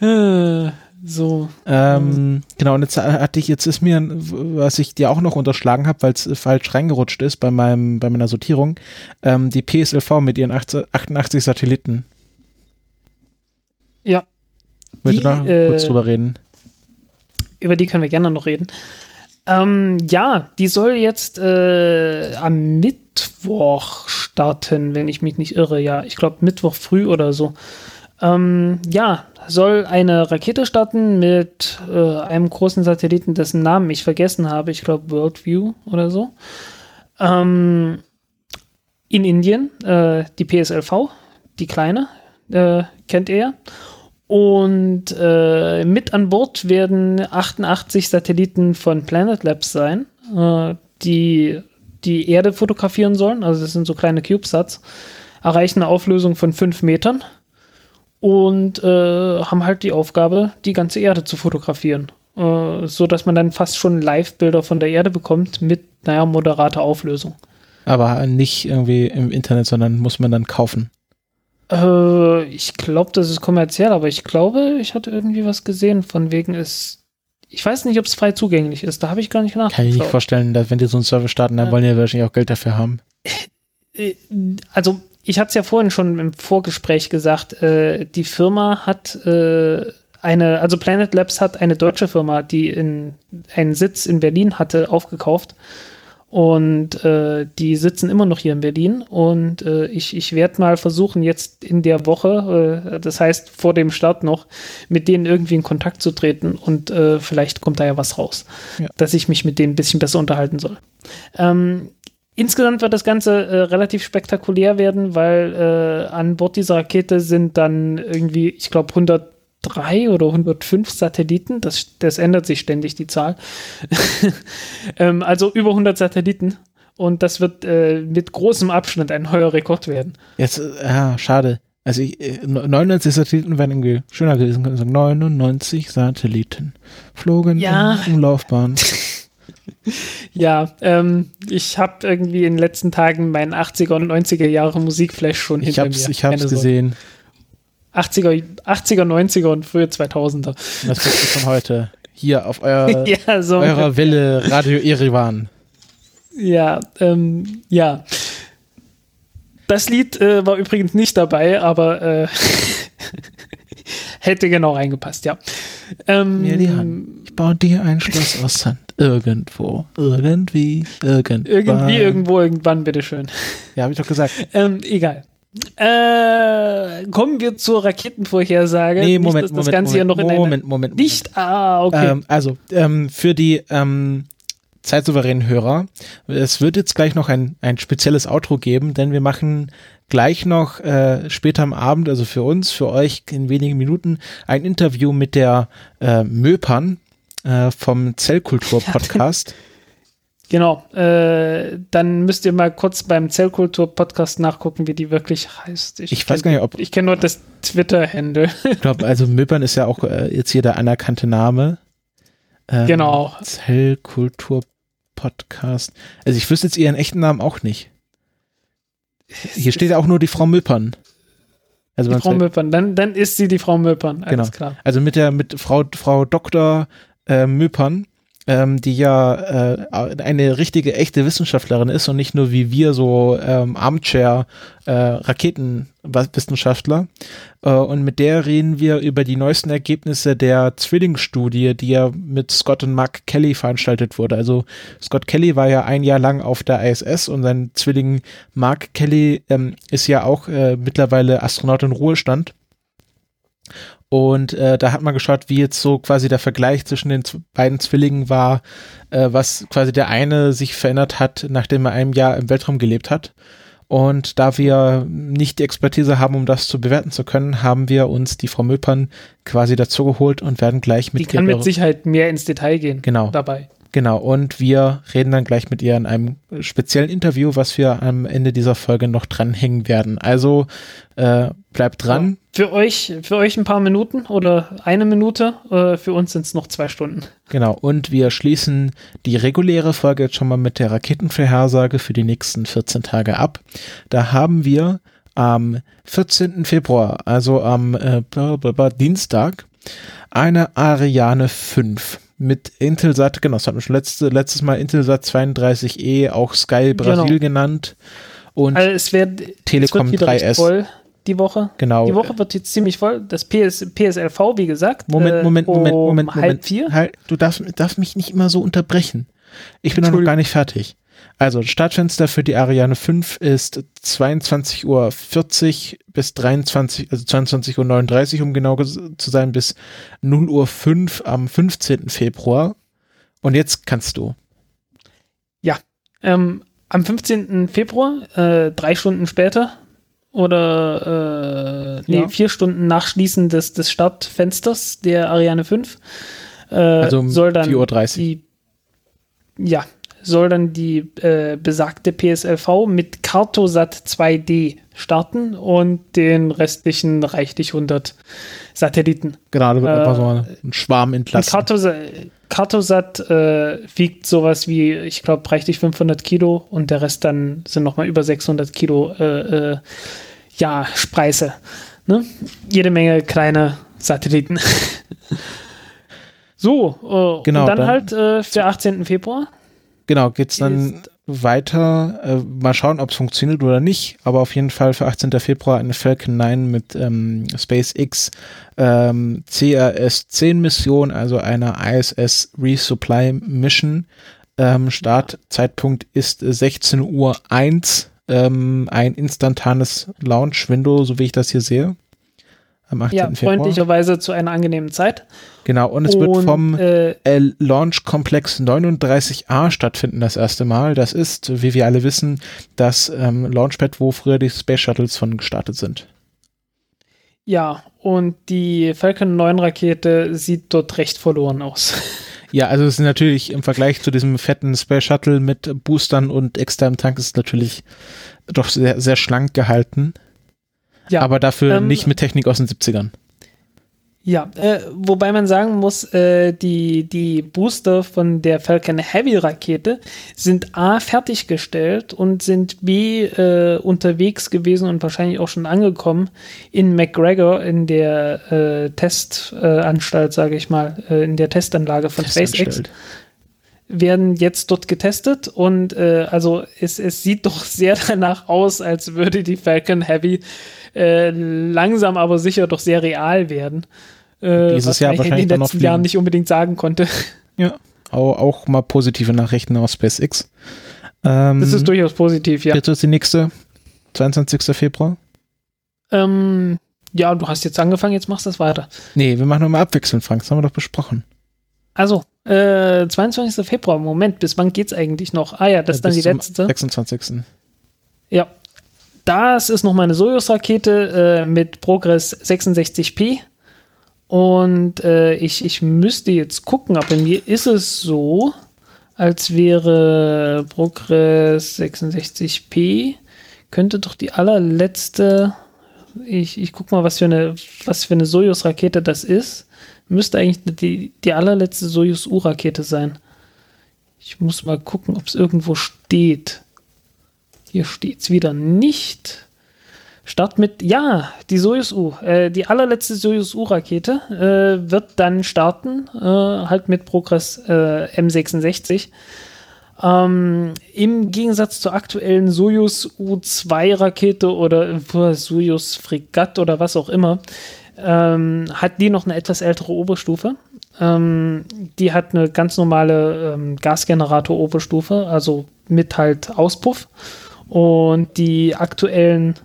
Äh, so. Ähm, genau, und jetzt hatte ich, jetzt ist mir, was ich dir auch noch unterschlagen habe, weil es falsch reingerutscht ist bei meinem, bei meiner Sortierung, ähm, die PSLV mit ihren 80, 88 Satelliten. Ja. Wollte Die, da äh, kurz drüber reden. Über die können wir gerne noch reden. Ähm, ja, die soll jetzt äh, am Mittwoch starten, wenn ich mich nicht irre. Ja, ich glaube Mittwoch früh oder so. Ähm, ja, soll eine Rakete starten mit äh, einem großen Satelliten, dessen Namen ich vergessen habe. Ich glaube Worldview oder so. Ähm, in Indien, äh, die PSLV, die kleine, äh, kennt ihr ja. Und äh, mit an Bord werden 88 Satelliten von Planet Labs sein, äh, die die Erde fotografieren sollen. Also das sind so kleine CubeSats, erreichen eine Auflösung von 5 Metern und äh, haben halt die Aufgabe, die ganze Erde zu fotografieren. Äh, so dass man dann fast schon Live-Bilder von der Erde bekommt mit, naja, moderater Auflösung. Aber nicht irgendwie im Internet, sondern muss man dann kaufen. Äh, ich glaube, das ist kommerziell, aber ich glaube, ich hatte irgendwie was gesehen, von wegen es. Ich weiß nicht, ob es frei zugänglich ist. Da habe ich gar nicht nachgeschaut. Kann ich nicht vorstellen, dass wenn die so einen Server starten, dann Ja. wollen die ja wahrscheinlich auch Geld dafür haben. Äh, Also, ich hatte es ja vorhin schon im Vorgespräch gesagt, äh, die Firma hat äh, eine, also Planet Labs hat eine deutsche Firma, die in, einen Sitz in Berlin hatte, aufgekauft. Und äh, die sitzen immer noch hier in Berlin. Und äh, ich, ich werde mal versuchen, jetzt in der Woche, äh, das heißt vor dem Start noch, mit denen irgendwie in Kontakt zu treten. Und äh, vielleicht kommt da ja was raus, Ja. dass ich mich mit denen ein bisschen besser unterhalten soll. Ähm, Insgesamt wird das Ganze äh, relativ spektakulär werden, weil äh, an Bord dieser Rakete sind dann irgendwie, ich glaube, 103 oder 105 Satelliten. Das, das ändert sich ständig, die Zahl. ähm, also über 100 Satelliten. Und das wird äh, mit großem Abstand ein neuer Rekord werden. Jetzt, äh, ja, schade. Also ich, äh, 99 Satelliten wären irgendwie schöner gewesen. Also 99 Satelliten flogen Ja. in Umlaufbahn. Ja, ähm, ich habe irgendwie in den letzten Tagen meinen 80er und 90er Jahre Musikflash schon Ich hinter hab's, mir. ich hab's Keine Sorge. Gesehen. 80er, 80er, 90er und frühe 2000er. Das Beste von heute. Hier auf euer, ja, so. eurer Welle Radio Erivan. Ja, ähm, ja. Das Lied äh, war übrigens nicht dabei, aber äh, hätte genau reingepasst, ja. Ähm, Mir die Hand. Ich baue dir ein Schloss aus Sand. Irgendwo. Irgendwie. Irgendwann. Irgendwie, irgendwo, irgendwann, bitteschön. Ja, habe ich doch gesagt. Ähm, egal. Äh, kommen wir zur Raketenvorhersage. Nee, Nicht, Moment, dass Moment, das Ganze hier Moment, noch in Moment, eine Moment, Moment. Nicht? Ah, okay. Ähm, also, ähm, für die ähm, zeitsouveränen Hörer. Es wird jetzt gleich noch ein, ein spezielles Outro geben, denn wir machen gleich noch äh, später am Abend, also für uns, für euch in wenigen Minuten, ein Interview mit der äh, Möpern äh, vom Zellkultur-Podcast. Genau, äh, dann müsst ihr mal kurz beim Zellkultur-Podcast nachgucken, wie die wirklich heißt. Ich, ich weiß gar nicht, ob. Ich kenne nur das Twitter-Handle. Ich glaube, also Möpern ist ja auch äh, jetzt hier der anerkannte Name. Ähm, genau. Zellkultur-Podcast. Also ich wüsste jetzt ihren echten Namen auch nicht. Hier steht ja auch nur die Frau Möpern. Also die Frau Möpern, dann, dann ist sie die Frau Möpern, alles genau. klar. Also mit der, mit Frau, Frau Dr. Äh, Möpern ähm, die ja äh, eine richtige, echte Wissenschaftlerin ist und nicht nur wie wir so ähm, Armchair äh. Äh, und mit der reden wir über die neuesten Ergebnisse der Zwillingsstudie, die ja mit Scott und Mark Kelly veranstaltet wurde. Also Scott Kelly war ja ein Jahr lang auf der ISS und sein Zwilling Mark Kelly ähm, ist ja auch äh, mittlerweile Astronaut in Ruhestand. Und äh, da hat man geschaut, wie jetzt so quasi der Vergleich zwischen den beiden Zwillingen war, äh, was quasi der eine sich verändert hat, nachdem er ein Jahr im Weltraum gelebt hat. Und da wir nicht die Expertise haben, um das zu bewerten zu können, haben wir uns die Frau Möpern quasi dazu geholt und werden gleich mit die kann mit Sicherheit mehr ins Detail gehen. Genau. Dabei. Genau, und wir reden dann gleich mit ihr in einem speziellen Interview, was wir am Ende dieser Folge noch dranhängen werden. Also äh, bleibt dran. Für euch, für euch ein paar Minuten oder eine Minute, äh, für uns sind es noch zwei Stunden. Genau, und wir schließen die reguläre Folge jetzt schon mal mit der Raketenvorhersage für die nächsten 14 Tage ab. Da haben wir am 14. Februar, also am äh, Dienstag, eine Ariane 5 mit Intelsat, genau, das hatten wir schon letzte, letztes Mal Intelsat 32E, auch Sky Brasil genau. genannt. Und also es wird, Telekom es wird 3S. Voll die Woche. Genau. Die Woche wird jetzt ziemlich voll. Das PS, PSLV, wie gesagt. Moment, Moment, Moment, um Moment, Moment. Halb vier. Halt, du darfst, darfst mich nicht immer so unterbrechen. Ich bin noch gar nicht fertig. Also, Startfenster für die Ariane 5 ist 22.40 Uhr bis 23, also 22.39 Uhr, um genau zu sein, bis 0.05 Uhr am 15. Februar. Und jetzt kannst du. Ja, ähm, am 15. Februar, äh, drei Stunden später, oder äh, nee, ja. vier Stunden nach Schließen des, des Startfensters der Ariane 5, äh, also um soll dann 4.30 die ja, soll dann die äh, besagte PSLV mit Cartosat 2D starten und den restlichen reichlich 100 Satelliten. Gerade wird äh, einfach so ein Schwarm entlassen. Cartosat, Cartosat äh, wiegt sowas wie, ich glaube, reichlich 500 Kilo und der Rest dann sind nochmal über 600 Kilo, äh, äh, ja, Spreise. Ne? Jede Menge kleine Satelliten. so, äh, genau, und dann, dann halt äh, für 18. Februar Genau, geht's dann weiter. Äh, mal schauen, ob es funktioniert oder nicht. Aber auf jeden Fall für 18. Februar eine Falcon 9 mit ähm, SpaceX ähm, CRS-10 Mission, also einer ISS Resupply Mission. Ähm, Startzeitpunkt ist 16 Uhr 1. Ähm, ein instantanes Launch-Window, so wie ich das hier sehe am 18. Ja, Februar. freundlicherweise zu einer angenehmen Zeit. Genau, und es und, wird vom äh, Launch Komplex 39a stattfinden das erste Mal. Das ist, wie wir alle wissen, das ähm, Launchpad, wo früher die Space Shuttles von gestartet sind. Ja, und die Falcon 9 Rakete sieht dort recht verloren aus. Ja, also es ist natürlich im Vergleich zu diesem fetten Space Shuttle mit Boostern und externem Tank ist natürlich doch sehr, sehr schlank gehalten. Ja, aber dafür ähm, nicht mit Technik aus den 70ern. Ja, äh, wobei man sagen muss, äh, die, die Booster von der Falcon Heavy Rakete sind A fertiggestellt und sind B äh, unterwegs gewesen und wahrscheinlich auch schon angekommen in McGregor in der äh, Testanstalt, sage ich mal, äh, in der Testanlage von SpaceX werden jetzt dort getestet und äh, also es, es sieht doch sehr danach aus, als würde die Falcon Heavy äh, langsam aber sicher doch sehr real werden. Äh, Dieses Jahr wahrscheinlich in den letzten Jahren nicht unbedingt sagen konnte. Ja, auch, auch mal positive Nachrichten aus SpaceX. Ähm, das ist durchaus positiv, ja. Jetzt ist die nächste, 22. Februar. Ähm, ja, du hast jetzt angefangen, jetzt machst du es weiter. Nee, wir machen nochmal abwechselnd, Frank, das haben wir doch besprochen. Also, äh, 22. Februar, Moment, bis wann geht's eigentlich noch? Ah ja, das ist dann Bis die letzte. 26. Ja. Das ist noch meine Soyuz-Rakete äh, mit Progress 66p. Und äh, ich, ich müsste jetzt gucken, aber mir ist es so, als wäre Progress 66p, könnte doch die allerletzte, ich, ich guck mal, was für eine, was für eine Soyuz-Rakete das ist. Müsste eigentlich die, die allerletzte Soyuz-U-Rakete sein. Ich muss mal gucken, ob es irgendwo steht. Hier steht es wieder nicht. Start mit, ja, die Soyuz U. Äh, die allerletzte Soyuz U-Rakete äh, wird dann starten, äh, halt mit Progress äh, M66. Ähm, Im Gegensatz zur aktuellen Soyuz U-2-Rakete oder äh, Soyuz Fregatt oder was auch immer, ähm, hat die noch eine etwas ältere Oberstufe. Ähm, die hat eine ganz normale ähm, Gasgenerator-Oberstufe, also mit halt Auspuff. Und die aktuellen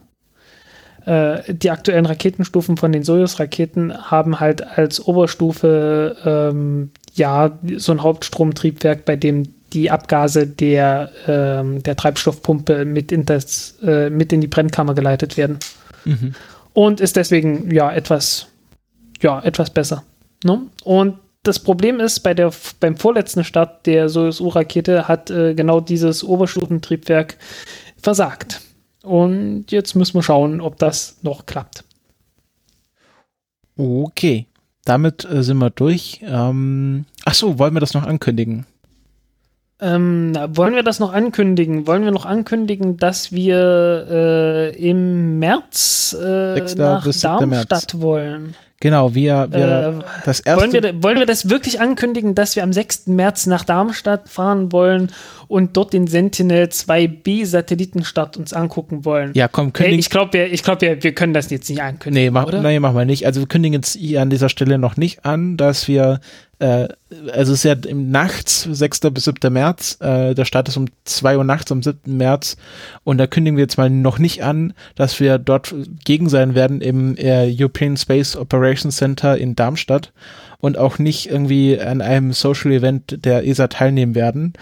äh, die aktuellen Raketenstufen von den Soyuz-Raketen haben halt als Oberstufe ähm, ja so ein Hauptstromtriebwerk, bei dem die Abgase der, ähm, der Treibstoffpumpe mit in, das, äh, mit in die Brennkammer geleitet werden. Mhm. Und ist deswegen ja etwas, ja, etwas besser. Ne? Und das Problem ist, bei der, beim vorletzten Start der Soyuz-U-Rakete hat äh, genau dieses Oberstufentriebwerk versagt. Und jetzt müssen wir schauen, ob das noch klappt. Okay, damit äh, sind wir durch. Ähm, ach wollen wir das noch ankündigen? Ähm, wollen wir das noch ankündigen? Wollen wir noch ankündigen, dass wir äh, im März äh, 6. nach 7. März. Darmstadt wollen? Genau, wir, wir Äh, das erste. Wollen wir, wollen wir das wirklich ankündigen, dass wir am 6. März nach Darmstadt fahren wollen und dort den Sentinel 2B Satellitenstart uns angucken wollen? ja, komm, Hey, kündigen. ich glaube, wir, ich glaub, wir, wir können das jetzt nicht ankündigen. nee, mach, oder? nee, machen wir nicht. Also wir kündigen jetzt hier an dieser Stelle noch nicht an, dass wir, äh, also es ist ja im nachts, 6. bis 7. März, äh, der Start ist um 2 Uhr nachts am 7. März und da kündigen wir jetzt mal noch nicht an, dass wir dort gegen sein werden im äh, European Space Operations Center in Darmstadt und auch nicht irgendwie an einem Social Event der ESA teilnehmen werden.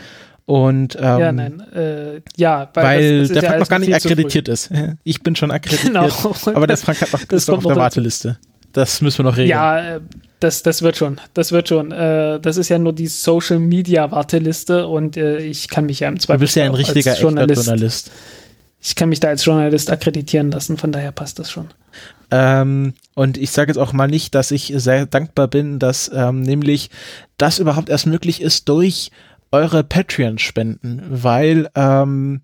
Und ähm, ja, nein. Äh, ja, weil, das- das ist der ja Frank noch gar nicht akkreditiert ist. Ich bin schon akkreditiert, Genau. aber der Frank hat noch, Das ist noch auf der. Warteliste. Das müssen wir noch regeln. Ja, äh, das, das wird schon. Das wird schon. Äh, das ist ja nur die Social Media Warteliste und äh, ich kann mich ja im du Zweifel bist ja ein richtiger Journalist, Journalist. Ich kann mich da als Journalist akkreditieren lassen, von daher passt das schon. Ähm, und ich sage jetzt auch mal nicht, dass ich sehr dankbar bin, dass ähm, nämlich das überhaupt erst möglich ist durch eure Patreon-Spenden, weil ähm,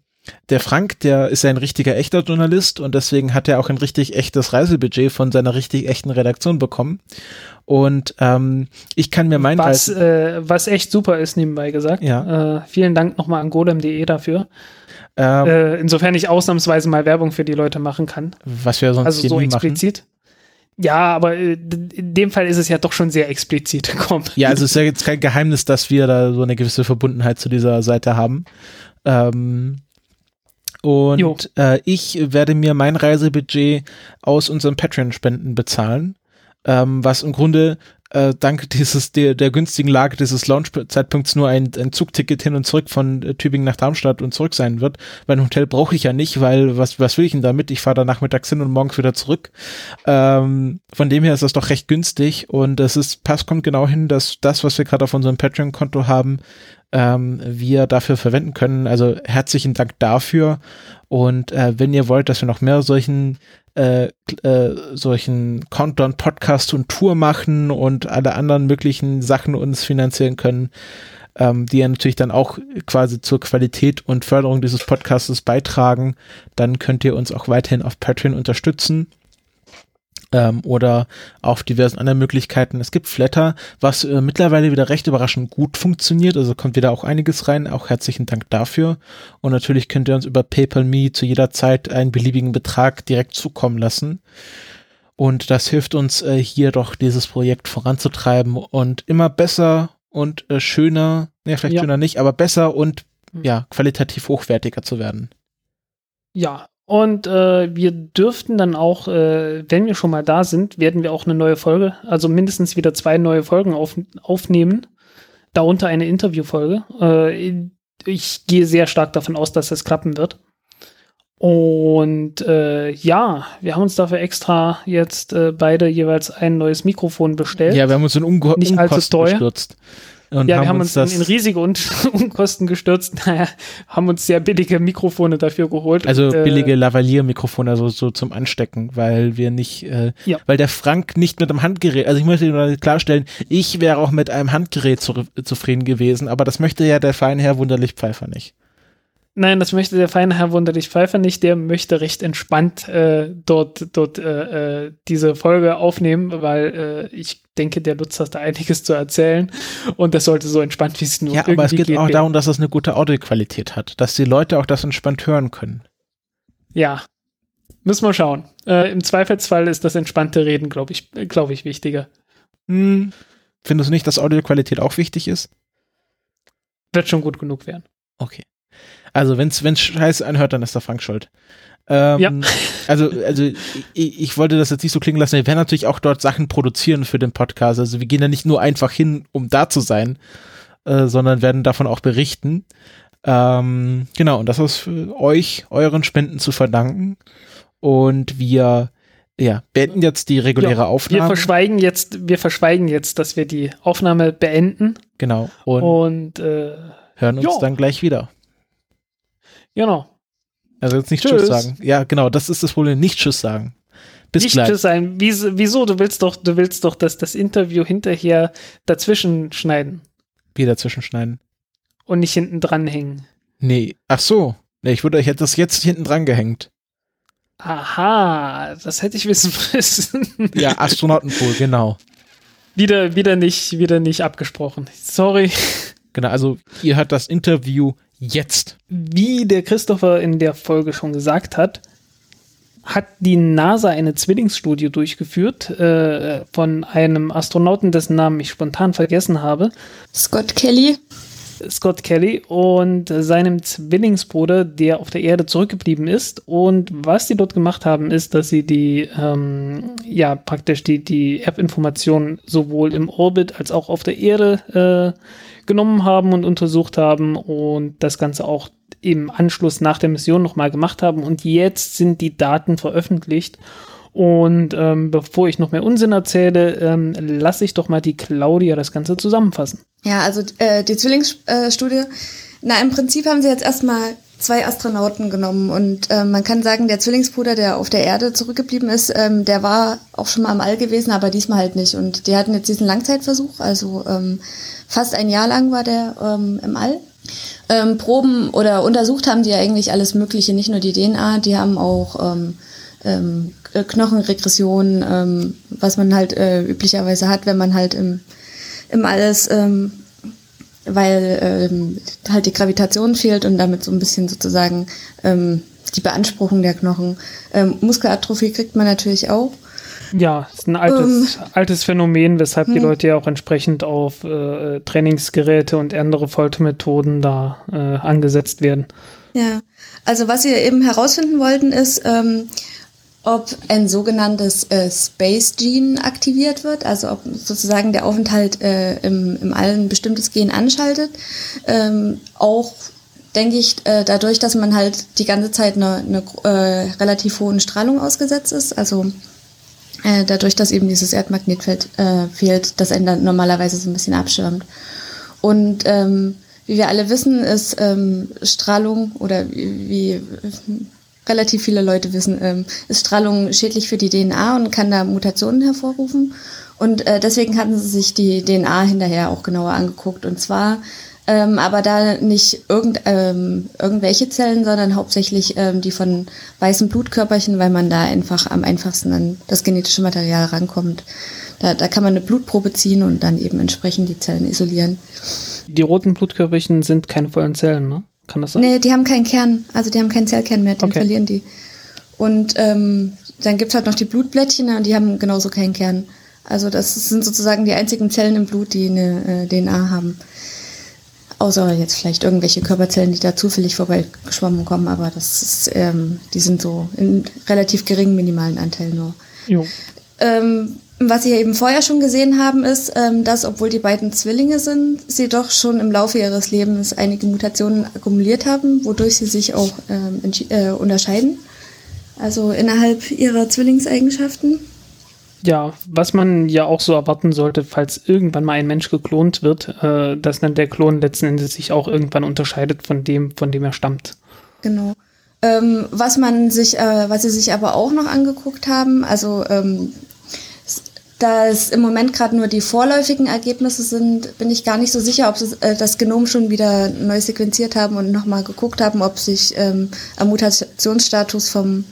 der Frank, der ist ja ein richtiger echter Journalist und deswegen hat er auch ein richtig echtes Reisebudget von seiner richtig echten Redaktion bekommen. Und ähm, ich kann mir mein Was, äh, was echt super ist, nebenbei gesagt. Ja. Äh, vielen Dank nochmal an golem.de dafür. ähm, Äh, insofern ich ausnahmsweise mal Werbung für die Leute machen kann. was wir sonst Also so nie machen. Ja, aber äh, in dem Fall ist es ja doch schon sehr explizit. Komm. Ja, also es ist ja jetzt kein Geheimnis, dass wir da so eine gewisse Verbundenheit zu dieser Seite haben. Ähm, und äh, ich werde mir mein Reisebudget aus unseren Patreon-Spenden bezahlen, ähm, was im Grunde äh, dank dieses der, der günstigen Lage dieses Launch-Zeitpunkts nur ein, ein Zugticket hin und zurück von äh, Tübingen nach Darmstadt und zurück sein wird. Weil ein Hotel brauche ich ja nicht, weil was, was will ich denn damit? Ich fahre da nachmittags hin und morgens wieder zurück. Ähm, von dem her ist das doch recht günstig und es ist, passt, kommt genau hin, dass das, was wir gerade auf unserem Patreon-Konto haben, ähm, wir dafür verwenden können. Also herzlichen Dank dafür. Und äh, wenn ihr wollt, dass wir noch mehr solchen äh, äh, solchen Countdown Podcast und Tour machen und alle anderen möglichen Sachen uns finanzieren können, ähm, die ja natürlich dann auch quasi zur Qualität und Förderung dieses Podcastes beitragen, dann könnt ihr uns auch weiterhin auf Patreon unterstützen ähm, oder auf diversen anderen Möglichkeiten. Es gibt Flatter, was äh, mittlerweile wieder recht überraschend gut funktioniert. Also kommt wieder auch einiges rein. Auch herzlichen Dank dafür. Und natürlich könnt ihr uns über PayPal.me zu jeder Zeit einen beliebigen Betrag direkt zukommen lassen. Und das hilft uns äh, hier doch dieses Projekt voranzutreiben und immer besser und äh, schöner, ne, vielleicht Ja. schöner nicht, aber besser und Mhm. ja, qualitativ hochwertiger zu werden. Ja, und äh, wir dürften dann auch, äh, wenn wir schon mal da sind, werden wir auch eine neue Folge, also mindestens wieder zwei neue Folgen auf, aufnehmen. darunter eine Interviewfolge. Äh, ich gehe sehr stark davon aus, dass das klappen wird. Und äh, ja, wir haben uns dafür extra jetzt äh, beide jeweils ein neues Mikrofon bestellt. Ja, wir haben uns in Unko Nicht allzu teuer. gestürzt. Und ja, wir haben uns in, das, in riesige Un Unkosten gestürzt. Naja, haben uns sehr billige Mikrofone dafür geholt. also Und, äh, billige Lavalier-Mikrofone, also so zum Anstecken, weil wir nicht, äh, Ja. weil der Frank nicht mit einem Handgerät, also ich möchte nur klarstellen, ich wäre auch mit einem Handgerät zu, zufrieden gewesen, aber das möchte ja der feine Herr Wunderlich Pfeifer nicht. Nein, das möchte der feine Herr Wunderlich Pfeifer nicht. Der möchte recht entspannt äh, dort, dort äh, äh, diese Folge aufnehmen, weil äh, ich denke, der Lutz hat da einiges zu erzählen und das sollte so entspannt wie es nur Ja, irgendwie aber es geht auch werden. darum, dass es eine gute Audioqualität hat, dass die Leute auch das entspannt hören können. Ja, müssen wir schauen. Äh, Im Zweifelsfall ist das entspannte Reden, glaube ich, glaube ich, wichtiger. Hm. Findest du nicht, dass Audioqualität auch wichtig ist? Wird schon gut genug werden. Okay. Also, wenn's, wenn's scheiße anhört, dann ist der Frank schuld. Ähm, Ja. Also, also ich, ich wollte das jetzt nicht so klingen lassen. Wir werden natürlich auch dort Sachen produzieren für den Podcast. Also wir gehen da nicht nur einfach hin, um da zu sein, äh, sondern werden davon auch berichten. Ähm, genau, und das ist für euch, euren Spenden zu verdanken. Und wir ja, beenden jetzt die reguläre Ja, Wir Aufnahme. verschweigen jetzt, wir verschweigen jetzt, dass wir die Aufnahme beenden Genau. Und und äh, hören uns ja. dann gleich wieder. genau. Also jetzt nicht Tschüss. Tschüss sagen. Ja, genau, das ist das Problem. Nicht Tschüss sagen. Bis nicht gleich. zu sein. Wieso? Du willst doch, du willst doch, dass das Interview hinterher dazwischen schneiden Wieder zwischenschneiden. und nicht hinten dranhängen. Nee, ach so. Nee, ich würde, ich hätte das jetzt hinten dran gehängt. Aha, das hätte ich wissen müssen. Ja, Astronautenpool, genau. wieder, wieder nicht, wieder nicht abgesprochen. Sorry. Genau, also ihr hört das Interview jetzt. Wie der Christopher in der Folge schon gesagt hat, hat die NASA eine Zwillingsstudie durchgeführt äh, von einem Astronauten, dessen Namen ich spontan vergessen habe. Scott Kelly. Scott Kelly und seinem Zwillingsbruder, der auf der Erde zurückgeblieben ist. Und was die dort gemacht haben, ist, dass sie die, ähm, ja, praktisch die, die Erbinformationen sowohl im Orbit als auch auf der Erde äh, genommen haben und untersucht haben und das Ganze auch im Anschluss nach der Mission nochmal gemacht haben. Und jetzt sind die Daten veröffentlicht. Und ähm, bevor ich noch mehr Unsinn erzähle, ähm, lasse ich doch mal die Claudia das Ganze zusammenfassen. Ja, also äh, die Zwillingsstudie. Na, im Prinzip haben sie jetzt erstmal zwei Astronauten genommen und äh, man kann sagen, der Zwillingsbruder, der auf der Erde zurückgeblieben ist, ähm, der war auch schon mal im All gewesen, aber diesmal halt nicht. Und die hatten jetzt diesen Langzeitversuch, also ähm, fast ein Jahr lang war der ähm, im All. Ähm, Proben oder untersucht haben die ja eigentlich alles Mögliche, nicht nur die DNA, die haben auch ähm, ähm, Knochenregression, ähm, was man halt äh, üblicherweise hat, wenn man halt im, im Alles, ähm, weil ähm, halt die Gravitation fehlt und damit so ein bisschen sozusagen ähm, die Beanspruchung der Knochen. Ähm, Muskelatrophie kriegt man natürlich auch. Ja, ist ein altes, altes Phänomen, weshalb die Leute ja auch entsprechend auf äh, Trainingsgeräte und andere Foltermethoden da äh, angesetzt werden. Ja, also was wir eben herausfinden wollten, ist, ähm, ob ein sogenanntes äh, Space Gene aktiviert wird, also ob sozusagen der Aufenthalt äh, im, im All ein bestimmtes Gen anschaltet. Ähm, auch denke ich, äh, dadurch, dass man halt die ganze Zeit einer eine, äh, relativ hohen Strahlung ausgesetzt ist, also äh, dadurch, dass eben dieses Erdmagnetfeld äh, fehlt, das einen dann normalerweise so ein bisschen abschirmt. Und ähm, wie wir alle wissen, ist ähm, Strahlung oder wie, wie relativ viele Leute wissen, ähm, ist Strahlung schädlich für die DNA und kann da Mutationen hervorrufen. Und äh, deswegen hatten sie sich die DNA hinterher auch genauer angeguckt. Und zwar ähm, aber da nicht irgend, ähm, irgendwelche Zellen, sondern hauptsächlich ähm, die von weißen Blutkörperchen, weil man da einfach am einfachsten an das genetische Material rankommt. Da, da kann man eine Blutprobe ziehen und dann eben entsprechend die Zellen isolieren. Die roten Blutkörperchen sind keine vollen Zellen, ne? Kann das sein? Nee, die haben keinen Kern, also die haben keinen Zellkern mehr, den Okay. verlieren die. Und ähm, dann gibt's halt noch die Blutblättchen und die haben genauso keinen Kern. Also das sind sozusagen die einzigen Zellen im Blut, die eine äh, DNA haben. Außer jetzt vielleicht irgendwelche Körperzellen, die da zufällig vorbeigeschwommen kommen, aber das ist, ähm, die sind so in relativ geringen minimalen Anteilen nur. Jo. Ähm, Was sie eben vorher schon gesehen haben, ist, ähm, dass obwohl die beiden Zwillinge sind, sie doch schon im Laufe ihres Lebens einige Mutationen akkumuliert haben, wodurch sie sich auch ähm, äh, unterscheiden. Also innerhalb ihrer Zwillingseigenschaften. Ja, was man ja auch so erwarten sollte, falls irgendwann mal ein Mensch geklont wird, äh, dass dann der Klon letzten Endes sich auch irgendwann unterscheidet von dem, von dem er stammt. Genau. Ähm, was man sich, äh, was sie sich aber auch noch angeguckt haben, also ähm, da es im Moment gerade nur die vorläufigen Ergebnisse sind, bin ich gar nicht so sicher, ob sie äh, das Genom schon wieder neu sequenziert haben und nochmal geguckt haben, ob sich ähm, am Mutationsstatus vom,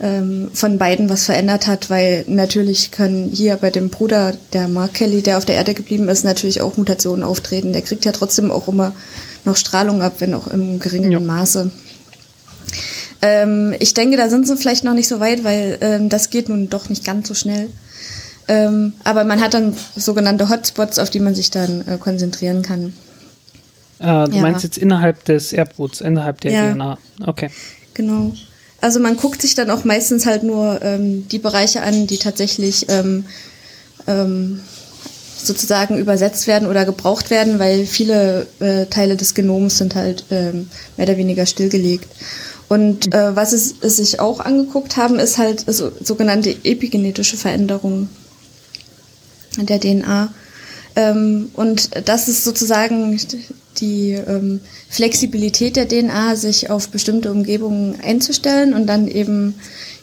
ähm, von beiden was verändert hat, weil natürlich können hier bei dem Bruder, der Mark Kelly, der auf der Erde geblieben ist, natürlich auch Mutationen auftreten. Der kriegt ja trotzdem auch immer noch Strahlung ab, wenn auch im geringen ja. Maße. Ähm, ich denke, da sind sie vielleicht noch nicht so weit, weil ähm, das geht nun doch nicht ganz so schnell. Ähm, aber man hat dann sogenannte Hotspots, auf die man sich dann äh, konzentrieren kann. Äh, du ja. meinst jetzt innerhalb des Erbguts, innerhalb der ja. DNA. Okay. Genau. Also man guckt sich dann auch meistens halt nur ähm, die Bereiche an, die tatsächlich ähm, ähm, sozusagen übersetzt werden oder gebraucht werden, weil viele äh, Teile des Genoms sind halt ähm, mehr oder weniger stillgelegt. Und äh, was es, es sich auch angeguckt haben, ist halt so, sogenannte epigenetische Veränderungen der DNA. Ähm, und das ist sozusagen die ähm, Flexibilität der DNA, sich auf bestimmte Umgebungen einzustellen und dann eben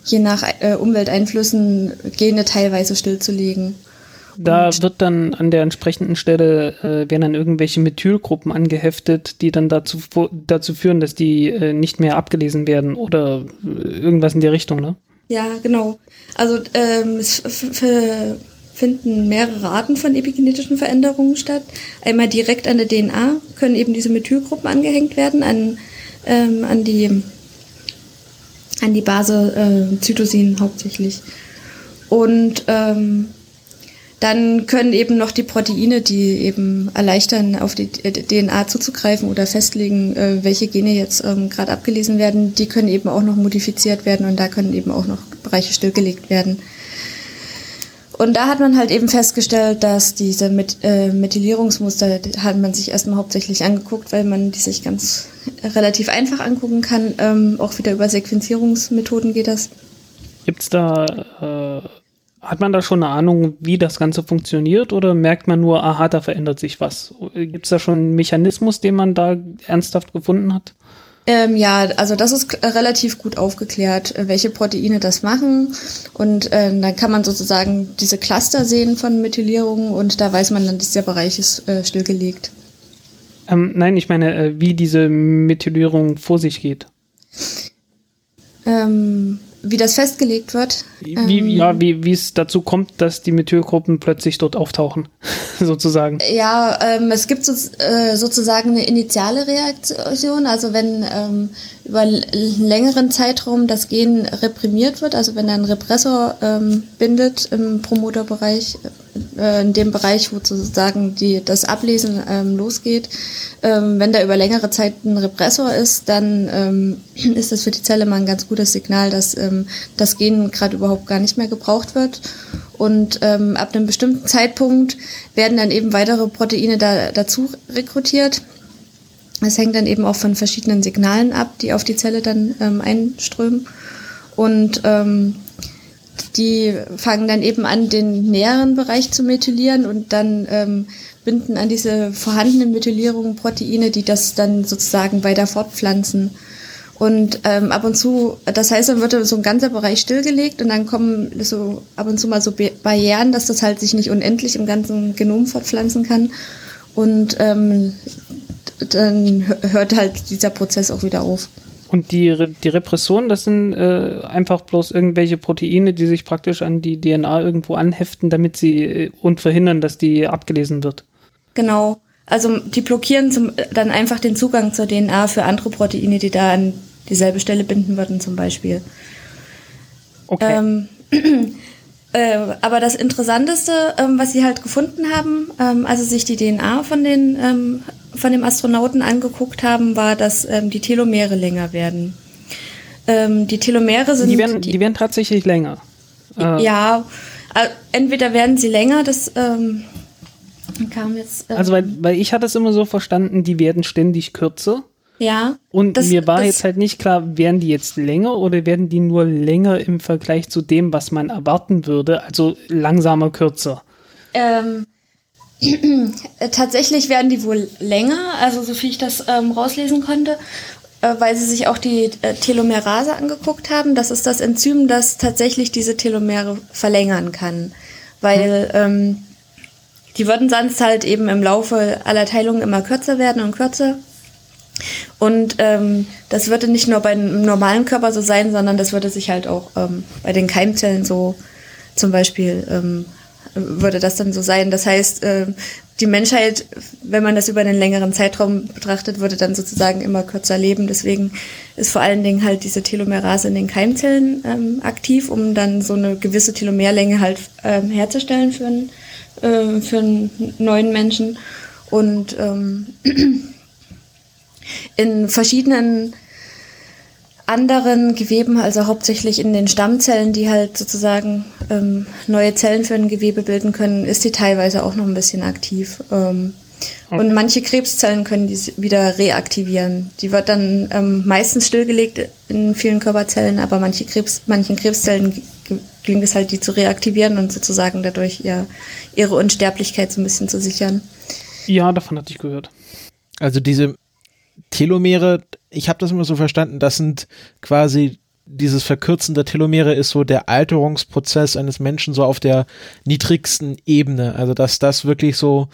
je nach äh, Umwelteinflüssen Gene teilweise stillzulegen. Da wird dann an der entsprechenden Stelle äh, werden dann irgendwelche Methylgruppen angeheftet, die dann dazu, dazu führen, dass die äh, nicht mehr abgelesen werden oder äh, irgendwas in die Richtung, ne? Ja, genau. Also ähm, es finden mehrere Arten von epigenetischen Veränderungen statt. Einmal direkt an der DNA können eben diese Methylgruppen angehängt werden, an, ähm, an, die, an die Base äh, Zytosin hauptsächlich. Und ähm, dann können eben noch die Proteine, die eben erleichtern, auf die DNA zuzugreifen oder festlegen, äh, welche Gene jetzt ähm, gerade abgelesen werden, die können eben auch noch modifiziert werden und da können eben auch noch Bereiche stillgelegt werden. Und da hat man halt eben festgestellt, dass diese Met äh, Methylierungsmuster hat man sich erstmal hauptsächlich angeguckt, weil man die sich ganz relativ einfach angucken kann. Ähm, auch wieder über Sequenzierungsmethoden geht das. Gibt's da, äh, hat man da schon eine Ahnung, wie das Ganze funktioniert oder merkt man nur, aha, da verändert sich was? Gibt's da schon einen Mechanismus, den man da ernsthaft gefunden hat? Ähm, ja, also das ist relativ gut aufgeklärt, äh, welche Proteine das machen. Und äh, dann kann man sozusagen diese Cluster sehen von Methylierungen und da weiß man dann, dieser Bereich ist äh, stillgelegt. Ähm, nein, ich meine, äh, wie diese Methylierung vor sich geht. Ähm, wie das festgelegt wird. Wie, ähm, ja, wie, es dazu kommt, dass die Methylgruppen plötzlich dort auftauchen, sozusagen. Ja, ähm, es gibt so, äh, sozusagen eine initiale Reaktion, also wenn ähm, über einen längeren Zeitraum das Gen reprimiert wird, also wenn ein Repressor ähm, bindet im Promoterbereich, äh, in dem Bereich, wo sozusagen die, das Ablesen ähm, losgeht, ähm, wenn da über längere Zeit ein Repressor ist, dann ähm, ist das für die Zelle mal ein ganz gutes Signal, dass ähm, das Gen gerade überhaupt gar nicht mehr gebraucht wird. Und ähm, ab einem bestimmten Zeitpunkt werden dann eben weitere Proteine da, dazu rekrutiert. Es hängt dann eben auch von verschiedenen Signalen ab, die auf die Zelle dann ähm, einströmen. Und ähm, die fangen dann eben an, den näheren Bereich zu methylieren und dann ähm, binden an diese vorhandenen Methylierungen Proteine, die das dann sozusagen weiter fortpflanzen. Und ähm, ab und zu, das heißt, dann wird so ein ganzer Bereich stillgelegt und dann kommen so ab und zu mal so Barrieren, dass das halt sich nicht unendlich im ganzen Genom fortpflanzen kann. Und ähm, dann hört halt dieser Prozess auch wieder auf. Und die, die Repressoren, das sind äh, einfach bloß irgendwelche Proteine, die sich praktisch an die DNA irgendwo anheften, damit sie äh, und verhindern, dass die abgelesen wird. Genau. Also die blockieren zum, dann einfach den Zugang zur DNA für andere Proteine, die da an dieselbe Stelle binden würden, zum Beispiel. Okay. Ähm, äh, aber das Interessanteste, ähm, was sie halt gefunden haben, ähm, als sie sich die DNA von den ähm, von dem Astronauten angeguckt haben, war, dass ähm, die Telomere länger werden. Ähm, die Telomere sind. Die werden, die, werden tatsächlich länger. Äh. Ja, Äh, entweder werden sie länger, das ähm, kam jetzt. Also, weil, weil ich hatte es immer so verstanden, die werden ständig kürzer. Ja. Und das, mir war das, jetzt halt nicht klar, werden die jetzt länger oder werden die nur länger im Vergleich zu dem, was man erwarten würde, also langsamer, kürzer? Ähm, tatsächlich werden die wohl länger, also so viel ich das ähm, rauslesen konnte, äh, weil sie sich auch die äh, Telomerase angeguckt haben. Das ist das Enzym, das tatsächlich diese Telomere verlängern kann, weil ähm, die würden sonst halt eben im Laufe aller Teilungen immer kürzer werden und kürzer. Und ähm, das würde nicht nur beim normalen Körper so sein, sondern das würde sich halt auch ähm, bei den Keimzellen so zum Beispiel ähm, würde das dann so sein. Das heißt, äh, die Menschheit, wenn man das über einen längeren Zeitraum betrachtet, würde dann sozusagen immer kürzer leben. Deswegen ist vor allen Dingen halt diese Telomerase in den Keimzellen ähm, aktiv, um dann so eine gewisse Telomerlänge halt ähm, herzustellen für einen, äh, für einen neuen Menschen. Und ähm, in verschiedenen anderen Geweben, also hauptsächlich in den Stammzellen, die halt sozusagen ähm, neue Zellen für ein Gewebe bilden können, ist die teilweise auch noch ein bisschen aktiv. Ähm, okay. Und manche Krebszellen können die wieder reaktivieren. Die wird dann ähm, meistens stillgelegt in vielen Körperzellen, aber manche Krebs, manchen Krebszellen gelingt es halt, die zu reaktivieren und sozusagen dadurch ihr, ihre Unsterblichkeit so ein bisschen zu sichern. Ja, davon hatte ich gehört. Also diese Telomere, ich habe das immer so verstanden, das sind quasi dieses Verkürzen der Telomere ist so der Alterungsprozess eines Menschen so auf der niedrigsten Ebene. Also dass das wirklich so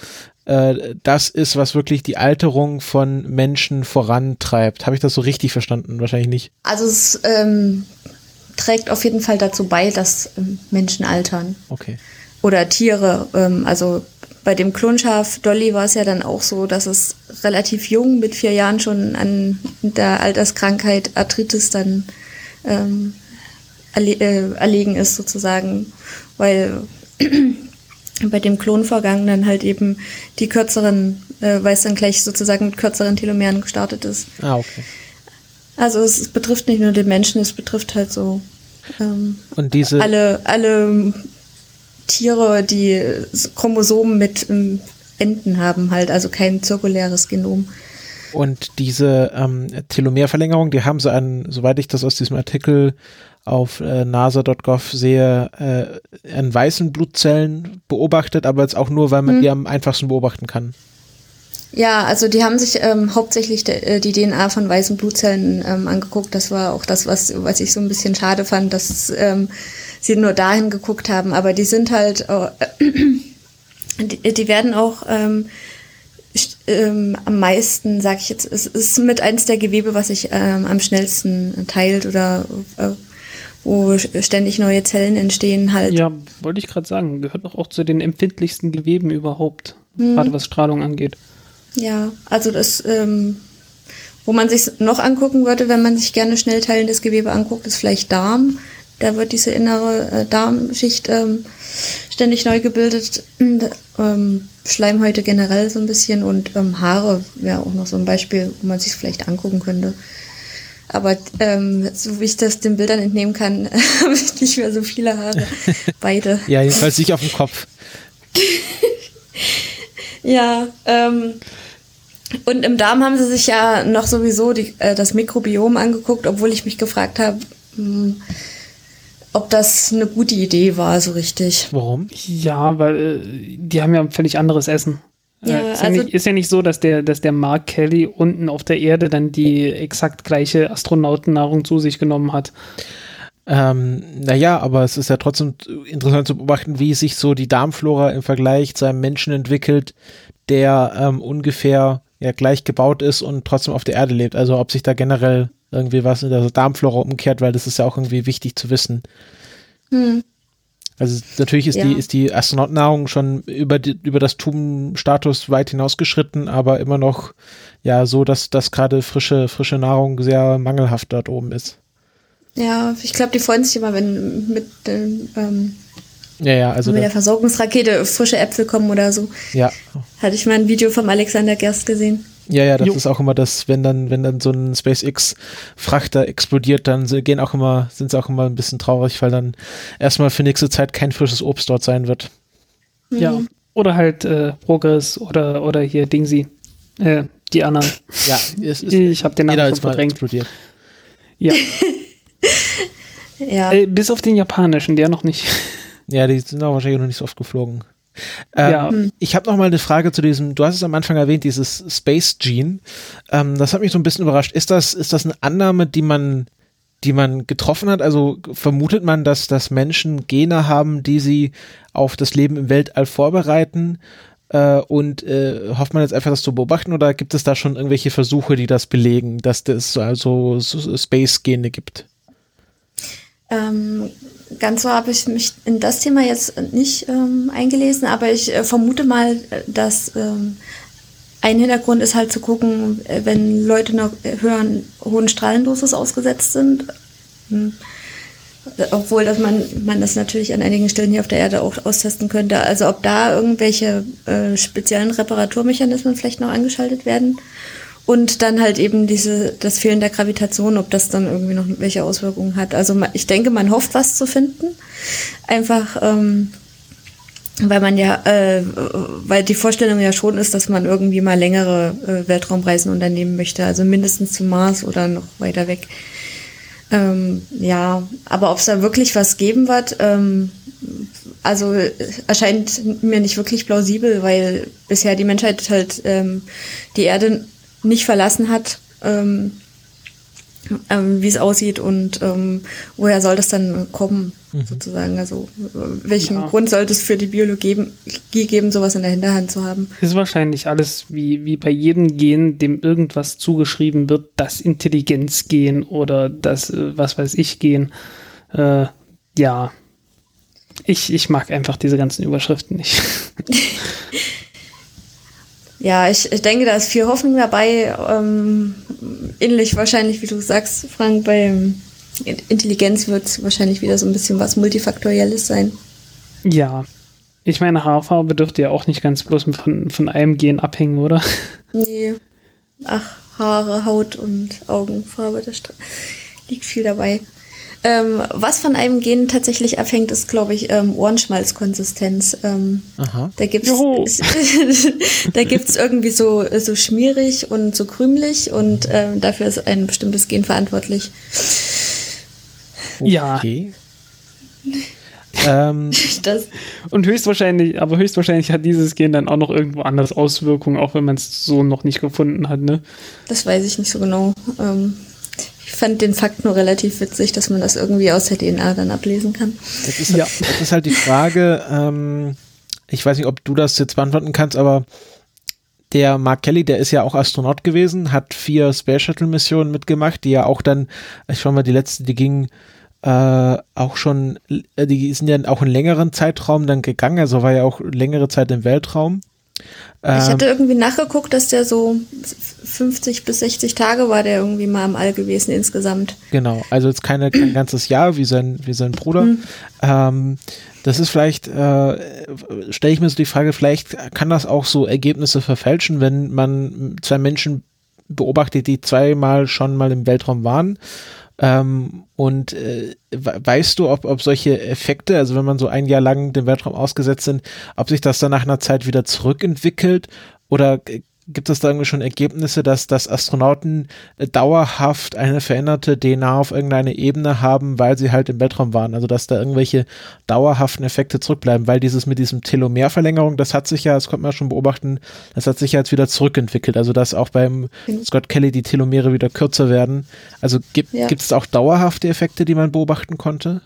äh, das ist, was wirklich die Alterung von Menschen vorantreibt. Habe ich das so richtig verstanden? Wahrscheinlich nicht. Also es ähm, trägt auf jeden Fall dazu bei, dass ähm, Menschen altern. Okay. Oder Tiere. Ähm, also bei dem Klonschaf Dolly war es ja dann auch so, dass es relativ jung mit vier Jahren schon an der Alterskrankheit Arthritis dann ähm, erle äh, erlegen ist sozusagen, weil bei dem Klonvorgang dann halt eben die kürzeren, äh, weil es dann gleich sozusagen mit kürzeren Telomeren gestartet ist. Ah, okay. Also es, es betrifft nicht nur den Menschen, es betrifft halt so ähm, und diese alle, alle Tiere, die Chromosomen mit ähm, Enden haben, halt, also kein zirkuläres Genom. Und diese ähm, Telomerverlängerung, die haben sie an, soweit ich das aus diesem Artikel auf äh, nasa.gov sehe, äh, an weißen Blutzellen beobachtet, aber jetzt auch nur, weil man hm. die am einfachsten beobachten kann. Ja, also die haben sich ähm, hauptsächlich de, äh, die DNA von weißen Blutzellen ähm, angeguckt. Das war auch das, was, was ich so ein bisschen schade fand, dass ähm, sie nur dahin geguckt haben. Aber die sind halt, äh, die, die, werden auch ähm, ähm, am meisten, sag ich jetzt, es ist mit eins der Gewebe, was sich ähm, am schnellsten teilt oder äh, wo ständig neue Zellen entstehen halt. Ja, wollte ich gerade sagen, gehört doch auch zu den empfindlichsten Geweben überhaupt, hm. gerade was Strahlung angeht. Ja, also das, ähm, wo man sich noch angucken würde, wenn man sich gerne schnell teilendes Gewebe anguckt, ist vielleicht Darm. Da wird diese innere äh, Darmschicht ähm, ständig neu gebildet. Ähm, Schleimhäute generell so ein bisschen und ähm, Haare wäre auch noch so ein Beispiel, wo man sich vielleicht angucken könnte. Aber ähm, so wie ich das den Bildern entnehmen kann, habe ich nicht mehr so viele Haare. Beide. ja, jedenfalls nicht auf dem Kopf. ja, ähm, und im Darm haben sie sich ja noch sowieso die, äh, das Mikrobiom angeguckt, obwohl ich mich gefragt habe, hm, ob das eine gute Idee war, so richtig. Warum? Ja, weil äh, die haben ja ein völlig anderes Essen. Äh, ja, ist, ja also nicht, ist, ja nicht, so, dass der, dass der Mark Kelly unten auf der Erde dann die exakt gleiche Astronautennahrung zu sich genommen hat. Ähm, naja, aber es ist ja trotzdem interessant zu beobachten, wie sich so die Darmflora im Vergleich zu einem Menschen entwickelt, der ähm, ungefähr ja gleich gebaut ist und trotzdem auf der Erde lebt. Also ob sich da generell irgendwie was in der Darmflora umkehrt, weil das ist ja auch irgendwie wichtig zu wissen. Hm. Also natürlich ist ja. die ist die Astronautennahrung schon über die, über das Tubenstatus weit hinausgeschritten, aber immer noch ja so, dass dass gerade frische frische Nahrung sehr mangelhaft dort oben ist. Ja, ich glaube, die freuen sich immer, wenn mit ähm, ja, ja, also mit der Versorgungsrakete frische Äpfel kommen oder so. Ja. Hatte ich mal ein Video vom Alexander Gerst gesehen. Ja, ja, das Jo. ist auch immer das, wenn dann, wenn dann so ein SpaceX-Frachter explodiert, dann gehen auch immer, sind sie auch immer ein bisschen traurig, weil dann erstmal für nächste Zeit kein frisches Obst dort sein wird. Ja. Oder halt äh, Progress oder, oder hier Dingsy. Äh, die anderen. Ja, es ist, Ich habe den Namen schon verdrängt. explodiert. Ja. Ja. äh, bis auf den japanischen, der noch nicht. Ja, die sind auch wahrscheinlich noch nicht so oft geflogen. Ähm, Ja. Ich habe noch mal eine Frage zu diesem, du hast es am Anfang erwähnt, dieses Space Gene. Ähm, das hat mich so ein bisschen überrascht. Ist das, ist das eine Annahme, die man, die man getroffen hat? Also vermutet man, dass, dass Menschen Gene haben, die sie auf das Leben im Weltall vorbereiten? Äh, und äh, hofft man jetzt einfach, das zu beobachten oder gibt es da schon irgendwelche Versuche, die das belegen, dass es so also so Space-Gene gibt? Ähm, ganz so habe ich mich in das Thema jetzt nicht ähm, eingelesen, aber ich äh, vermute mal, äh, dass ähm, ein Hintergrund ist halt zu gucken, äh, wenn Leute einer höheren, hohen Strahlendosis ausgesetzt sind. Hm. Obwohl dass man, man das natürlich an einigen Stellen hier auf der Erde auch austesten könnte. Also ob da irgendwelche äh, speziellen Reparaturmechanismen vielleicht noch angeschaltet werden. Und dann halt eben diese, das Fehlen der Gravitation, ob das dann irgendwie noch welche Auswirkungen hat. Also ich denke, man hofft, was zu finden. Einfach, ähm, weil man ja, äh, weil die Vorstellung ja schon ist, dass man irgendwie mal längere äh, Weltraumreisen unternehmen möchte. Also mindestens zum Mars oder noch weiter weg. Ähm, ja, aber ob es da wirklich was geben wird, ähm, also erscheint mir nicht wirklich plausibel, weil bisher die Menschheit halt ähm, die Erde nicht verlassen hat, ähm, ähm, wie es aussieht und ähm, woher soll das dann kommen, sozusagen. Also äh, welchen Ja. Grund sollte es für die Biologie geben, geben, sowas in der Hinterhand zu haben? Ist wahrscheinlich alles wie, wie bei jedem Gen, dem irgendwas zugeschrieben wird, das Intelligenzgen oder das, äh, was weiß ich, Gen. Äh, ja. Ich, ich mag einfach diese ganzen Überschriften nicht. Ja, ich, ich denke, da ist viel Hoffnung dabei. Ähm, ähnlich wahrscheinlich, wie du sagst, Frank, bei Intelligenz wird es wahrscheinlich wieder so ein bisschen was Multifaktorielles sein. ja. Ich meine, Haarfarbe dürfte ja auch nicht ganz bloß von, von einem Gen abhängen, oder? Nee. Ach, Haare, Haut und Augenfarbe, da liegt viel dabei. Ähm, was von einem Gen tatsächlich abhängt, ist, glaube ich, ähm, Ohrenschmalzkonsistenz. Ähm, Aha. da da gibt's irgendwie so, so schmierig und so krümelig und ähm, dafür ist ein bestimmtes Gen verantwortlich. Ja. Okay. ähm, Das, Und höchstwahrscheinlich, aber höchstwahrscheinlich hat dieses Gen dann auch noch irgendwo anders Auswirkungen, auch wenn man es so noch nicht gefunden hat, ne? das weiß ich nicht so genau. Ähm, ich fand den Fakt nur relativ witzig, dass man das irgendwie aus der DNA dann ablesen kann. Jetzt ist, Ja. jetzt ist halt die Frage, ähm, ich weiß nicht, ob du das jetzt beantworten kannst, aber der Mark Kelly, der ist ja auch Astronaut gewesen, hat vier Space Shuttle Missionen mitgemacht, die ja auch dann, ich schau mal, die letzte, die ging äh, auch schon, äh, die sind ja auch einen längeren Zeitraum dann gegangen, also war ja auch längere Zeit im Weltraum. Ich Ähm, hatte irgendwie nachgeguckt, dass der so 50 bis 60 Tage war der irgendwie mal im All gewesen insgesamt. Genau, also jetzt keine, kein ganzes Jahr wie sein, wie sein Bruder. Ähm, das ist vielleicht, äh, stelle ich mir so die Frage, vielleicht kann das auch so Ergebnisse verfälschen, wenn man zwei Menschen beobachtet, die zweimal schon mal im Weltraum waren. Ähm, und äh, we- weißt du, ob, ob solche Effekte, also wenn man so ein Jahr lang dem Weltraum ausgesetzt sind, ob sich das dann nach einer Zeit wieder zurückentwickelt? Oder g- gibt es da irgendwie schon Ergebnisse, dass, dass Astronauten äh, dauerhaft eine veränderte DNA auf irgendeine Ebene haben, weil sie halt im Weltraum waren? Also dass da irgendwelche dauerhaften Effekte zurückbleiben, weil dieses mit diesem Telomerverlängerung, das hat sich ja, das konnte man schon beobachten, das hat sich ja jetzt wieder zurückentwickelt. Also dass auch beim Mhm. Scott Kelly die Telomere wieder kürzer werden. Also gibt Ja. es auch dauerhafte Effekte, die man beobachten konnte?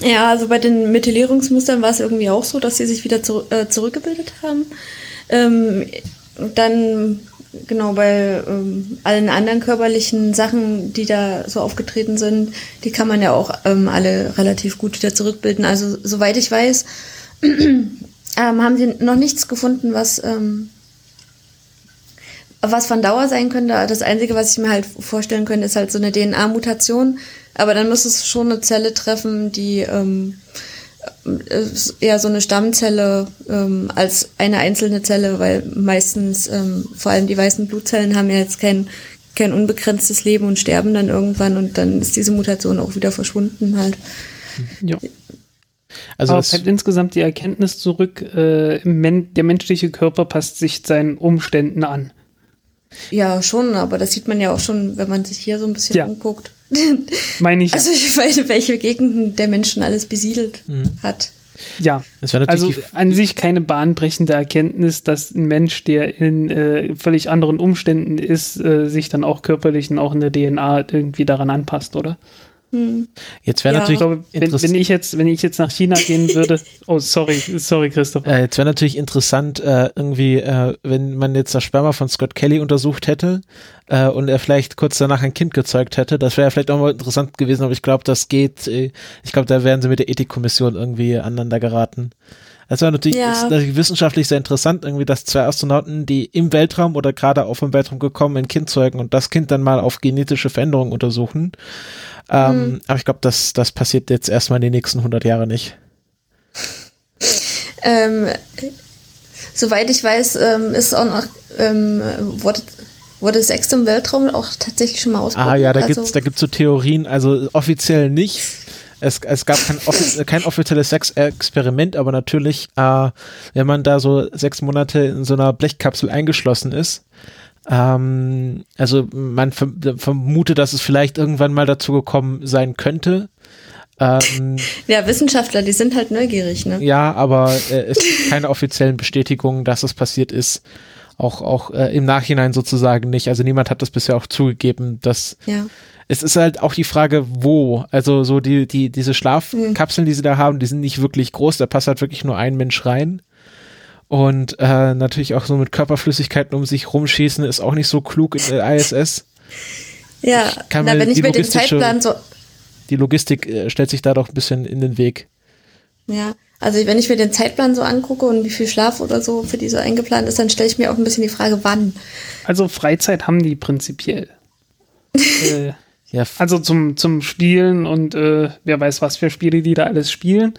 Ja, also bei den Methylierungsmustern war es irgendwie auch so, dass sie sich wieder zu, äh, zurückgebildet haben. Ähm, dann, genau, bei ähm, allen anderen körperlichen Sachen, die da so aufgetreten sind, die kann man ja auch ähm, alle relativ gut wieder zurückbilden. Also, soweit ich weiß, ähm, haben sie noch nichts gefunden, was, ähm, was von Dauer sein könnte. Das Einzige, was ich mir halt vorstellen könnte, ist halt so eine DNA-Mutation. Aber dann muss es schon eine Zelle treffen, die ähm, äh, eher so eine Stammzelle ähm, als eine einzelne Zelle, weil meistens ähm, vor allem die weißen Blutzellen haben ja jetzt kein, kein unbegrenztes Leben und sterben dann irgendwann und dann ist diese Mutation auch wieder verschwunden halt. Ja. Also Aber es fällt insgesamt die Erkenntnis zurück, äh, der menschliche Körper passt sich seinen Umständen an. Ja, schon, aber das sieht man ja auch schon, wenn man sich hier so ein bisschen ja. umguckt. Meine ich. Also ich weiß, welche Gegenden der Menschen alles besiedelt mhm. hat. Ja, also an sich keine bahnbrechende Erkenntnis, dass ein Mensch, der in äh, völlig anderen Umständen ist, äh, sich dann auch körperlich und auch in der DNA irgendwie daran anpasst, oder? Hm. Jetzt wäre ja. natürlich, glaube, wenn, wenn, ich jetzt, wenn ich jetzt nach China gehen würde, oh sorry, sorry Christoph. Äh, jetzt wäre natürlich interessant, äh, irgendwie, äh, wenn man jetzt das Sperma von Scott Kelly untersucht hätte äh, und er vielleicht kurz danach ein Kind gezeugt hätte, das wäre vielleicht auch mal interessant gewesen, aber ich glaube, das geht, äh, ich glaube, da wären sie mit der Ethikkommission irgendwie aneinander geraten. Das war natürlich, ja. natürlich wissenschaftlich sehr interessant, irgendwie, dass zwei Astronauten, die im Weltraum oder gerade auf dem Weltraum gekommen, ein Kind zeugen und das Kind dann mal auf genetische Veränderungen untersuchen. Ähm, mhm. Aber ich glaube, das, das passiert jetzt erstmal in den nächsten 100 Jahren nicht. Ähm, soweit ich weiß, ähm, ist auch noch, ähm, wurde, wurde Sex im Weltraum auch tatsächlich schon mal ausprobiert. Ah ja, da also, gibt es so Theorien, also offiziell nicht. Es, es gab kein, offiz kein offizielles Sexexperiment, aber natürlich, äh, wenn man da so sechs Monate in so einer Blechkapsel eingeschlossen ist, ähm, also man vermutet, dass es vielleicht irgendwann mal dazu gekommen sein könnte. Ähm, ja, Wissenschaftler, die sind halt neugierig, ne? Ja, aber äh, es gibt keine offiziellen Bestätigungen, dass es passiert ist. Auch, auch äh, im Nachhinein sozusagen nicht. Also niemand hat das bisher auch zugegeben, dass ja. es ist halt auch die Frage, wo. Also so die, die, diese Schlafkapseln, die sie da haben, die sind nicht wirklich groß, da passt halt wirklich nur ein Mensch rein. Und äh, natürlich auch so mit Körperflüssigkeiten um sich rumschießen ist auch nicht so klug in der ISS. Ja, na, wenn ich mir den Zeitplan so. Die Logistik äh, stellt sich da doch ein bisschen in den Weg. Ja, also wenn ich mir den Zeitplan so angucke und wie viel Schlaf oder so für die so eingeplant ist, dann stelle ich mir auch ein bisschen die Frage, wann. Also Freizeit haben die prinzipiell. äh, ja. Also zum, zum Spielen und äh, wer weiß, was für Spiele die da alles spielen.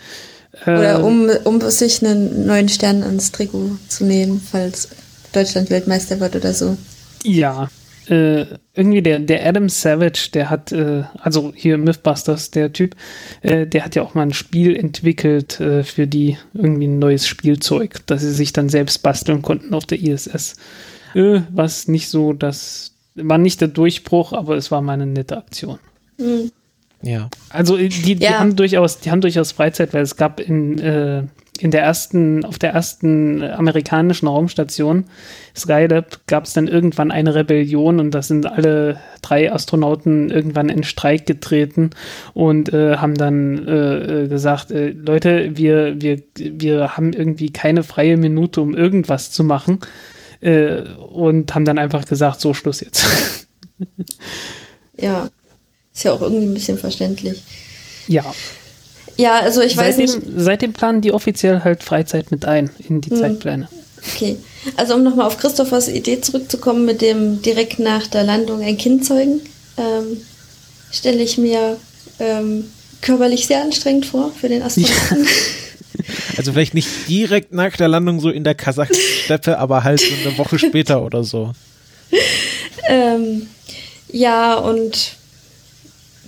Oder ähm. um, um sich einen neuen Stern ans Trikot zu nähen, falls Deutschland Weltmeister wird oder so. Ja. Äh, irgendwie der, der Adam Savage, der hat, äh, also hier Mythbusters, der Typ, äh, der hat ja auch mal ein Spiel entwickelt äh, für die, irgendwie ein neues Spielzeug, das sie sich dann selbst basteln konnten auf der ISS. Äh, was nicht so, das war nicht der Durchbruch, aber es war mal eine nette Aktion. Mhm. Ja. Also äh, die, die ja. haben durchaus, die haben durchaus Freizeit, weil es gab in, äh, in der ersten, auf der ersten amerikanischen Raumstation, Skylab, gab es dann irgendwann eine Rebellion und da sind alle drei Astronauten irgendwann in Streik getreten und äh, haben dann äh, äh gesagt, äh, Leute, wir, wir, wir haben irgendwie keine freie Minute, um irgendwas zu machen. Äh, und haben dann einfach gesagt, so Schluss jetzt. ja. Ist ja auch irgendwie ein bisschen verständlich. Ja. Ja, also ich seitdem, weiß nicht. Seitdem planen die offiziell halt Freizeit mit ein in die hm. Zeitpläne. Okay. Also um nochmal auf Christophers Idee zurückzukommen mit dem direkt nach der Landung ein Kind zeugen, ähm, stelle ich mir ähm, körperlich sehr anstrengend vor für den Astronauten. Ja. Also vielleicht nicht direkt nach der Landung so in der kasachischen Steppe, aber halt so eine Woche später oder so. Ähm, ja, und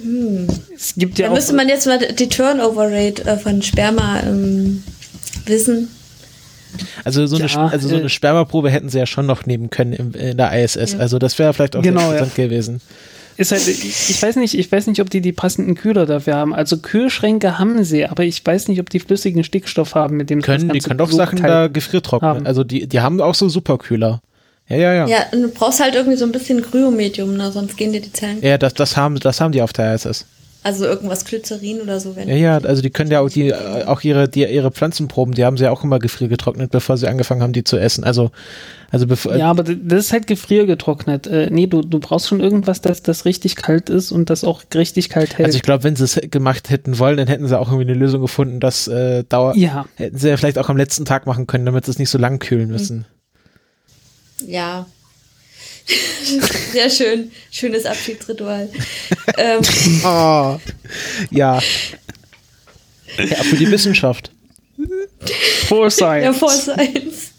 hm. Es gibt ja da müsste man jetzt mal die Turnover-Rate äh, von Sperma ähm, wissen. Also so, ja, eine, also so eine Spermaprobe hätten sie ja schon noch nehmen können im, in der ISS. Ja. Also das wäre vielleicht auch genau, interessant ja. gewesen. Ist halt, ich weiß nicht, ich weiß nicht, ob die die passenden Kühler dafür haben. Also Kühlschränke haben sie, aber ich weiß nicht, ob die flüssigen Stickstoff haben, mit dem können. Die können doch Sachen da gefriertrocknen. Haben. Also die, die haben auch so Superkühler. Ja, ja, ja. Ja, und du brauchst halt irgendwie so ein bisschen Kryomedium, ne? sonst gehen dir die Zellen. Ja, das, das, haben, das haben die auf der ISS. Also irgendwas Glycerin oder so. Wenn ja, ja, also die können ja auch, die, auch ihre, die, ihre Pflanzenproben, die haben sie ja auch immer gefriergetrocknet, bevor sie angefangen haben, die zu essen. Also, also bevor, ja, aber das ist halt gefriergetrocknet. Äh, nee, du, du brauchst schon irgendwas, das, das richtig kalt ist und das auch richtig kalt hält. Also ich glaube, wenn sie es gemacht hätten wollen, dann hätten sie auch irgendwie eine Lösung gefunden, das äh, dauert. Ja. Hätten sie ja vielleicht auch am letzten Tag machen können, damit sie es nicht so lang kühlen müssen. Ja, Sehr schön. Schönes Abschiedsritual. ähm. oh, ja. Ja, für die Wissenschaft. For Science. Ja, for Science.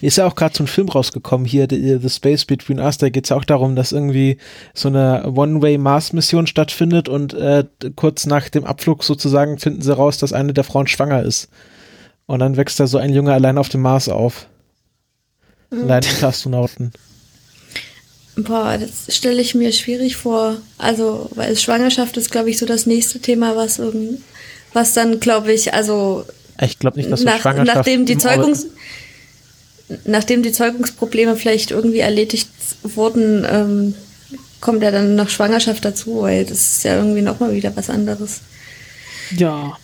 Ist ja auch gerade so ein Film rausgekommen hier, The, The Space Between Us. Da geht es ja auch darum, dass irgendwie so eine One-Way-Mars-Mission stattfindet und äh, kurz nach dem Abflug sozusagen finden sie raus, dass eine der Frauen schwanger ist. Und dann wächst da so ein Junge allein auf dem Mars auf. Allein mit Astronauten. Boah, das stelle ich mir schwierig vor. Also, weil Schwangerschaft ist, glaube ich, so das nächste Thema, was irgend, was dann, glaube ich, also Ich glaube nicht, dass so nach, Schwangerschaft nachdem die Zeugungs nachdem die Zeugungsprobleme vielleicht irgendwie erledigt wurden, ähm, kommt ja dann noch Schwangerschaft dazu, weil das ist ja irgendwie nochmal wieder was anderes. Ja.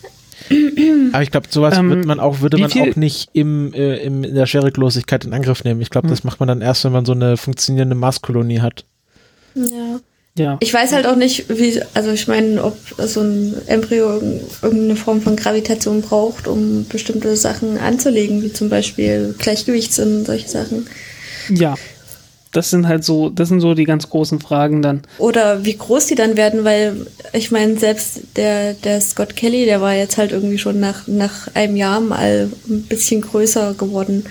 Aber ich glaube, sowas Ähm, wird man auch, würde man viel- auch nicht im, äh, im, in der Scheriklosigkeit in Angriff nehmen. Ich glaube, das macht man dann erst, wenn man so eine funktionierende Marskolonie hat. Ja. Ja. Ich weiß halt auch nicht, wie, also ich meine, ob so ein Embryo irg- irgendeine Form von Gravitation braucht, um bestimmte Sachen anzulegen, wie zum Beispiel Gleichgewichtssinn und solche Sachen. Ja. Das sind halt so, das sind so die ganz großen Fragen dann. Oder wie groß die dann werden, weil ich meine, selbst der, der Scott Kelly, der war jetzt halt irgendwie schon nach, nach einem Jahr mal ein bisschen größer geworden.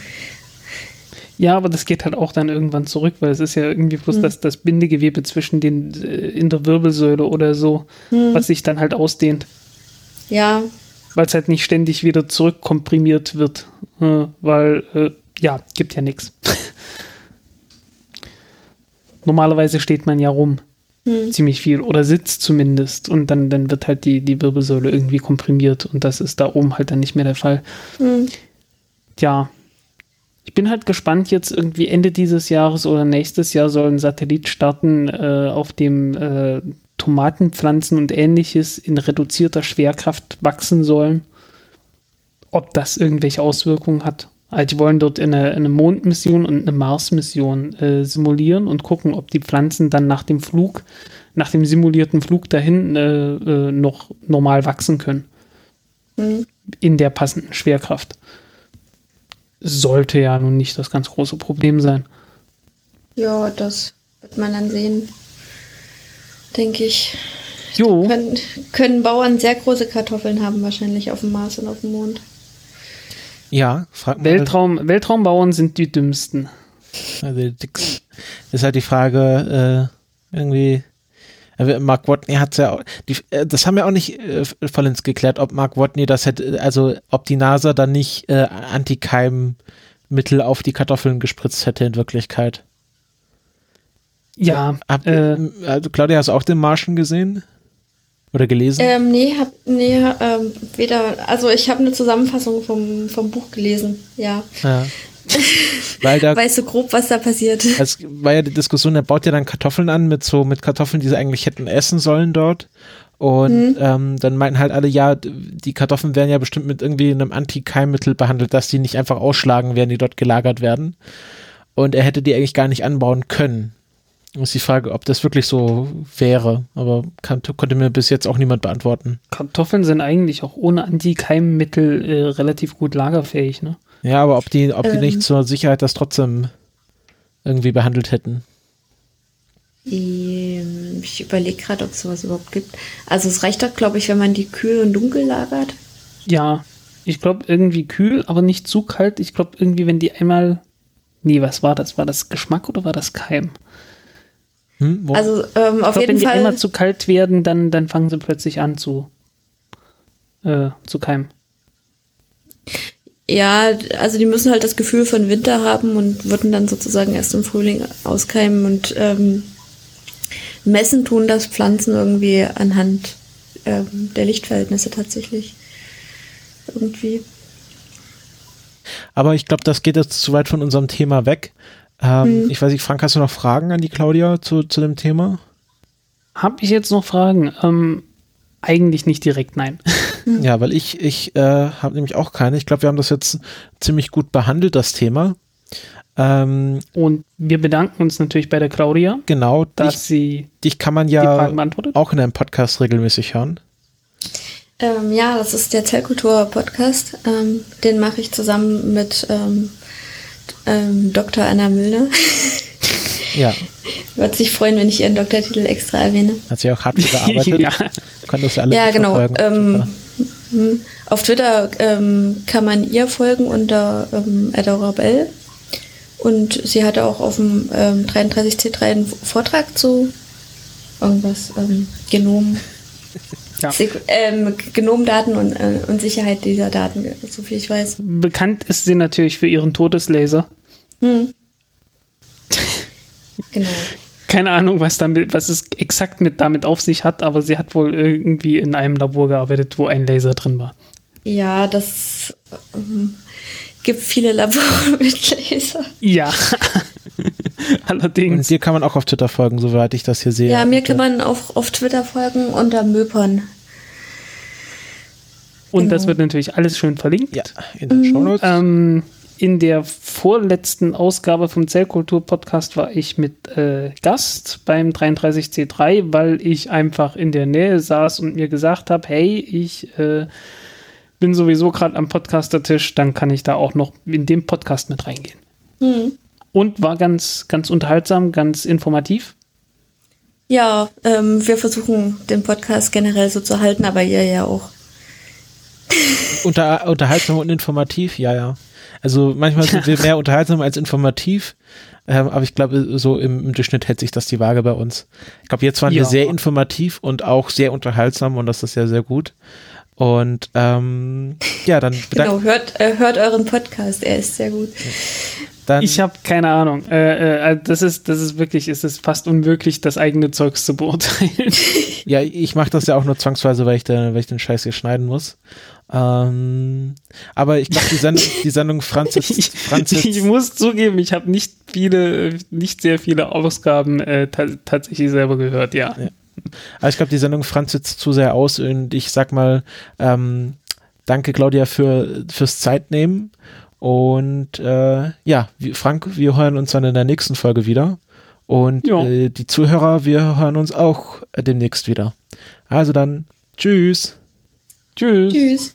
Ja, aber das geht halt auch dann irgendwann zurück, weil es ist ja irgendwie bloß das, das Bindegewebe zwischen den äh, in der Wirbelsäule oder so, was sich dann halt ausdehnt, Ja, weil es halt nicht ständig wieder zurückkomprimiert wird, äh, weil äh, ja, gibt ja nichts. Normalerweise steht man ja rum. Ziemlich viel oder sitzt zumindest und dann, dann wird halt die, die Wirbelsäule irgendwie komprimiert und das ist da oben halt dann nicht mehr der Fall. Ja, ich bin halt gespannt, jetzt irgendwie Ende dieses Jahres oder nächstes Jahr soll ein Satellit starten, äh, auf dem äh, Tomatenpflanzen und ähnliches in reduzierter Schwerkraft wachsen sollen. Ob das irgendwelche Auswirkungen hat. Also die wollen dort eine, eine Mondmission und eine Marsmission äh, simulieren und gucken, ob die Pflanzen dann nach dem Flug, nach dem simulierten Flug dahin äh, äh, noch normal wachsen können. In der passenden Schwerkraft sollte ja nun nicht das ganz große Problem sein. ja, das wird man dann sehen, denke ich. Jo, Können, können Bauern sehr große Kartoffeln haben, wahrscheinlich auf dem Mars und auf dem Mond. Ja, frag mal. Weltraum, Weltraumbauern sind die dümmsten. Also, dix- ist halt die Frage, äh, irgendwie, äh, Mark Watney hat ja auch, die, äh, das haben wir auch nicht äh, vollends geklärt, ob Mark Watney das hätte, also ob die NASA dann nicht äh, Antikeimmittel auf die Kartoffeln gespritzt hätte in Wirklichkeit. Ja, Hab, äh, also Claudia, hast du auch den Marschen gesehen? Oder gelesen? Ähm, nee, hab, nee, ähm, weder, also ich habe eine Zusammenfassung vom, vom Buch gelesen, ja. ja. Weil da Weiß so grob, was da passiert. Es war ja die Diskussion, er baut ja dann Kartoffeln an mit so mit Kartoffeln, die sie eigentlich hätten essen sollen dort. Und ähm, dann meinten halt alle, ja, die Kartoffeln werden ja bestimmt mit irgendwie einem Antikeimmittel behandelt, dass die nicht einfach ausschlagen werden, die dort gelagert werden. Und er hätte die eigentlich gar nicht anbauen können. Ist die Frage, ob das wirklich so wäre. Aber kann, konnte mir bis jetzt auch niemand beantworten. Kartoffeln sind eigentlich auch ohne Antikeimmmittel äh, relativ gut lagerfähig, ne? Ja, aber ob die, ob die Ähm. nicht zur Sicherheit das trotzdem irgendwie behandelt hätten. Ähm, Ich überlege gerade, ob es sowas überhaupt gibt. Also es reicht doch, glaube ich, wenn man die kühl und dunkel lagert. Ja, ich glaube irgendwie kühl, aber nicht zu kalt. Ich glaube irgendwie, wenn die einmal. Nee, was war das? War das Geschmack oder war das Keim? Hm? Also ähm, Ich auf glaube, wenn jeden die Fall. einmal zu kalt werden, dann, dann fangen sie plötzlich an zu, äh, zu keimen. Ja, also die müssen halt das Gefühl von Winter haben und würden dann sozusagen erst im Frühling auskeimen und ähm, messen tun das Pflanzen irgendwie anhand ähm, der Lichtverhältnisse tatsächlich. Irgendwie. Aber ich glaube, das geht jetzt zu weit von unserem Thema weg. Ähm, Ich weiß nicht, Frank, hast du noch Fragen an die Claudia zu, zu dem Thema? Hab ich jetzt noch Fragen? Ähm, eigentlich nicht direkt, nein. Ja, weil ich, ich äh, habe nämlich auch keine. Ich glaube, wir haben das jetzt ziemlich gut behandelt, das Thema. Ähm, Und wir bedanken uns natürlich bei der Claudia, genau, dass dich, sie dich kann man ja auch in einem Podcast regelmäßig hören. Ähm, ja, das ist der Zellkultur-Podcast. Ähm, den mache ich zusammen mit ähm, ähm, Dr. Anna Müllner. Ja, Würde sich freuen, wenn ich ihren Doktortitel extra erwähne. hat sie auch hart gearbeitet. ja. Kann das ja alles Ja, genau. Ähm. Hm. Auf Twitter ähm, kann man ihr folgen unter ähm, Adorabel. Und sie hatte auch auf dem ähm, 33C3 einen Vortrag zu irgendwas, ähm, Genom, Ja. Ähm, Genomdaten und, äh, und Sicherheit dieser Daten, so viel ich weiß. Bekannt ist sie natürlich für ihren Todeslaser. Hm. Genau. Keine Ahnung, was damit, was es exakt mit damit auf sich hat, aber sie hat wohl irgendwie in einem Labor gearbeitet, wo ein Laser drin war. Ja, das ähm, gibt viele Labore mit Laser. Ja. Und Allerdings. dir kann man auch auf Twitter folgen, soweit ich das hier sehe. Ja, mir Und, kann äh, man auch auf Twitter folgen unter Möpern. Und das genau. wird natürlich alles schön verlinkt. Ja, in den Shownotes. Ähm, in der vorletzten Ausgabe vom Zellkultur-Podcast war ich mit äh, Gast beim 33C3, weil ich einfach in der Nähe saß und mir gesagt habe, hey, ich äh, bin sowieso gerade am Podcaster-Tisch, dann kann ich da auch noch in den Podcast mit reingehen. Hm. Und war ganz, ganz unterhaltsam, ganz informativ. Ja, ähm, wir versuchen den Podcast generell so zu halten, aber ihr ja auch. Unter, unterhaltsam und informativ, ja, ja. Also manchmal sind wir mehr unterhaltsam als informativ, ähm, aber ich glaube, so im, im Durchschnitt hält sich das die Waage bei uns. Ich glaube, jetzt waren Ja. wir sehr informativ und auch sehr unterhaltsam und das ist ja sehr gut. Und ähm, ja, dann, Genau, hört, äh, hört euren Podcast, er ist sehr gut. Dann Ich habe keine Ahnung. Äh, äh, das ist, das ist wirklich, es ist fast unmöglich, das eigene Zeugs zu beurteilen. ja, ich mache das ja auch nur zwangsweise, weil ich, da, weil ich den Scheiß hier schneiden muss. Ähm, aber ich glaube, die Sendung, die Sendung Franzis, Ich, Franzis ich muss zugeben, ich habe nicht viele, nicht sehr viele Ausgaben äh, ta tatsächlich selber gehört, ja. Ja. Aber ich glaube, die Sendung franz jetzt zu sehr aus und ich sag mal, ähm, danke Claudia für, fürs Zeitnehmen. Und äh, ja, Frank, wir hören uns dann in der nächsten Folge wieder. Und äh, die Zuhörer, wir hören uns auch demnächst wieder. Also dann, tschüss. Tschüss. Tschüss.